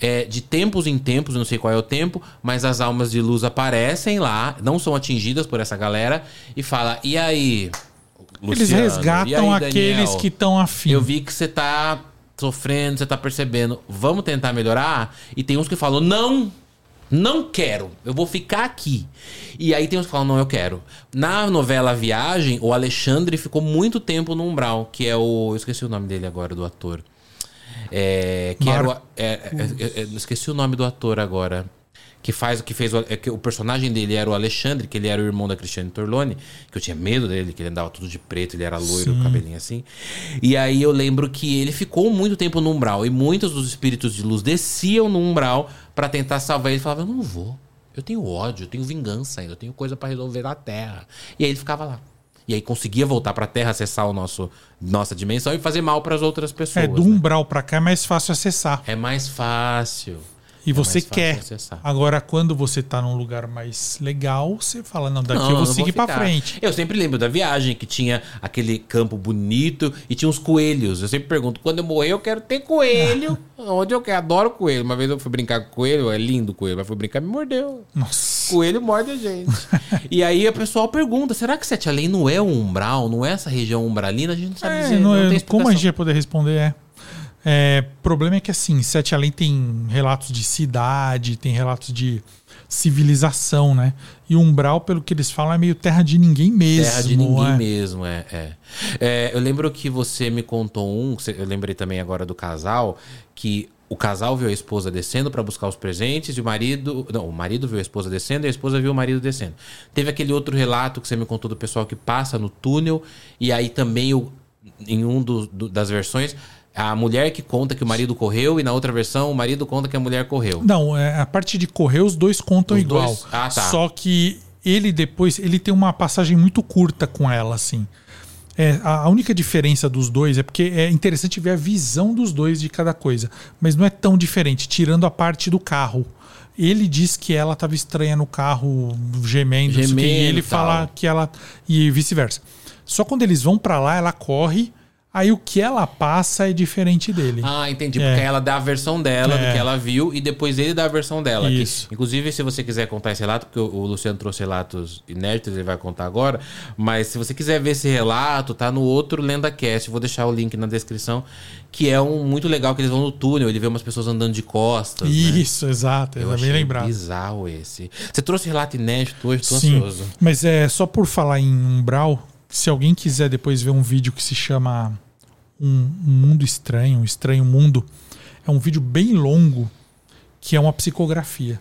é, de tempos em tempos, não sei qual é o tempo, mas as almas de luz aparecem lá, não são atingidas por essa galera e fala: "E aí, Eles Luciano? E resgatam aí, aqueles Daniel? que estão afim. Eu vi que você tá sofrendo, você tá percebendo. Vamos tentar melhorar? E tem uns que falam, não, não quero, eu vou ficar aqui. E aí tem uns que falam, não, eu quero. Na novela Viagem, o Alexandre ficou muito tempo no Umbral, que é o. Eu esqueci o nome dele agora, do ator. É, que era o, é, é, é, é, esqueci o nome do ator agora. Que faz que fez o, é, que o personagem dele era o Alexandre, que ele era o irmão da Cristiane Torlone, que eu tinha medo dele, que ele andava tudo de preto, ele era loiro, Sim. cabelinho assim. E aí eu lembro que ele ficou muito tempo no umbral e muitos dos espíritos de luz desciam no umbral pra tentar salvar ele. Ele falava: "Eu não vou. Eu tenho ódio, eu tenho vingança ainda, eu tenho coisa pra resolver na Terra". E aí ele ficava lá. E aí conseguia voltar pra Terra, acessar o nosso nossa dimensão e fazer mal pras outras pessoas. É, do né? umbral pra cá é mais fácil acessar. É mais fácil. E É você quer. acessar. Agora, quando você tá num lugar mais legal, você fala, não, daqui Não, eu vou não seguir pra ficar. frente. Eu sempre lembro da viagem que tinha aquele campo bonito e tinha uns coelhos. Eu sempre pergunto, quando eu morrer eu quero ter coelho. Onde eu quero? Adoro coelho. Uma vez eu fui brincar com coelho, é lindo o coelho, mas fui brincar e me mordeu. Nossa. Coelho morde a gente. e aí o pessoal pergunta, será que Sete Além não é um umbral, não é essa região umbralina? A gente não sabe É, dizer, não não, é- tem como a gente ia poder responder é. É, problema é que assim, Sete Além tem relatos de cidade, tem relatos de civilização, né? E Umbral, pelo que eles falam, é meio terra de ninguém mesmo. Terra de ninguém é? mesmo, é, é. É, Eu lembro que você me contou um, eu lembrei também agora do casal, que o casal viu a esposa descendo para buscar os presentes e o marido. Não, o marido viu a esposa descendo e a esposa viu o marido descendo. Teve aquele outro relato que você me contou do pessoal que passa no túnel e aí também o, em um do, do, das versões. A mulher que conta que o marido correu e na outra versão o marido conta que a mulher correu. Não, é, a parte de correr os dois contam Os igual. dois? Ah, tá. Só que ele depois ele tem uma passagem muito curta com ela, assim. É, a única diferença dos dois é porque é interessante ver a visão dos dois de cada coisa, mas não é tão diferente, tirando a parte do carro. Ele diz que ela estava estranha no carro, gemendo, não sei o quê, e Gemendo ele e fala tal. que ela. e vice-versa. Só quando eles vão pra lá, ela corre, aí o que ela passa é diferente dele. Ah, entendi. É. Porque ela dá a versão dela do É. que ela viu e depois ele dá a versão dela. Que, Isso. inclusive, se você quiser contar esse relato, porque o, o Luciano trouxe relatos inéditos, ele vai contar agora. Mas se você quiser ver esse relato, tá no outro LendaCast. Vou deixar o link na descrição. Que é um muito legal que eles vão no túnel, ele vê umas pessoas andando de costas. né? Isso, exato, Eu é bem lembrado. bizarro esse. Você trouxe relato inédito hoje, tô Sim, ansioso. mas é só por falar em umbral, se alguém quiser depois ver um vídeo que se chama um, um Mundo Estranho, um Estranho Mundo, é um vídeo bem longo que é uma psicografia.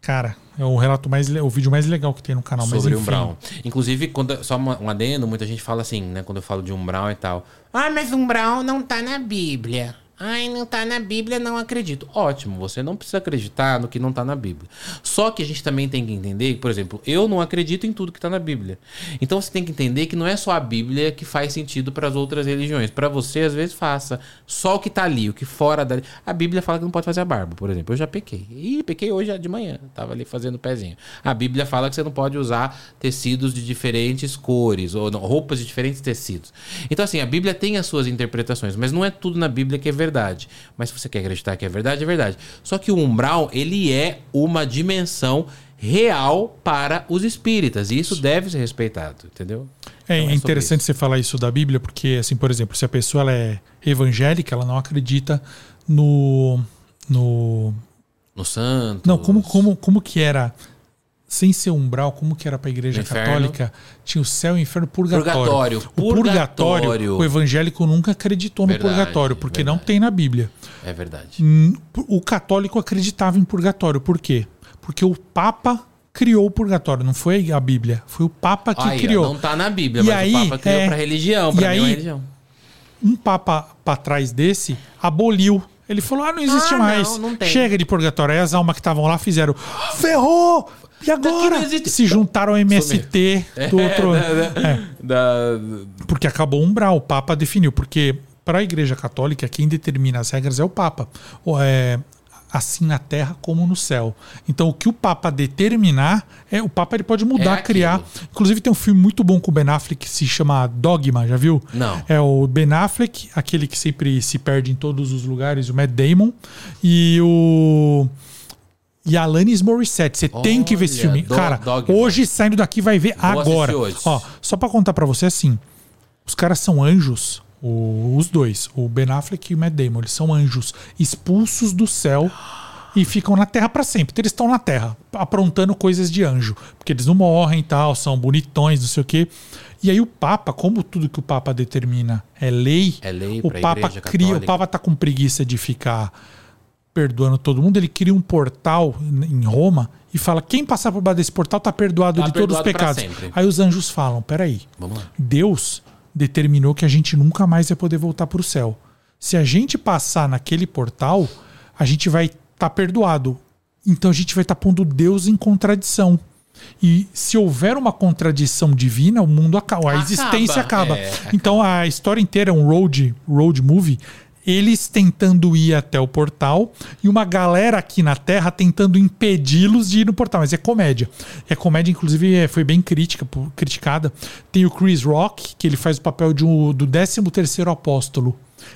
Cara, é o relato mais o vídeo mais legal que tem no canal. sobre mas, enfim, umbral. Inclusive, quando, só uma- um adendo, muita gente fala assim, né? Quando eu falo de umbral e tal. Ah, mas umbral não tá na Bíblia. Ai, não tá na Bíblia, não acredito. Ótimo, você não precisa acreditar no que não tá na Bíblia. Só que a gente também tem que entender, por exemplo, eu não acredito em tudo que tá na Bíblia. Então você tem que entender que não é só a Bíblia que faz sentido para as outras religiões. Para você, às vezes, faça. Só o que tá ali, o que fora dali. A Bíblia fala que não pode fazer a barba, por exemplo. Eu já pequei. Ih, pequei hoje de manhã. Tava ali fazendo o pezinho. A Bíblia fala que você não pode usar tecidos de diferentes cores, ou não, roupas de diferentes tecidos. Então, assim, a Bíblia tem as suas interpretações, mas não é tudo na Bíblia que é verdade. Mas se você quer acreditar que é verdade, é verdade. Só que o umbral, ele é uma dimensão real para os espíritas. E isso deve ser respeitado, entendeu? É Então, sobre interessante você falar isso da Bíblia, porque, assim, por exemplo, se a pessoa ela é evangélica, ela não acredita no. no No santo. Não, como, como, como que era, sem ser umbral, como que era para a igreja No católica? Tinha o céu, o inferno, purgatório. Purgatório, O purgatório, purgatório. o evangélico nunca acreditou no Verdade, purgatório, porque não verdade. tem na Bíblia. É verdade. O católico acreditava em purgatório. Por quê? Porque o Papa criou o purgatório, não foi a Bíblia, foi o Papa que Aí, criou. não tá na Bíblia, E mas aí, o Papa criou é, pra religião. e aí, religião. um papa para trás desse aboliu. Ele falou: ah, não existe Ah, mais. não, não. Chega de purgatório. Aí as almas que estavam lá fizeram: ferrou! E agora? existe. Se juntaram ao MST do outro. da, da- É, da- porque acabou o umbral. O Papa definiu. Porque para a Igreja Católica, quem determina as regras é o Papa. Ou É, assim na terra como no céu. Então, o que o Papa determinar, é o Papa ele pode mudar, É criar. Inclusive, tem um filme muito bom com o Ben Affleck que se chama Dogma, já viu? Não. É o Ben Affleck, aquele que sempre se perde em todos os lugares, o Matt Damon, e o. E a Alanis Morissette. Você tem que ver esse Olha, filme. Do- Cara, hoje saindo daqui vai ver Vou agora. Ó, só pra contar pra você assim: os caras são anjos, o- os dois, o Ben Affleck e o Matt Damon, eles são anjos expulsos do céu e ficam na terra pra sempre. Então eles estão na terra, aprontando coisas de anjo, porque eles não morrem e tal, são bonitões, não sei o quê. E aí o Papa, como tudo que o Papa determina é lei, É lei o Papa cria, o. Papa tá com preguiça de ficar perdoando todo mundo, ele cria um portal em Roma e fala: quem passar por baixo desse portal tá perdoado Tá de todos os perdoado pecados. Aí os anjos falam: peraí, Vamos lá. Deus determinou que a gente nunca mais vai poder voltar para o céu. Se a gente passar naquele portal, a gente vai estar perdoado. Então a gente vai estar pondo Deus em contradição. E se houver uma contradição divina, o mundo acaba, a Acaba, existência acaba. é, Então a história inteira é um road, road movie. Eles tentando ir até o portal e uma galera aqui na Terra tentando impedi-los de ir no portal. Mas é comédia. É comédia, inclusive, é- foi bem crítica, criticada. Tem o Chris Rock, que ele faz o papel de um, do 13 terceiro apóstolo.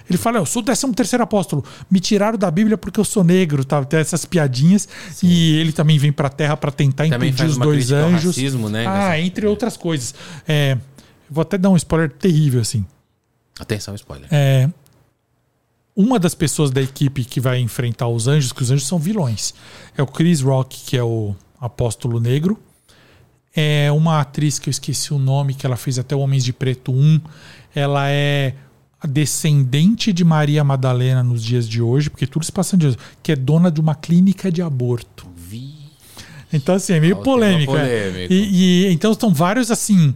Ele fala, eu sou o 13 terceiro apóstolo. Me tiraram da Bíblia porque eu sou negro, tá? Tem essas piadinhas. E ele também vem pra Terra pra tentar Também impedir os dois anjos. racismo, né? Ah, Nessa- entre outras coisas. É, vou até dar um spoiler terrível, assim. Atenção, spoiler. É, uma das pessoas da equipe que vai enfrentar os anjos, que os anjos são vilões, é o Chris Rock, que é o apóstolo negro. É uma atriz que eu esqueci o nome, que ela fez até o Homens de Preto 1. Ela é a descendente de Maria Madalena nos dias de hoje, porque tudo se passa em dias, que é dona de uma clínica de aborto. Vi. Então, assim, é meio polêmico. é. polêmica. E, e- então estão vários assim.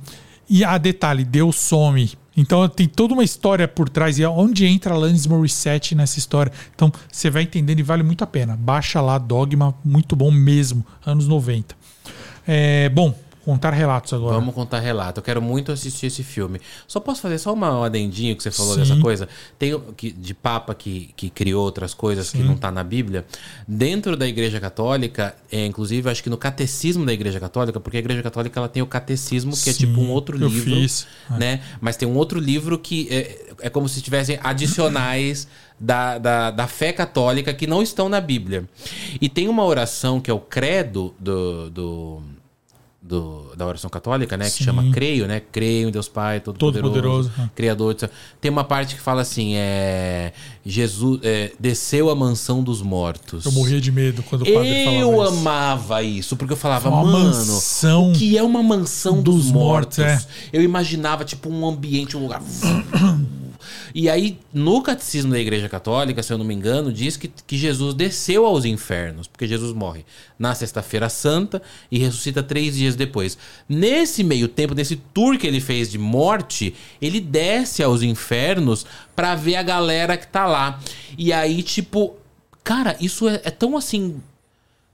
E a detalhe, Deus some. Então tem toda uma história por trás. E é onde entra Alanis Morissette nessa história. Então você vai entendendo e vale muito a pena. Baixa lá, Dogma, muito bom mesmo, anos 90. É, bom, contar relatos agora. Vamos contar relato. Eu quero muito assistir esse filme. Só posso fazer só uma, um adendinho que você falou Sim. dessa coisa? Tem que, de Papa que, que criou outras coisas que não tá na Bíblia. Dentro da Igreja Católica, é, inclusive, acho que no catecismo da Igreja Católica, porque a Igreja Católica ela tem o catecismo, que é Sim, tipo um outro livro. fiz. É. Né? Mas tem um outro livro que é, é como se tivessem adicionais da, da, da fé católica que não estão na Bíblia. E tem uma oração que é o credo do. do do- da oração católica, né? Que Sim. chama creio, né? Creio em Deus Pai, Todo-Poderoso, Todo-Poderoso, é. Criador. de- Tem uma parte que fala assim, é... Jesus é, desceu à mansão dos mortos. Eu morria de medo quando o padre falava Eu amava isso, porque eu falava, Uma mano, mansão o que é uma mansão dos, dos mortos? mortos, Eu imaginava, tipo, um ambiente, um lugar. E aí, no catecismo da Igreja Católica, se eu não me engano, diz que, que Jesus desceu aos infernos, porque Jesus morre na Sexta-feira Santa e ressuscita três dias depois. Nesse meio tempo, nesse tour que ele fez de morte, ele desce aos infernos pra ver a galera que tá lá. E aí, tipo, cara, isso é, é tão assim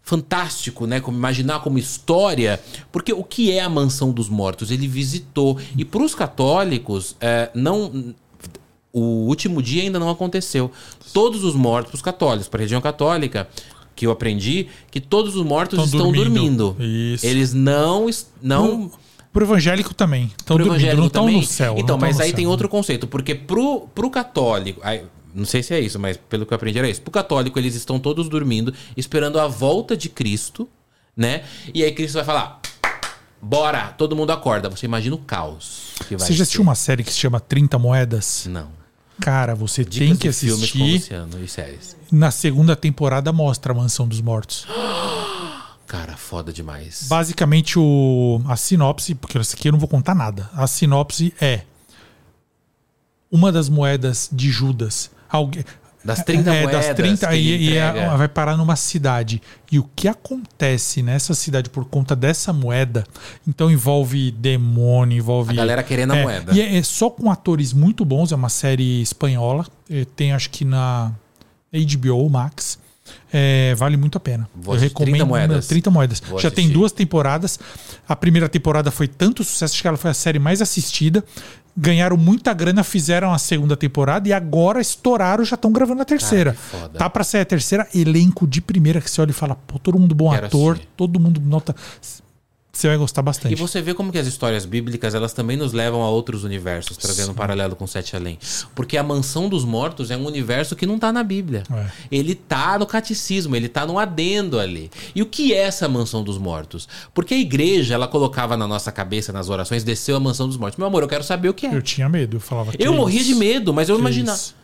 fantástico, né? Como imaginar como história, porque o que é a mansão dos mortos? Ele visitou e para os católicos é, não o último dia ainda não aconteceu. Todos os mortos, para os católicos, para a religião católica, que eu aprendi, que todos os mortos Estão estão dormindo. dormindo. Isso. Eles não não Pro evangélico também. Estão pro dormindo, evangélico não estão no céu. Então, tão mas aí céu. tem outro conceito, porque pro, pro católico, aí, não sei se é isso, mas pelo que eu aprendi era isso. Pro católico, eles estão todos dormindo, esperando a volta de Cristo, né? E aí Cristo vai falar: "Bora, todo mundo acorda". Você imagina o caos que vai Você já assistiu uma série que se chama 30 Moedas? Não. Cara, você Dicas tem que assistir. E. Na segunda temporada mostra a Mansão dos Mortos. Cara, foda demais. Basicamente, o, a sinopse, porque isso aqui eu não vou contar nada. A sinopse é uma das moedas de Judas. Alguém, Das 30 é, moedas das 30 que ele e, e a- vai parar numa cidade. E o que acontece nessa cidade por conta dessa moeda? Então envolve demônio, envolve. A galera querendo a é, moeda. E é, é só com atores muito bons. É uma série espanhola. É, tem acho que na HBO Max. É, vale muito a pena. Vou Eu assistir 30 recomendo. moedas. 30 moedas. Já tem duas temporadas. A primeira temporada foi tanto sucesso acho que ela foi a série mais assistida. Ganharam muita grana, fizeram a segunda temporada e agora estouraram, já estão gravando a terceira. foda. tá pra sair a terceira, elenco de primeira que você olha e fala, pô, todo mundo bom Quero ator, assistir. todo mundo nota. Você vai gostar E bastante. você vê como que as histórias bíblicas elas também nos levam a outros universos, trazendo um paralelo com Sete Além. Porque a mansão dos mortos é um universo que não tá na Bíblia. É. Ele tá no catecismo, ele tá no adendo ali. E o que é essa mansão dos mortos? Porque a igreja, ela colocava na nossa cabeça, nas orações, desceu a mansão dos mortos. Meu amor, eu quero saber o que é. Eu tinha medo, eu falava que Eu morria isso? de medo, mas eu imaginava. isso?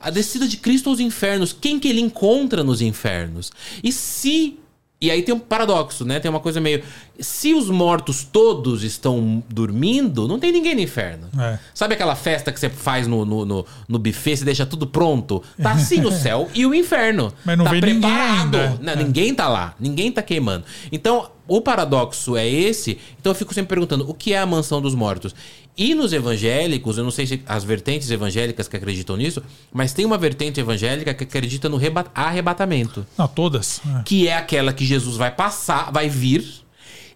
A descida de Cristo aos infernos. Quem que ele encontra nos infernos? E se. E aí tem um paradoxo, né? Tem uma coisa meio. Se os mortos todos estão dormindo, não tem ninguém no inferno. É. Sabe aquela festa que você faz no, no, no, no buffet, você deixa tudo pronto? Tá assim o céu e o inferno. Mas não tá vem ninguém ainda. Não, É. Ninguém tá lá. Ninguém tá queimando. Então, o paradoxo é esse. Então eu fico sempre perguntando: o que é a mansão dos mortos? E nos evangélicos, eu não sei se as vertentes evangélicas que acreditam nisso, mas tem uma vertente evangélica que acredita no reba- arrebatamento, Não, todas. é. que é aquela que Jesus vai passar, vai vir.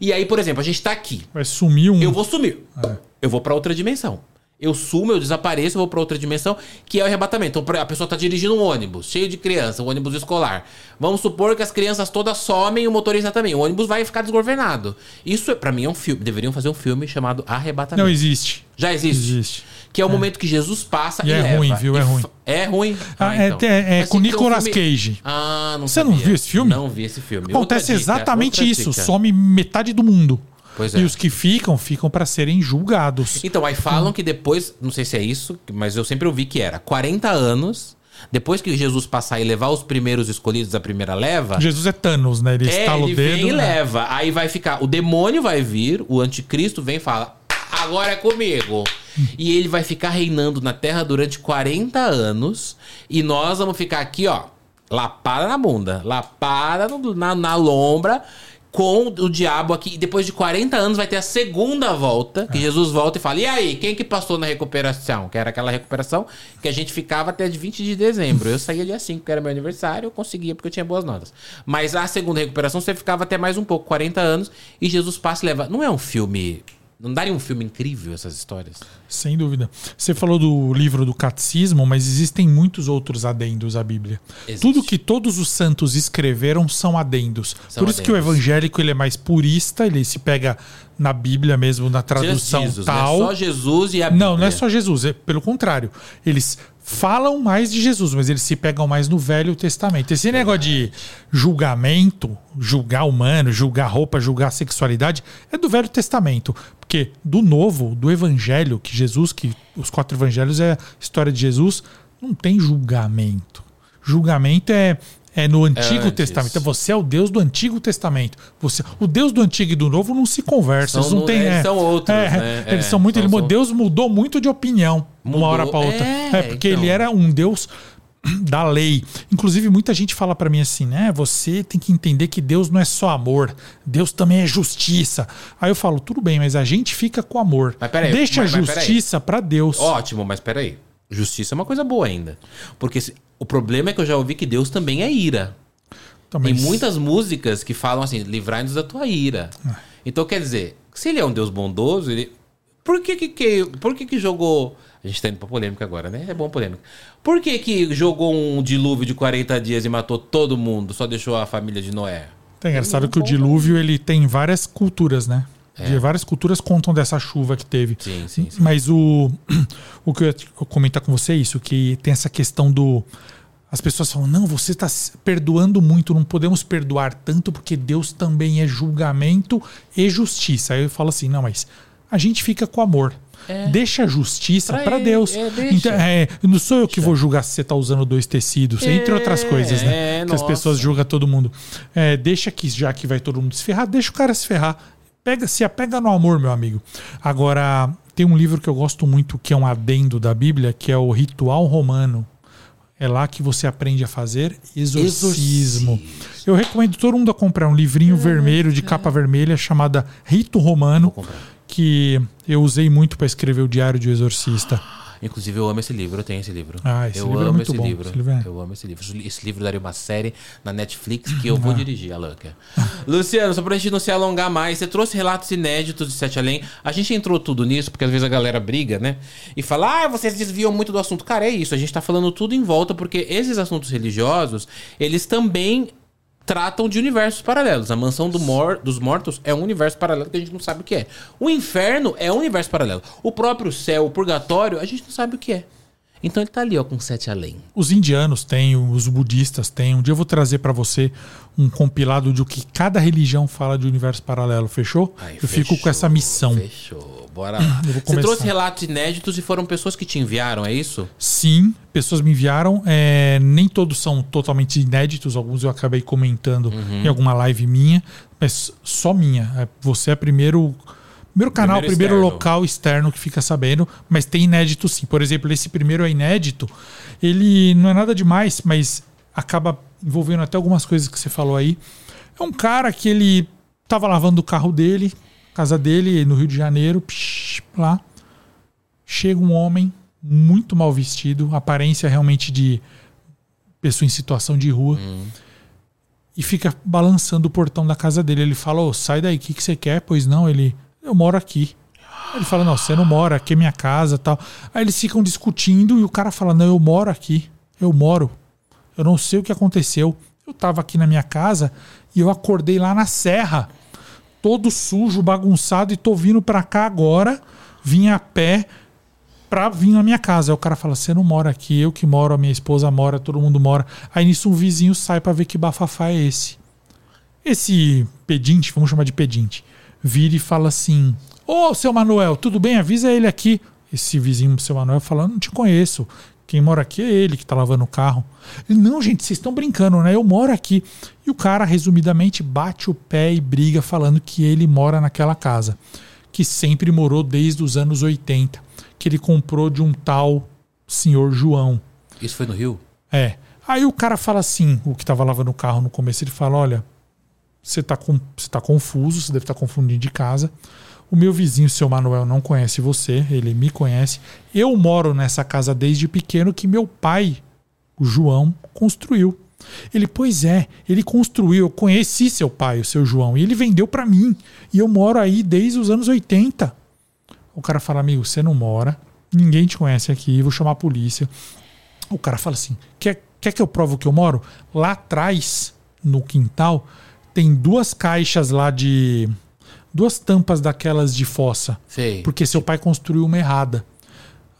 E aí, por exemplo, a gente tá aqui. Vai sumir um. Eu vou sumir. É. Eu vou pra outra dimensão. Eu sumo, eu desapareço, eu vou pra outra dimensão, que é o arrebatamento. Então, a pessoa tá dirigindo um ônibus, cheio de criança, um ônibus escolar. Vamos supor que as crianças todas somem e o motorista também. O ônibus vai ficar desgovernado. Isso, para mim, é um filme. Deveriam fazer um filme chamado Arrebatamento. Não existe. Já existe. Existe. Que é o momento que Jesus passa E e, é leva. ruim, viu? É ruim. É ruim? Ah, é- é- é Mas com um Nicolas Cage. Ah, não Você não viu esse filme? Não vi esse filme. Acontece Outra dica, exatamente outra isso. dica. Some metade do mundo. Pois é. E os que ficam, ficam para serem julgados. Então, aí falam que depois, não sei se é isso, mas eu sempre ouvi que era 40 anos, depois que Jesus passar e levar os primeiros escolhidos da primeira leva, Jesus é Thanos, né? Ele é, estala o ele dedo. vem e né? leva. Aí vai ficar, o demônio vai vir, o anticristo vem e fala, agora é comigo. E ele vai ficar reinando na Terra durante 40 anos. E nós vamos ficar aqui, ó, lapada na bunda, lapada no- na, na lombra. Com o diabo aqui, e depois de 40 anos vai ter a segunda volta, que Jesus volta e fala: E aí, quem que passou na recuperação? Que era aquela recuperação que a gente ficava até de 20 de dezembro. Eu saía dia 5, que era meu aniversário, eu conseguia porque eu tinha boas notas. Mas a segunda recuperação você ficava até mais um pouco, 40 anos, e Jesus passa e leva. Não é um filme. Não daria um filme incrível essas histórias? Sem dúvida. Você falou do livro do catecismo, mas existem muitos outros adendos à Bíblia. Existe. Tudo que todos os santos escreveram são adendos. São Por isso que o evangélico ele é mais purista, ele se pega na Bíblia mesmo, na tradução Jesus, tal. Não é só Jesus e a Não, não é Bíblia. só Jesus, é pelo contrário. Eles falam mais de Jesus, mas eles se pegam mais no Velho Testamento. Esse negócio de julgamento, julgar humano, julgar roupa, julgar sexualidade, é do Velho Testamento. Porque do Novo, do Evangelho, que Jesus, que os quatro evangelhos é a história de Jesus, não tem julgamento. Julgamento é. É no Antigo antes. Testamento. Então, Você é o Deus do Antigo Testamento. Você, o Deus do Antigo e do Novo não se conversam. São eles não têm, eles é, são outros, é, né? Eles É, são muito. são- ele, são- Deus mudou muito de opinião Mudou. uma hora para outra. É, É, porque então. ele era um Deus da lei. Inclusive, muita gente fala para mim assim, né? Você tem que entender que Deus não é só amor, Deus também é justiça. Aí eu falo, tudo bem, mas a gente fica com amor. Mas peraí, Deixa mas- a justiça para Deus. Ótimo, mas peraí. Justiça é uma coisa boa ainda. Porque se- o problema é que eu já ouvi que Deus também é ira. Então, Tem muitas músicas que falam assim, livrai-nos da tua ira. Ah. Então, quer dizer, se ele é um Deus bondoso, ele... Por que que, que- por que que jogou... A gente tá indo pra polêmica agora, né? É bom polêmica. Por que que jogou um dilúvio de 40 dias e matou todo mundo, só deixou a família de Noé? É engraçado que o dilúvio ele tem várias culturas, né? É. De várias culturas contam dessa chuva que teve. Sim, sim, sim. Mas o, o que eu ia comentar com você é isso, que tem essa questão do. As pessoas falam, não, você está perdoando muito, não podemos perdoar tanto, porque Deus também é julgamento e justiça. Aí eu falo assim, não, mas a gente fica com amor. Deixa a justiça Pra para Deus. é, então, é, não sou eu que vou julgar se você está usando dois tecidos, entre outras coisas, né? é, que as pessoas julgam todo mundo. É, deixa que, já que vai todo mundo se ferrar, deixa o cara se ferrar. Pega, se apega no amor, meu amigo. Agora, tem um livro que eu gosto muito, que é um adendo da Bíblia, que é o Ritual Romano. É lá que você aprende a fazer exorcismo. Exorcismo. Eu recomendo todo mundo a comprar um livrinho vermelho de capa vermelha chamada Rito Romano, comprar. Que eu usei muito para escrever o Diário de um Exorcista. Inclusive, eu amo esse livro, eu tenho esse livro. Ah, esse eu livro é amo muito esse bom, livro. esse livro é- Eu amo esse livro. Esse livro daria uma série na Netflix que eu vou dirigir, a Louca. Luciano, só pra gente não se alongar mais, você trouxe relatos inéditos de Sete Além. A gente entrou tudo nisso, porque às vezes a galera briga, né? E fala, ah, vocês desviam muito do assunto. Cara, é isso, a gente tá falando tudo em volta, porque esses assuntos religiosos, eles também tratam de universos paralelos. A mansão do mor- dos mortos é um universo paralelo que a gente não sabe o que é. O inferno é um universo paralelo. O próprio céu, o purgatório, a gente não sabe o que é. Então ele tá ali, ó, com sete além. Os indianos têm, os budistas têm. Um dia eu vou trazer para você um compilado de o que cada religião fala de universo paralelo, fechou? Aí, eu fico com fechou, essa missão. Fechou. Bora lá. Você trouxe relatos inéditos e foram pessoas que te enviaram, é isso? Sim, pessoas me enviaram. é, nem todos são totalmente inéditos, alguns eu acabei comentando Uhum. em alguma live minha, mas só minha. É, Você é primeiro. Primeiro canal, Primeiro primeiro, externo. local externo que fica sabendo, mas tem inédito sim. Por exemplo, esse primeiro é inédito. Ele não é nada demais, mas acaba envolvendo até algumas coisas que você falou aí. É um cara que ele tava lavando o carro dele, casa dele, no Rio de Janeiro, psh, lá. Chega um homem muito mal vestido, aparência realmente de pessoa em situação de rua, e fica balançando o portão da casa dele. Ele fala: Ô, sai daí, o que, que você quer? Pois não, ele, eu moro aqui. Ele fala: Não, você não mora, aqui é minha casa tal. Aí eles ficam discutindo e o cara fala: Não, eu moro aqui, eu moro. Eu não sei o que aconteceu. Eu tava aqui na minha casa e eu acordei lá na serra, todo sujo, bagunçado, e tô vindo pra cá agora, vim a pé pra vir na minha casa. Aí o cara fala: Você não mora aqui, eu que moro, a minha esposa mora, todo mundo mora. Aí nisso um vizinho sai pra ver que bafafá é esse. Esse pedinte, vamos chamar de pedinte, vira e fala assim: Ô, seu Manuel, tudo bem? Avisa ele aqui. Esse vizinho, seu Manuel, fala: Não te conheço. Quem mora aqui é ele que tá lavando o carro. Ele, não, gente, vocês estão brincando, né? Eu moro aqui. E o cara, resumidamente, bate o pé e briga falando que ele mora naquela casa. Que sempre morou desde os anos 80. que ele comprou de um tal senhor João. Isso foi no Rio? É. Aí o cara fala assim, o que tava lavando o carro no começo, ele fala: olha, você tá, com, você tá confuso, você deve estar tá confundindo de casa. O meu vizinho, seu Manuel, não conhece você, ele me conhece. Eu moro nessa casa desde pequeno que meu pai, o João, construiu. Ele, pois é, ele construiu, eu conheci seu pai, o seu João, e ele vendeu para mim. E eu moro aí desde os anos 80. O cara fala, amigo, você não mora, ninguém te conhece aqui, vou chamar a polícia. O cara fala assim: quer, quer que eu provo que eu moro? Lá atrás, no quintal, tem duas caixas lá de. Duas tampas daquelas de fossa. Sei. Porque seu pai construiu uma errada.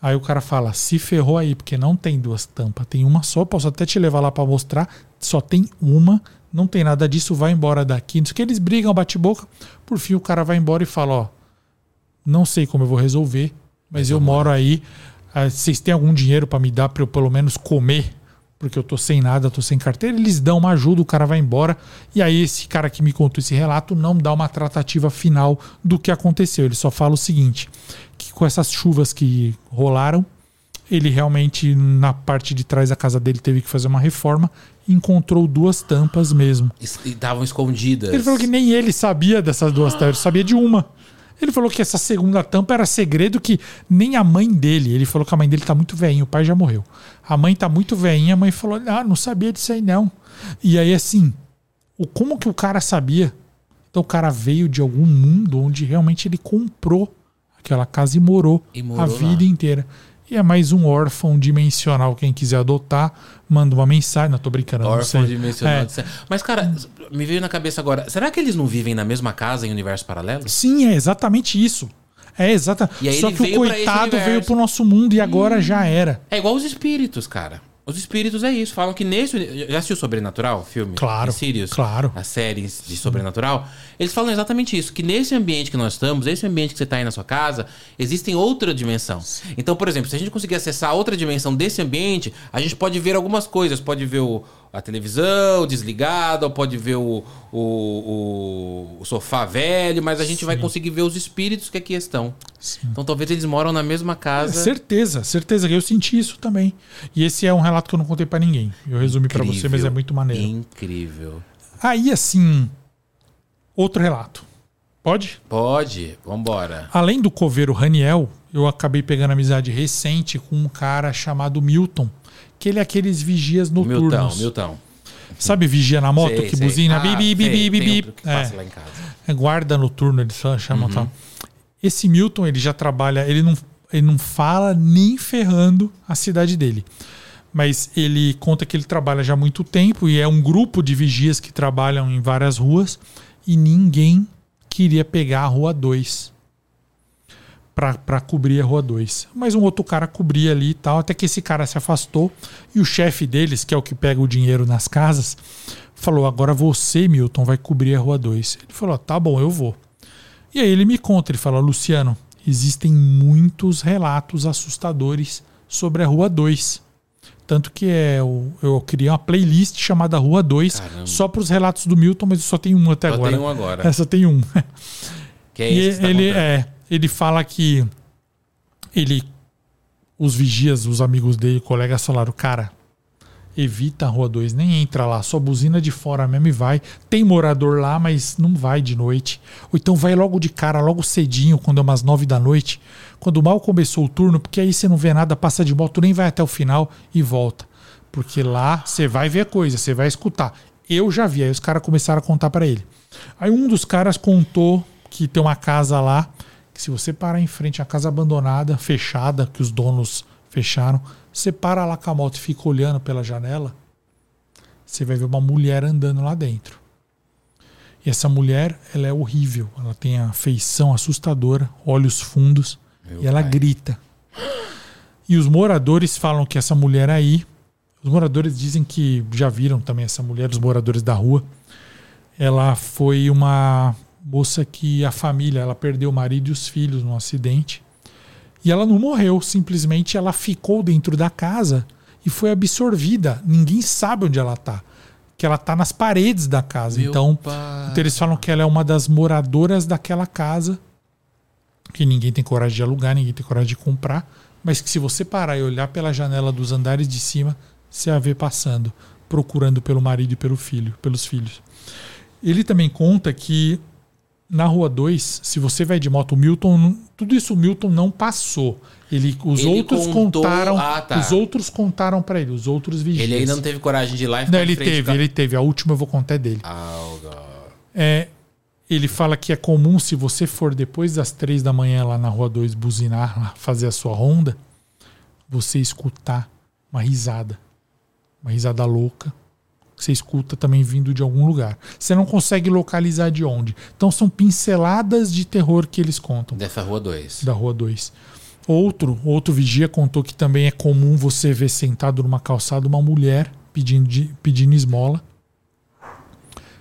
Aí o cara fala: se ferrou aí, porque não tem duas tampas, tem uma só. Posso até te levar lá para mostrar. Só tem uma, não tem nada disso, vai embora daqui. Não que eles brigam, bate-boca. Por fim, o cara vai embora e fala: ó, não sei como eu vou resolver, mas, mas eu moro aí. Ah, vocês têm algum dinheiro para me dar para eu pelo menos comer? Porque eu tô sem nada, tô sem carteira. Eles dão uma ajuda, o cara vai embora. E aí, esse cara que me contou esse relato não dá uma tratativa final do que aconteceu. Ele só fala o seguinte: que com essas chuvas que rolaram, ele realmente, na parte de trás da casa dele, teve que fazer uma reforma encontrou duas tampas mesmo. E estavam escondidas. Ele falou que nem ele sabia dessas duas tampas, ele sabia de uma. Ele falou que essa segunda tampa era segredo que nem a mãe dele. Ele falou que a mãe dele tá muito velhinha, o pai já morreu. A mãe tá muito velhinha, a mãe falou: "Ah, não sabia disso aí não". E aí assim, o como que o cara sabia? Então o cara veio de algum mundo onde realmente ele comprou aquela casa e morou, E morou a vida lá. inteira. E é mais um órfão dimensional. Quem quiser adotar, manda uma mensagem. Não, tô brincando. não Órfão sei. dimensional. É. Mas, cara, me veio na cabeça agora. Será que eles não vivem na mesma casa em universo paralelo? Sim, é exatamente isso. É exata. Só que o coitado veio pro nosso mundo e agora já era. É igual os espíritos, cara. Os espíritos é isso. Falam que nesse. Já assistiu Sobrenatural? Filme? Claro, Sirius? claro. As séries de Sobrenatural. Eles falam exatamente isso. Que nesse ambiente que nós estamos, esse ambiente que você está aí na sua casa, existem outra dimensão. Então, por exemplo, se a gente conseguir acessar outra dimensão desse ambiente, a gente pode ver algumas coisas. Pode ver o- a televisão desligada, ou pode ver o, o, o- o sofá velho, mas a gente vai conseguir ver os espíritos que aqui estão. Então talvez eles moram na mesma casa. Certeza, certeza que eu senti isso também. E esse é um relato que eu não contei pra ninguém. Eu resumi pra você, mas é muito maneiro. Incrível. Aí assim, outro relato. Pode? Pode, vambora. Além do coveiro Raniel, eu acabei pegando amizade recente com um cara chamado Milton, que ele é aqueles vigias Milton, noturnos. Milton. Sabe vigia na moto Sei, que sei. buzina? Ah, bi, bi, bi, bi, bi, bi. que passa É. lá em casa. É guarda noturno, eles chamam Uhum. tal. Esse Milton, ele já trabalha, ele não, ele não fala nem ferrando a cidade dele. Mas ele conta que ele trabalha já há muito tempo e é um grupo de vigias que trabalham em várias ruas e ninguém queria pegar a rua 2 para cobrir a rua 2. Mas um outro cara cobria ali e tal, até que esse cara se afastou e o chefe deles, que é o que pega o dinheiro nas casas, falou: Agora você, Milton, vai cobrir a rua 2. Ele falou: Tá bom, eu vou. E aí ele me conta: ele fala, Luciano, existem muitos relatos assustadores sobre a rua 2. Tanto que é, eu, eu criei uma playlist chamada Rua 2 Caramba. só para os relatos do Milton, mas só tenho um até Só agora. tem um agora. É, só tem um. Que é E esse que você tá ele, contando. é, ele fala que ele, os vigias, os amigos dele, colegas falaram, cara, evita a rua 2, nem entra lá, só buzina de fora mesmo e vai. Tem morador lá, mas não vai de noite. Ou então vai logo de cara, logo cedinho, quando é umas nove da noite, quando mal começou o turno, porque aí você não vê nada, passa de moto, nem vai até o final e volta. Porque lá você vai ver coisa, você vai escutar. Eu já vi, aí os caras começaram a contar para ele. Aí um dos caras contou que tem uma casa lá, que se você parar em frente a casa abandonada, fechada, que os donos fecharam, você para lá com a moto e fica olhando pela janela, você vai ver uma mulher andando lá dentro. E essa mulher, ela é horrível. Ela tem a feição assustadora, olhos fundos, Meu e ela pai. grita. E os moradores falam que essa mulher aí, os moradores dizem que já viram também essa mulher, os moradores da rua. Ela foi uma moça que a família, ela perdeu o marido e os filhos num acidente. E ela não morreu, simplesmente ela ficou dentro da casa e foi absorvida. Ninguém sabe onde ela tá. Que ela tá nas paredes da casa. Então, então eles falam que ela é uma das moradoras daquela casa. porque ninguém tem coragem de alugar, ninguém tem coragem de comprar, mas que se você parar e olhar pela janela dos andares de cima, você a vê passando, procurando pelo marido e pelo filho, pelos filhos. Ele também conta que na Rua 2, se você vai de moto, o Milton, tudo isso o Milton não passou. Ele, os Ele outros contou- contaram, Ah, tá. os outros contaram para ele, os outros vigias. Ele ainda não teve coragem de ir lá e Não, ele frente teve, ele teve. A última eu vou contar é dele. God. É, ele fala que é comum, se você for depois das três da manhã lá na Rua 2 buzinar, fazer a sua ronda, você escutar uma risada. Uma risada louca. Que você escuta também vindo de algum lugar. Você não consegue localizar de onde. Então são pinceladas de terror que eles contam Dessa rua 2. da Rua 2. Outro, outro vigia contou que também é comum você ver sentado numa calçada uma mulher pedindo, de- pedindo esmola.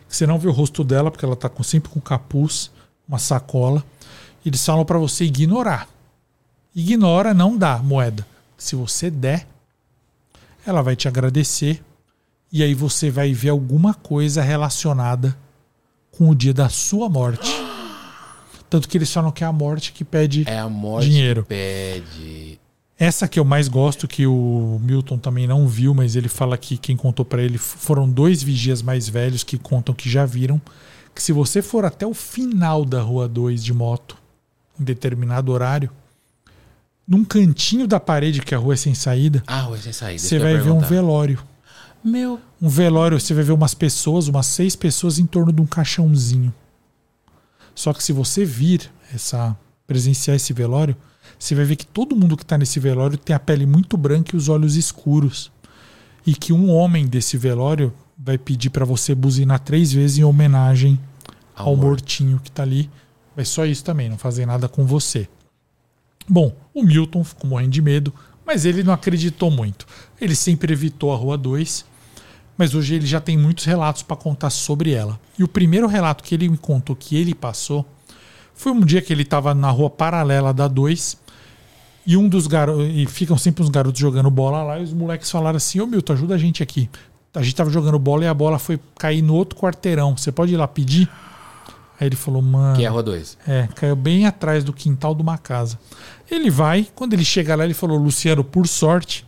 Você não vê o rosto dela porque ela tá com, sempre com capuz, uma sacola. Eles falam para você ignorar. Ignora, não dá moeda. Se você der, ela vai te agradecer e aí você vai ver alguma coisa relacionada com o dia da sua morte. Tanto que eles falam que é a morte que pede É a morte Dinheiro. que pede. essa que eu mais gosto, que o Milton também não viu, mas ele fala que quem contou pra ele foram dois vigias mais velhos que contam que já viram. Que se você for até o final da Rua 2 de moto, em determinado horário, num cantinho da parede, que a rua é sem saída, Ah, rua sem saída. você vai ver um velório. Meu. Um velório, você vai ver umas pessoas, umas seis pessoas em torno de um caixãozinho. Só que se você vir essa presenciar esse velório, você vai ver que todo mundo que está nesse velório tem a pele muito branca e os olhos escuros. E que um homem desse velório vai pedir para você buzinar três vezes em homenagem ao Amor. mortinho que tá ali. Mas só isso também, não fazer nada com você. Bom, o Milton ficou morrendo de medo, mas ele não acreditou muito. Ele sempre evitou a Rua 2, mas hoje ele já tem muitos relatos para contar sobre ela. E o primeiro relato que ele me contou que ele passou foi um dia que ele estava na rua paralela da 2 e um dos garotos. E ficam sempre os garotos jogando bola lá e os moleques falaram assim: Ô Milton, ajuda a gente aqui. A gente tava jogando bola e a bola foi cair no outro quarteirão. Você pode ir lá pedir? Aí ele falou, mano. Que é a rua 2. É, caiu bem atrás do quintal de uma casa. Ele vai, quando ele chega lá, ele falou: Luciano, por sorte,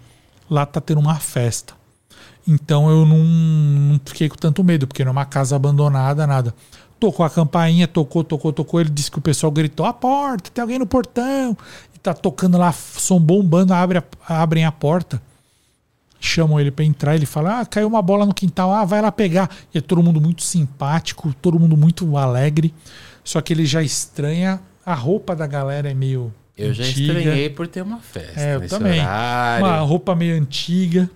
lá tá tendo uma festa. Então eu não, não fiquei com tanto medo, porque não é uma casa abandonada, nada. Tocou a campainha, tocou, tocou, tocou. Ele disse que o pessoal gritou: a porta, tem alguém no portão. E tá tocando lá, som bombando, abre a- abrem a porta. Chamam ele pra entrar, ele fala: Ah, caiu uma bola no quintal, ah, vai lá pegar. E é todo mundo muito simpático, todo mundo muito alegre. Só que ele já estranha, a roupa da galera é meio. Eu já antiga. estranhei por ter uma festa. É, eu também. horário. Uma roupa meio antiga.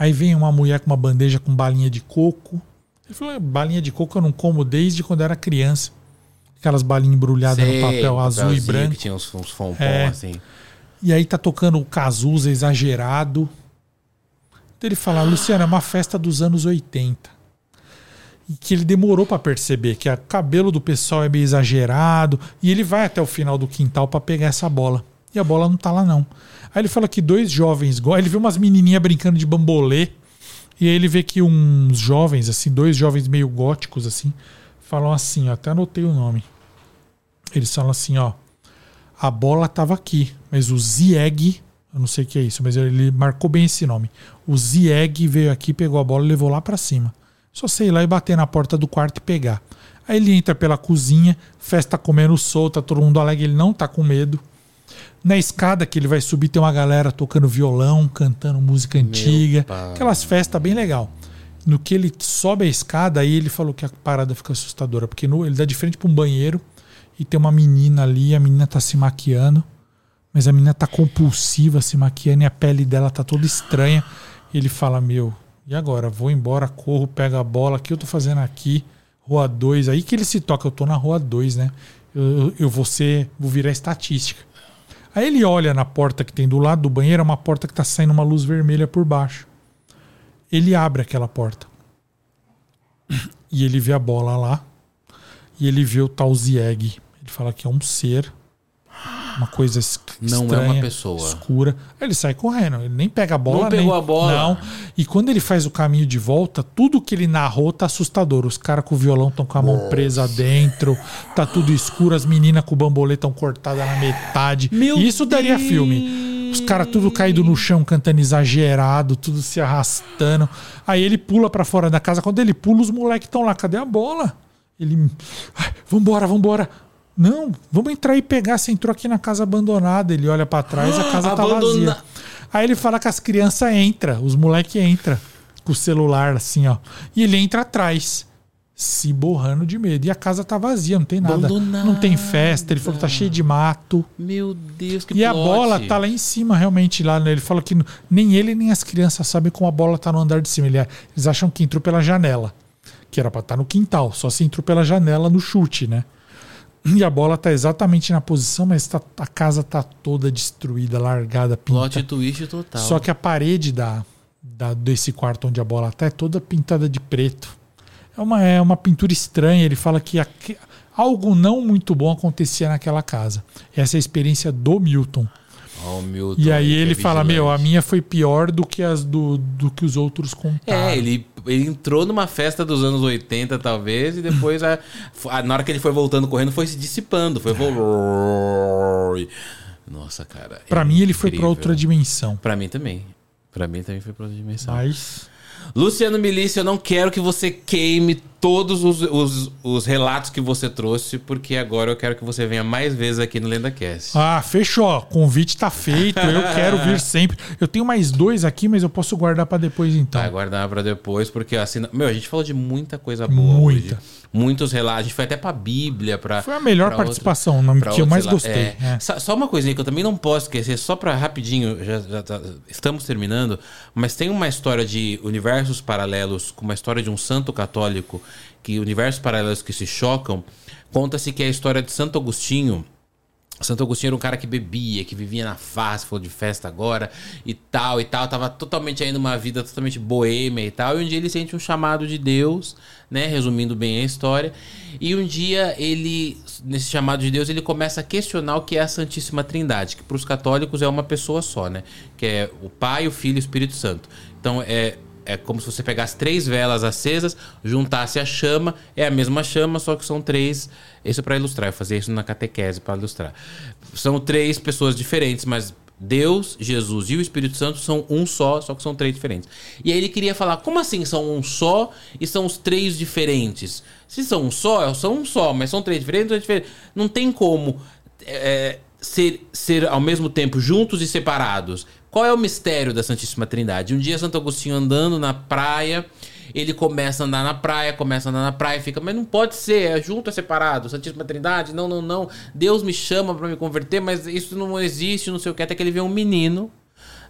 Aí vem uma mulher com uma bandeja com balinha de coco. Ele falou: "É, balinha de coco eu não como desde quando era criança. Aquelas balinhas embrulhadas Sei, no papel azul e branco. Que tinha uns, uns fompom É. assim. E aí tá tocando o Cazuza exagerado. Então ele fala, Luciano, é uma festa dos anos 80. E que ele demorou pra perceber que o cabelo do pessoal é meio exagerado. E ele vai até o final do quintal pra pegar essa bola. E a bola não tá lá, não. Aí ele fala que dois jovens. Ele vê umas menininhas brincando de bambolê. E aí ele vê que uns jovens, assim, dois jovens meio góticos, assim, falam assim, ó, até anotei o nome. Eles falam assim, ó. A bola tava aqui, mas o Zieg, eu não sei o que é isso, mas ele marcou bem esse nome. O Zieg veio aqui, pegou a bola e levou lá pra cima. Só sei lá e bater na porta do quarto e pegar. Aí ele entra pela cozinha, festa comendo solta, todo mundo alegre, ele não tá com medo. Na escada que ele vai subir tem uma galera tocando violão, cantando música antiga, aquelas festas bem legal. No que ele sobe a escada, aí ele falou que a parada fica assustadora, porque no- ele dá de frente para um banheiro e tem uma menina ali, a menina tá se maquiando, mas a menina tá compulsiva se maquiando e a pele dela tá toda estranha. E ele fala: Meu, e agora? Vou embora, corro, pego a bola, o que eu tô fazendo aqui? Rua 2, aí que ele se toca, eu tô na rua 2, né? Eu, eu vou ser, vou virar estatística. Aí ele olha na porta que tem do lado do banheiro, é uma porta que tá saindo uma luz vermelha por baixo. Ele abre aquela porta. E ele vê a bola lá. E ele vê o tal Zieg. Ele fala que é um ser uma coisa es- Não é estranha, uma pessoa. escura. Aí ele sai correndo, ele nem pega a bola. Não pegou nem- a bola. Não. E quando ele faz o caminho de volta, tudo que ele narrou tá assustador. Os caras com o violão estão com a mão presa dentro, tá tudo escuro, as meninas com o bambolê estão cortadas na metade. Meu Isso daria Deus. filme. Os caras tudo caído no chão, cantando exagerado, tudo se arrastando. Aí ele pula pra fora da casa. Quando ele pula, os moleques estão lá. Cadê a bola? Ele. "Ai, Vambora, vambora. Não, vamos entrar e pegar. Você entrou aqui na casa abandonada. Ele olha pra trás, a casa tá vazia. Aí ele fala que as crianças entram, os moleques entram com o celular assim, ó. E ele entra atrás, se borrando de medo. E a casa tá vazia, não tem nada. Abandonada. Não tem festa. Ele falou que tá cheio de mato. Meu Deus, que E a plot. bola tá lá em cima, realmente, lá. né? Ele falou que nem ele nem as crianças sabem como a bola tá no andar de cima. Ele- eles acham que entrou pela janela. Que era pra estar no quintal. Só se entrou pela janela no chute, né? E a bola tá exatamente na posição, mas tá- a casa tá toda destruída, largada, Plot pintada. twist total. Só que a parede da, da- desse quarto onde a bola tá é toda pintada de preto. É uma, é uma pintura estranha. Ele fala que algo não muito bom acontecia naquela casa. Essa é a experiência do Milton. Ó, o Milton, E aí que é ele fala: Meu, a vigilante. minha foi pior do que, as do, do que os outros contaram. É, ele, ele entrou numa festa dos anos 80, talvez, e depois, a, a- na hora que ele foi voltando correndo, foi se dissipando. Foi. Nossa, cara. Pra é mim, ele foi pra incrível. outra dimensão. Pra mim também. Pra mim também foi pra outra dimensão. Mas. Luciano Milício, eu não quero que você queime todos os, os, os relatos que você trouxe, porque agora eu quero que você venha mais vezes aqui no LendaCast. Ah, fechou. Convite tá feito. Eu quero vir sempre. Eu tenho mais dois aqui, mas eu posso guardar pra depois então. Vai guardar pra depois, porque assim. Meu, a gente falou de muita coisa boa Muita. hoje. Muitos relatos. A gente foi até pra Bíblia. Pra, Foi a melhor participação, não- pra que eu mais gostei. É. é. Só, uma coisinha que eu também não posso esquecer, só pra rapidinho, já, já tá- estamos terminando, mas tem uma história de universos paralelos, com uma história de um santo católico, que universos paralelos que se chocam. Conta-se que a história de Santo Agostinho. Santo Agostinho era um cara que bebia, que vivia na farsa, falou de festa agora e tal e tal, tava totalmente aí numa vida totalmente boêmia e tal, e um dia ele sente um chamado de Deus, né, resumindo bem a história, e um dia ele, nesse chamado de Deus, ele começa a questionar o que é a Santíssima Trindade, que para os católicos é uma pessoa só, né, que é o Pai, o Filho e o Espírito Santo. Então é é como se você pegasse três velas acesas, juntasse a chama, é a mesma chama, só que são três. Isso é para ilustrar, eu fazia isso na catequese para ilustrar. São três pessoas diferentes, mas Deus, Jesus e o Espírito Santo são um só, só que são três diferentes. E aí ele queria falar, como assim são um só e são os três diferentes? Se são um só, são um só, mas são três diferentes, três diferentes. Não tem como é, ser, ser ao mesmo tempo juntos e separados. Qual é o mistério da Santíssima Trindade? Um dia Santo Agostinho andando na praia, ele começa a andar na praia, começa a andar na praia fica, mas não pode ser, é junto, é separado. Santíssima Trindade, não, não, não. Deus me chama para me converter, mas isso não existe, não sei o que. Até que ele vê um menino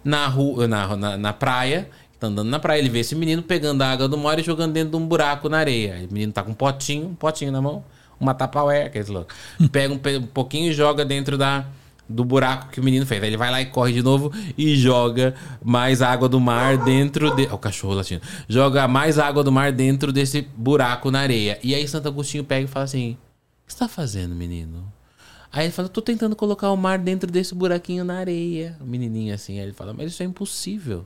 na rua, na, na, na praia, tá andando na praia, ele vê esse menino pegando a água do mar e jogando dentro de um buraco na areia. O menino tá com um potinho, um potinho na mão, uma tapaué, aqueles loucos. Pega um, um pouquinho e joga dentro da do buraco que o menino fez. Aí ele vai lá e corre de novo e joga mais água do mar dentro de... O cachorro latindo. Joga mais água do mar dentro desse buraco na areia. E aí Santo Agostinho pega e fala assim: O que você tá fazendo, menino? Aí ele fala, tô tentando colocar o mar dentro desse buraquinho na areia. O menininho assim, aí ele fala, mas isso é impossível.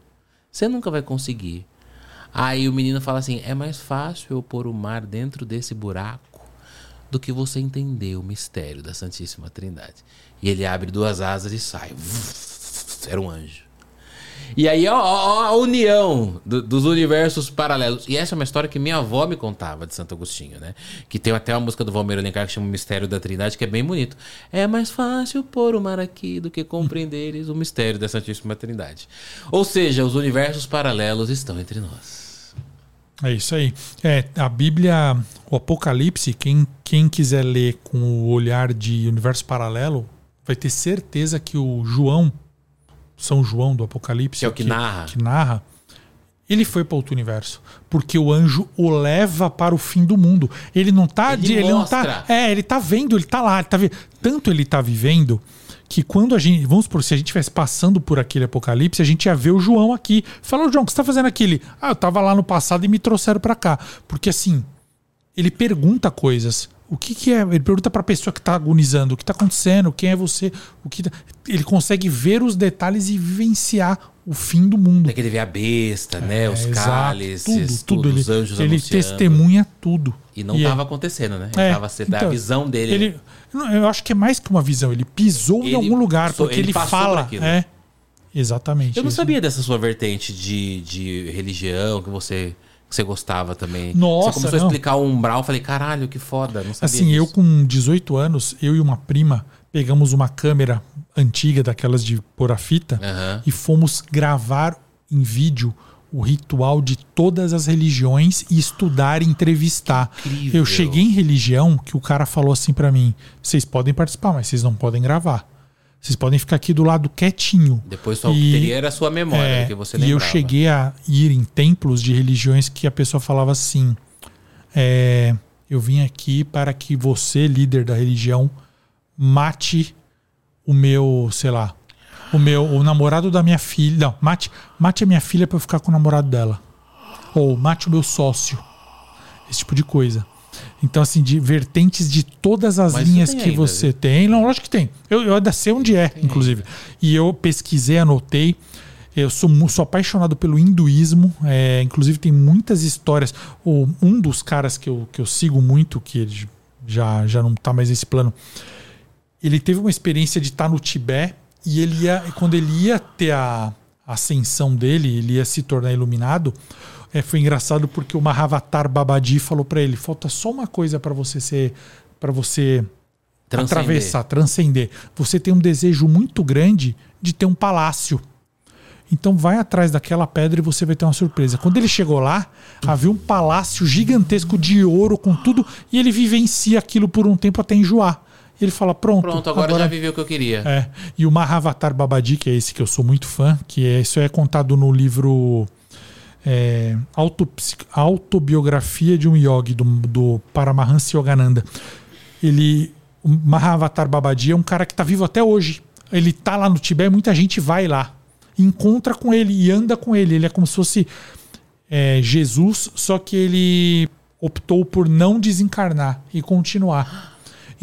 Você nunca vai conseguir. Aí o menino fala assim, é mais fácil eu pôr o mar dentro desse buraco do que você entender o mistério da Santíssima Trindade. E ele abre duas asas e sai. Era um anjo. E aí, ó, ó, a união do- dos universos paralelos. E essa é uma história que minha avó me contava de Santo Agostinho, né? Que tem até uma música do Valmir Alencar que chama Mistério da Trindade, que é bem bonito. É mais fácil pôr o mar aqui do que compreenderes o mistério da Santíssima Trindade. Ou seja, os universos paralelos estão entre nós. É isso aí. É, a Bíblia, o Apocalipse, quem, quem quiser ler com o olhar de universo paralelo, vai ter certeza que o João, São João do Apocalipse, Que é o que narra. que narra, ele foi para outro universo, porque o anjo o leva para o fim do mundo. Ele não tá, Ele de- ele não tá, é, ele tá vendo, ele tá lá, ele tá vi- tanto ele tá vivendo que quando a gente, vamos por se a gente estivesse passando por aquele apocalipse, a gente ia ver o João aqui. Fala, "Ô, João, o que você tá fazendo aqui? Ele, ah, eu tava lá no passado e me trouxeram para cá. Porque assim, ele pergunta coisas O que, que é? Ele pergunta para a pessoa que está agonizando: o que está acontecendo? Quem é você? O que tá... Ele consegue ver os detalhes e vivenciar o fim do mundo. É que ele vê a besta, né? Os É, exato. cálices, tudo, tudo. os Ele, anjos ele anunciando. testemunha tudo. E não é- estava acontecendo, né? Ele É, tava então, a visão dele. Ele, eu acho que é mais que uma visão. Ele pisou em Ele algum lugar, porque ele ele, por fala. aquilo. É, exatamente. Eu não isso. sabia dessa sua vertente de, de religião que você, que você gostava também. Nossa, você começou não. a explicar o umbral, eu falei, caralho, que foda. Não sabia Assim, eu disso. com 18 anos, eu e uma prima pegamos uma câmera antiga daquelas de pôr a fita Aham. e fomos gravar em vídeo o ritual de todas as religiões e estudar e entrevistar. Incrível. Eu cheguei em religião que o cara falou assim pra mim: vocês podem participar, mas vocês não podem gravar. Vocês podem ficar aqui do lado quietinho. Depois só o E- que teria era a sua memória, É, que você e lembrava. eu cheguei a ir em templos de religiões que a pessoa falava assim: é, eu vim aqui para que você, líder da religião, mate o meu, sei lá, o meu, o namorado da minha filha. Não, mate, mate a minha filha para eu ficar com o namorado dela. Ou mate o meu sócio. Esse tipo de coisa. Então, assim, de vertentes de todas as Mas linhas tem que ainda, você viu? tem. Não, lógico que tem. Eu, eu ainda sei onde é, inclusive. E eu pesquisei, anotei. Eu sou, sou apaixonado pelo hinduísmo. é, inclusive, tem muitas histórias. O, um dos caras que eu, que eu sigo muito, que ele já, já não está mais nesse plano, ele teve uma experiência de estar no Tibete e ele ia, quando ele ia ter a ascensão dele, ele ia se tornar iluminado. É, foi engraçado porque o Mahavatar Babadi falou para ele: falta só uma coisa para você ser, para você Transcender. atravessar, transcender. Você tem um desejo muito grande de ter um palácio. Então vai atrás daquela pedra e você vai ter uma surpresa. Quando ele chegou lá, havia um palácio gigantesco de ouro com tudo e ele vivencia aquilo por um tempo até enjoar. E ele fala: pronto, Pronto, agora, já viveu o que eu queria. é. E o Mahavatar Babadi, que é esse que eu sou muito fã, que é, isso é contado no livro é, Autobiografia de um Yogi, do, do Paramahansa Yogananda. Ele, o Mahavatar Babadi é um cara que está vivo até hoje. Ele tá lá no Tibete, muita gente vai lá, encontra com ele e anda com ele. Ele é como se fosse é, Jesus, só que ele optou por não desencarnar e continuar.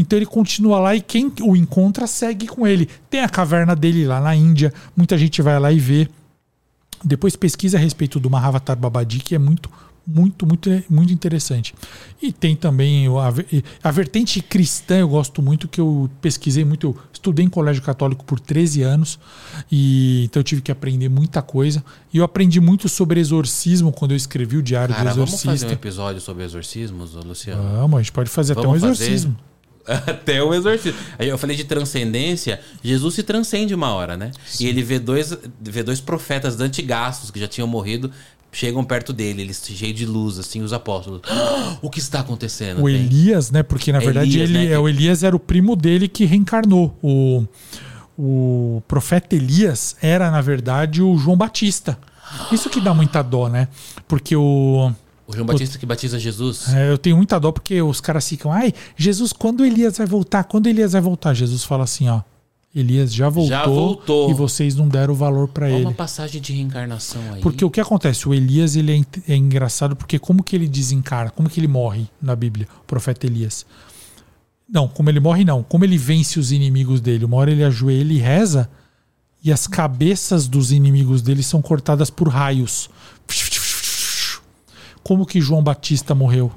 Então ele continua lá e quem o encontra segue com ele. Tem a caverna dele lá na Índia, muita gente vai lá e vê. Depois pesquisa a respeito do Mahavatar Babadi, que é muito, muito, muito, muito interessante. E tem também a, a vertente cristã, eu gosto muito, que eu pesquisei muito. Eu estudei em colégio católico por 13 anos, e então eu tive que aprender muita coisa. E eu aprendi muito sobre exorcismo quando eu escrevi o Diário Cara, do vamos fazer um Exorcista. episódio sobre exorcismos, Luciano? Vamos, a gente pode fazer até um Vamos fazer? Até o exorcismo. Aí eu falei de transcendência. Jesus se transcende uma hora, né? E ele vê dois, vê dois profetas antigastos que já tinham morrido. Chegam perto dele, eles cheios de luz, assim, os apóstolos. "Ah, o que está acontecendo? O Elias, né? Porque na verdade Elias, ele, né, é, o Elias era o primo dele que reencarnou. O, o profeta Elias era, na verdade, o João Batista. Isso que dá muita dó, né? Porque o. O João Batista que batiza Jesus. é, eu tenho muita dó porque os caras ficam, ai, Jesus, quando Elias vai voltar? Quando Elias vai voltar? Jesus fala assim, ó. Elias já voltou, Já voltou. e vocês não deram valor pra Olha ele. uma passagem de reencarnação aí. Porque o que acontece? O Elias ele é, é engraçado porque como que ele desencarna? Como que ele morre na Bíblia? O profeta Elias. Não, como ele morre não. Como ele vence os inimigos dele? Uma hora ele ajoelha e reza e as cabeças dos inimigos dele são cortadas por raios. Como que João Batista morreu?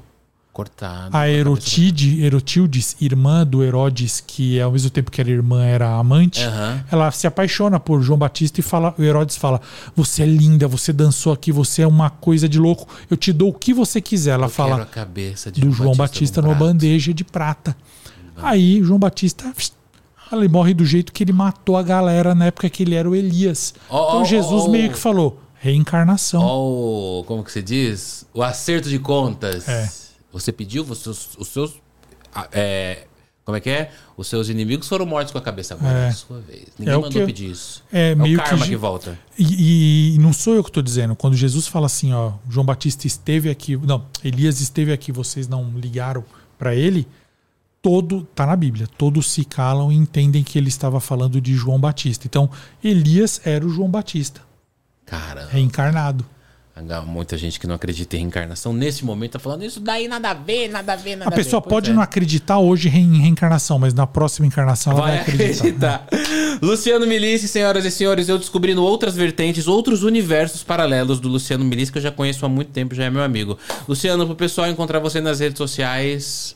Cortado. A Erotide, Erotildes, irmã do Herodes, que ao mesmo tempo que era irmã era amante, Aham. ela se apaixona por João Batista e fala, o Herodes fala: "Você é linda, você dançou aqui, você é uma coisa de louco. Eu te dou o que você quiser". Ela Eu fala cabeça de do João Batista num numa bandeja de prata. Aí João Batista ele morre do jeito que ele matou a galera na época que ele era o Elias. Ó, então Jesus ó, meio ó. que falou: reencarnação. Ó, o- como que se diz? O acerto de contas. É. Você pediu, os seus. Os seus é, como é que é? Os seus inimigos foram mortos com a cabeça agora, É. a sua vez. Ninguém É mandou que- pedir isso. é É, meio o que karma ge- que, volta. E, e não sou eu que estou dizendo. Quando Jesus fala assim, ó, João Batista esteve aqui, não, Elias esteve aqui, vocês não ligaram para ele. Todo tá na Bíblia. Todos se calam e entendem que ele estava falando de João Batista. Então, Elias era o João Batista, Cara, reencarnado. Muita gente que não acredita em reencarnação nesse momento tá falando isso daí nada a ver, nada a ver, nada A pessoa ver. pode é. não acreditar hoje em reencarnação, mas na próxima encarnação ela vai, Vai acreditar. acreditar. Luciano Milice, senhoras e senhores, eu descobrindo outras vertentes, outros universos paralelos do Luciano Milice, que eu já conheço há muito tempo, já é meu amigo. Luciano, pro pessoal encontrar você nas redes sociais.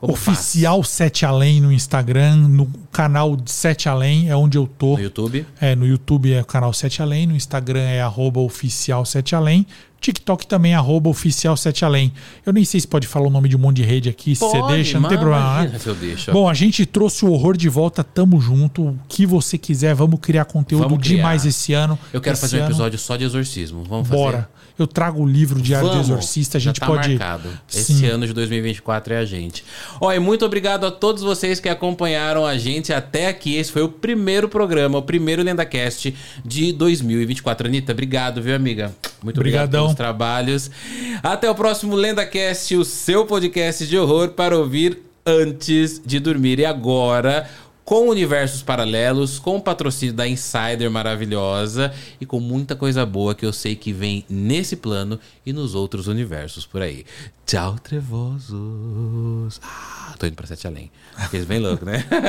Como Oficial Sete Além no Instagram, no canal Sete Além é onde eu tô. faz? No YouTube. É, no YouTube é o canal 7 Além, no Instagram é arroba oficial 7 Além, TikTok também é arroba oficial 7 Além. Eu nem sei se pode falar o nome de um monte de rede aqui, se você deixa, não tem problema. né? se eu deixo. Bom, a gente trouxe o horror de volta, tamo junto. O que você quiser, vamos criar conteúdo Vamos criar. demais esse ano. Eu quero Esse fazer um ano, episódio só de exorcismo. Vamos fazer? Bora. Eu trago o livro Diário Vamos. do Exorcista, a gente tá pode. marcado. Esse ano de 2024 é a gente. Ó, e muito obrigado a todos vocês que acompanharam a gente até aqui. Esse foi o primeiro programa, o primeiro LendaCast de 2024. Anitta, obrigado, viu, amiga? Muito obrigado Obrigadão. pelos trabalhos. Até o próximo LendaCast, o seu podcast de horror para ouvir antes de dormir. E agora, com universos paralelos, com o patrocínio da Insider maravilhosa e com muita coisa boa que eu sei que vem nesse plano e nos outros universos por aí. Tchau, trevosos. Ah, tô indo pra Sete Além. Porque eles bem loucos, né?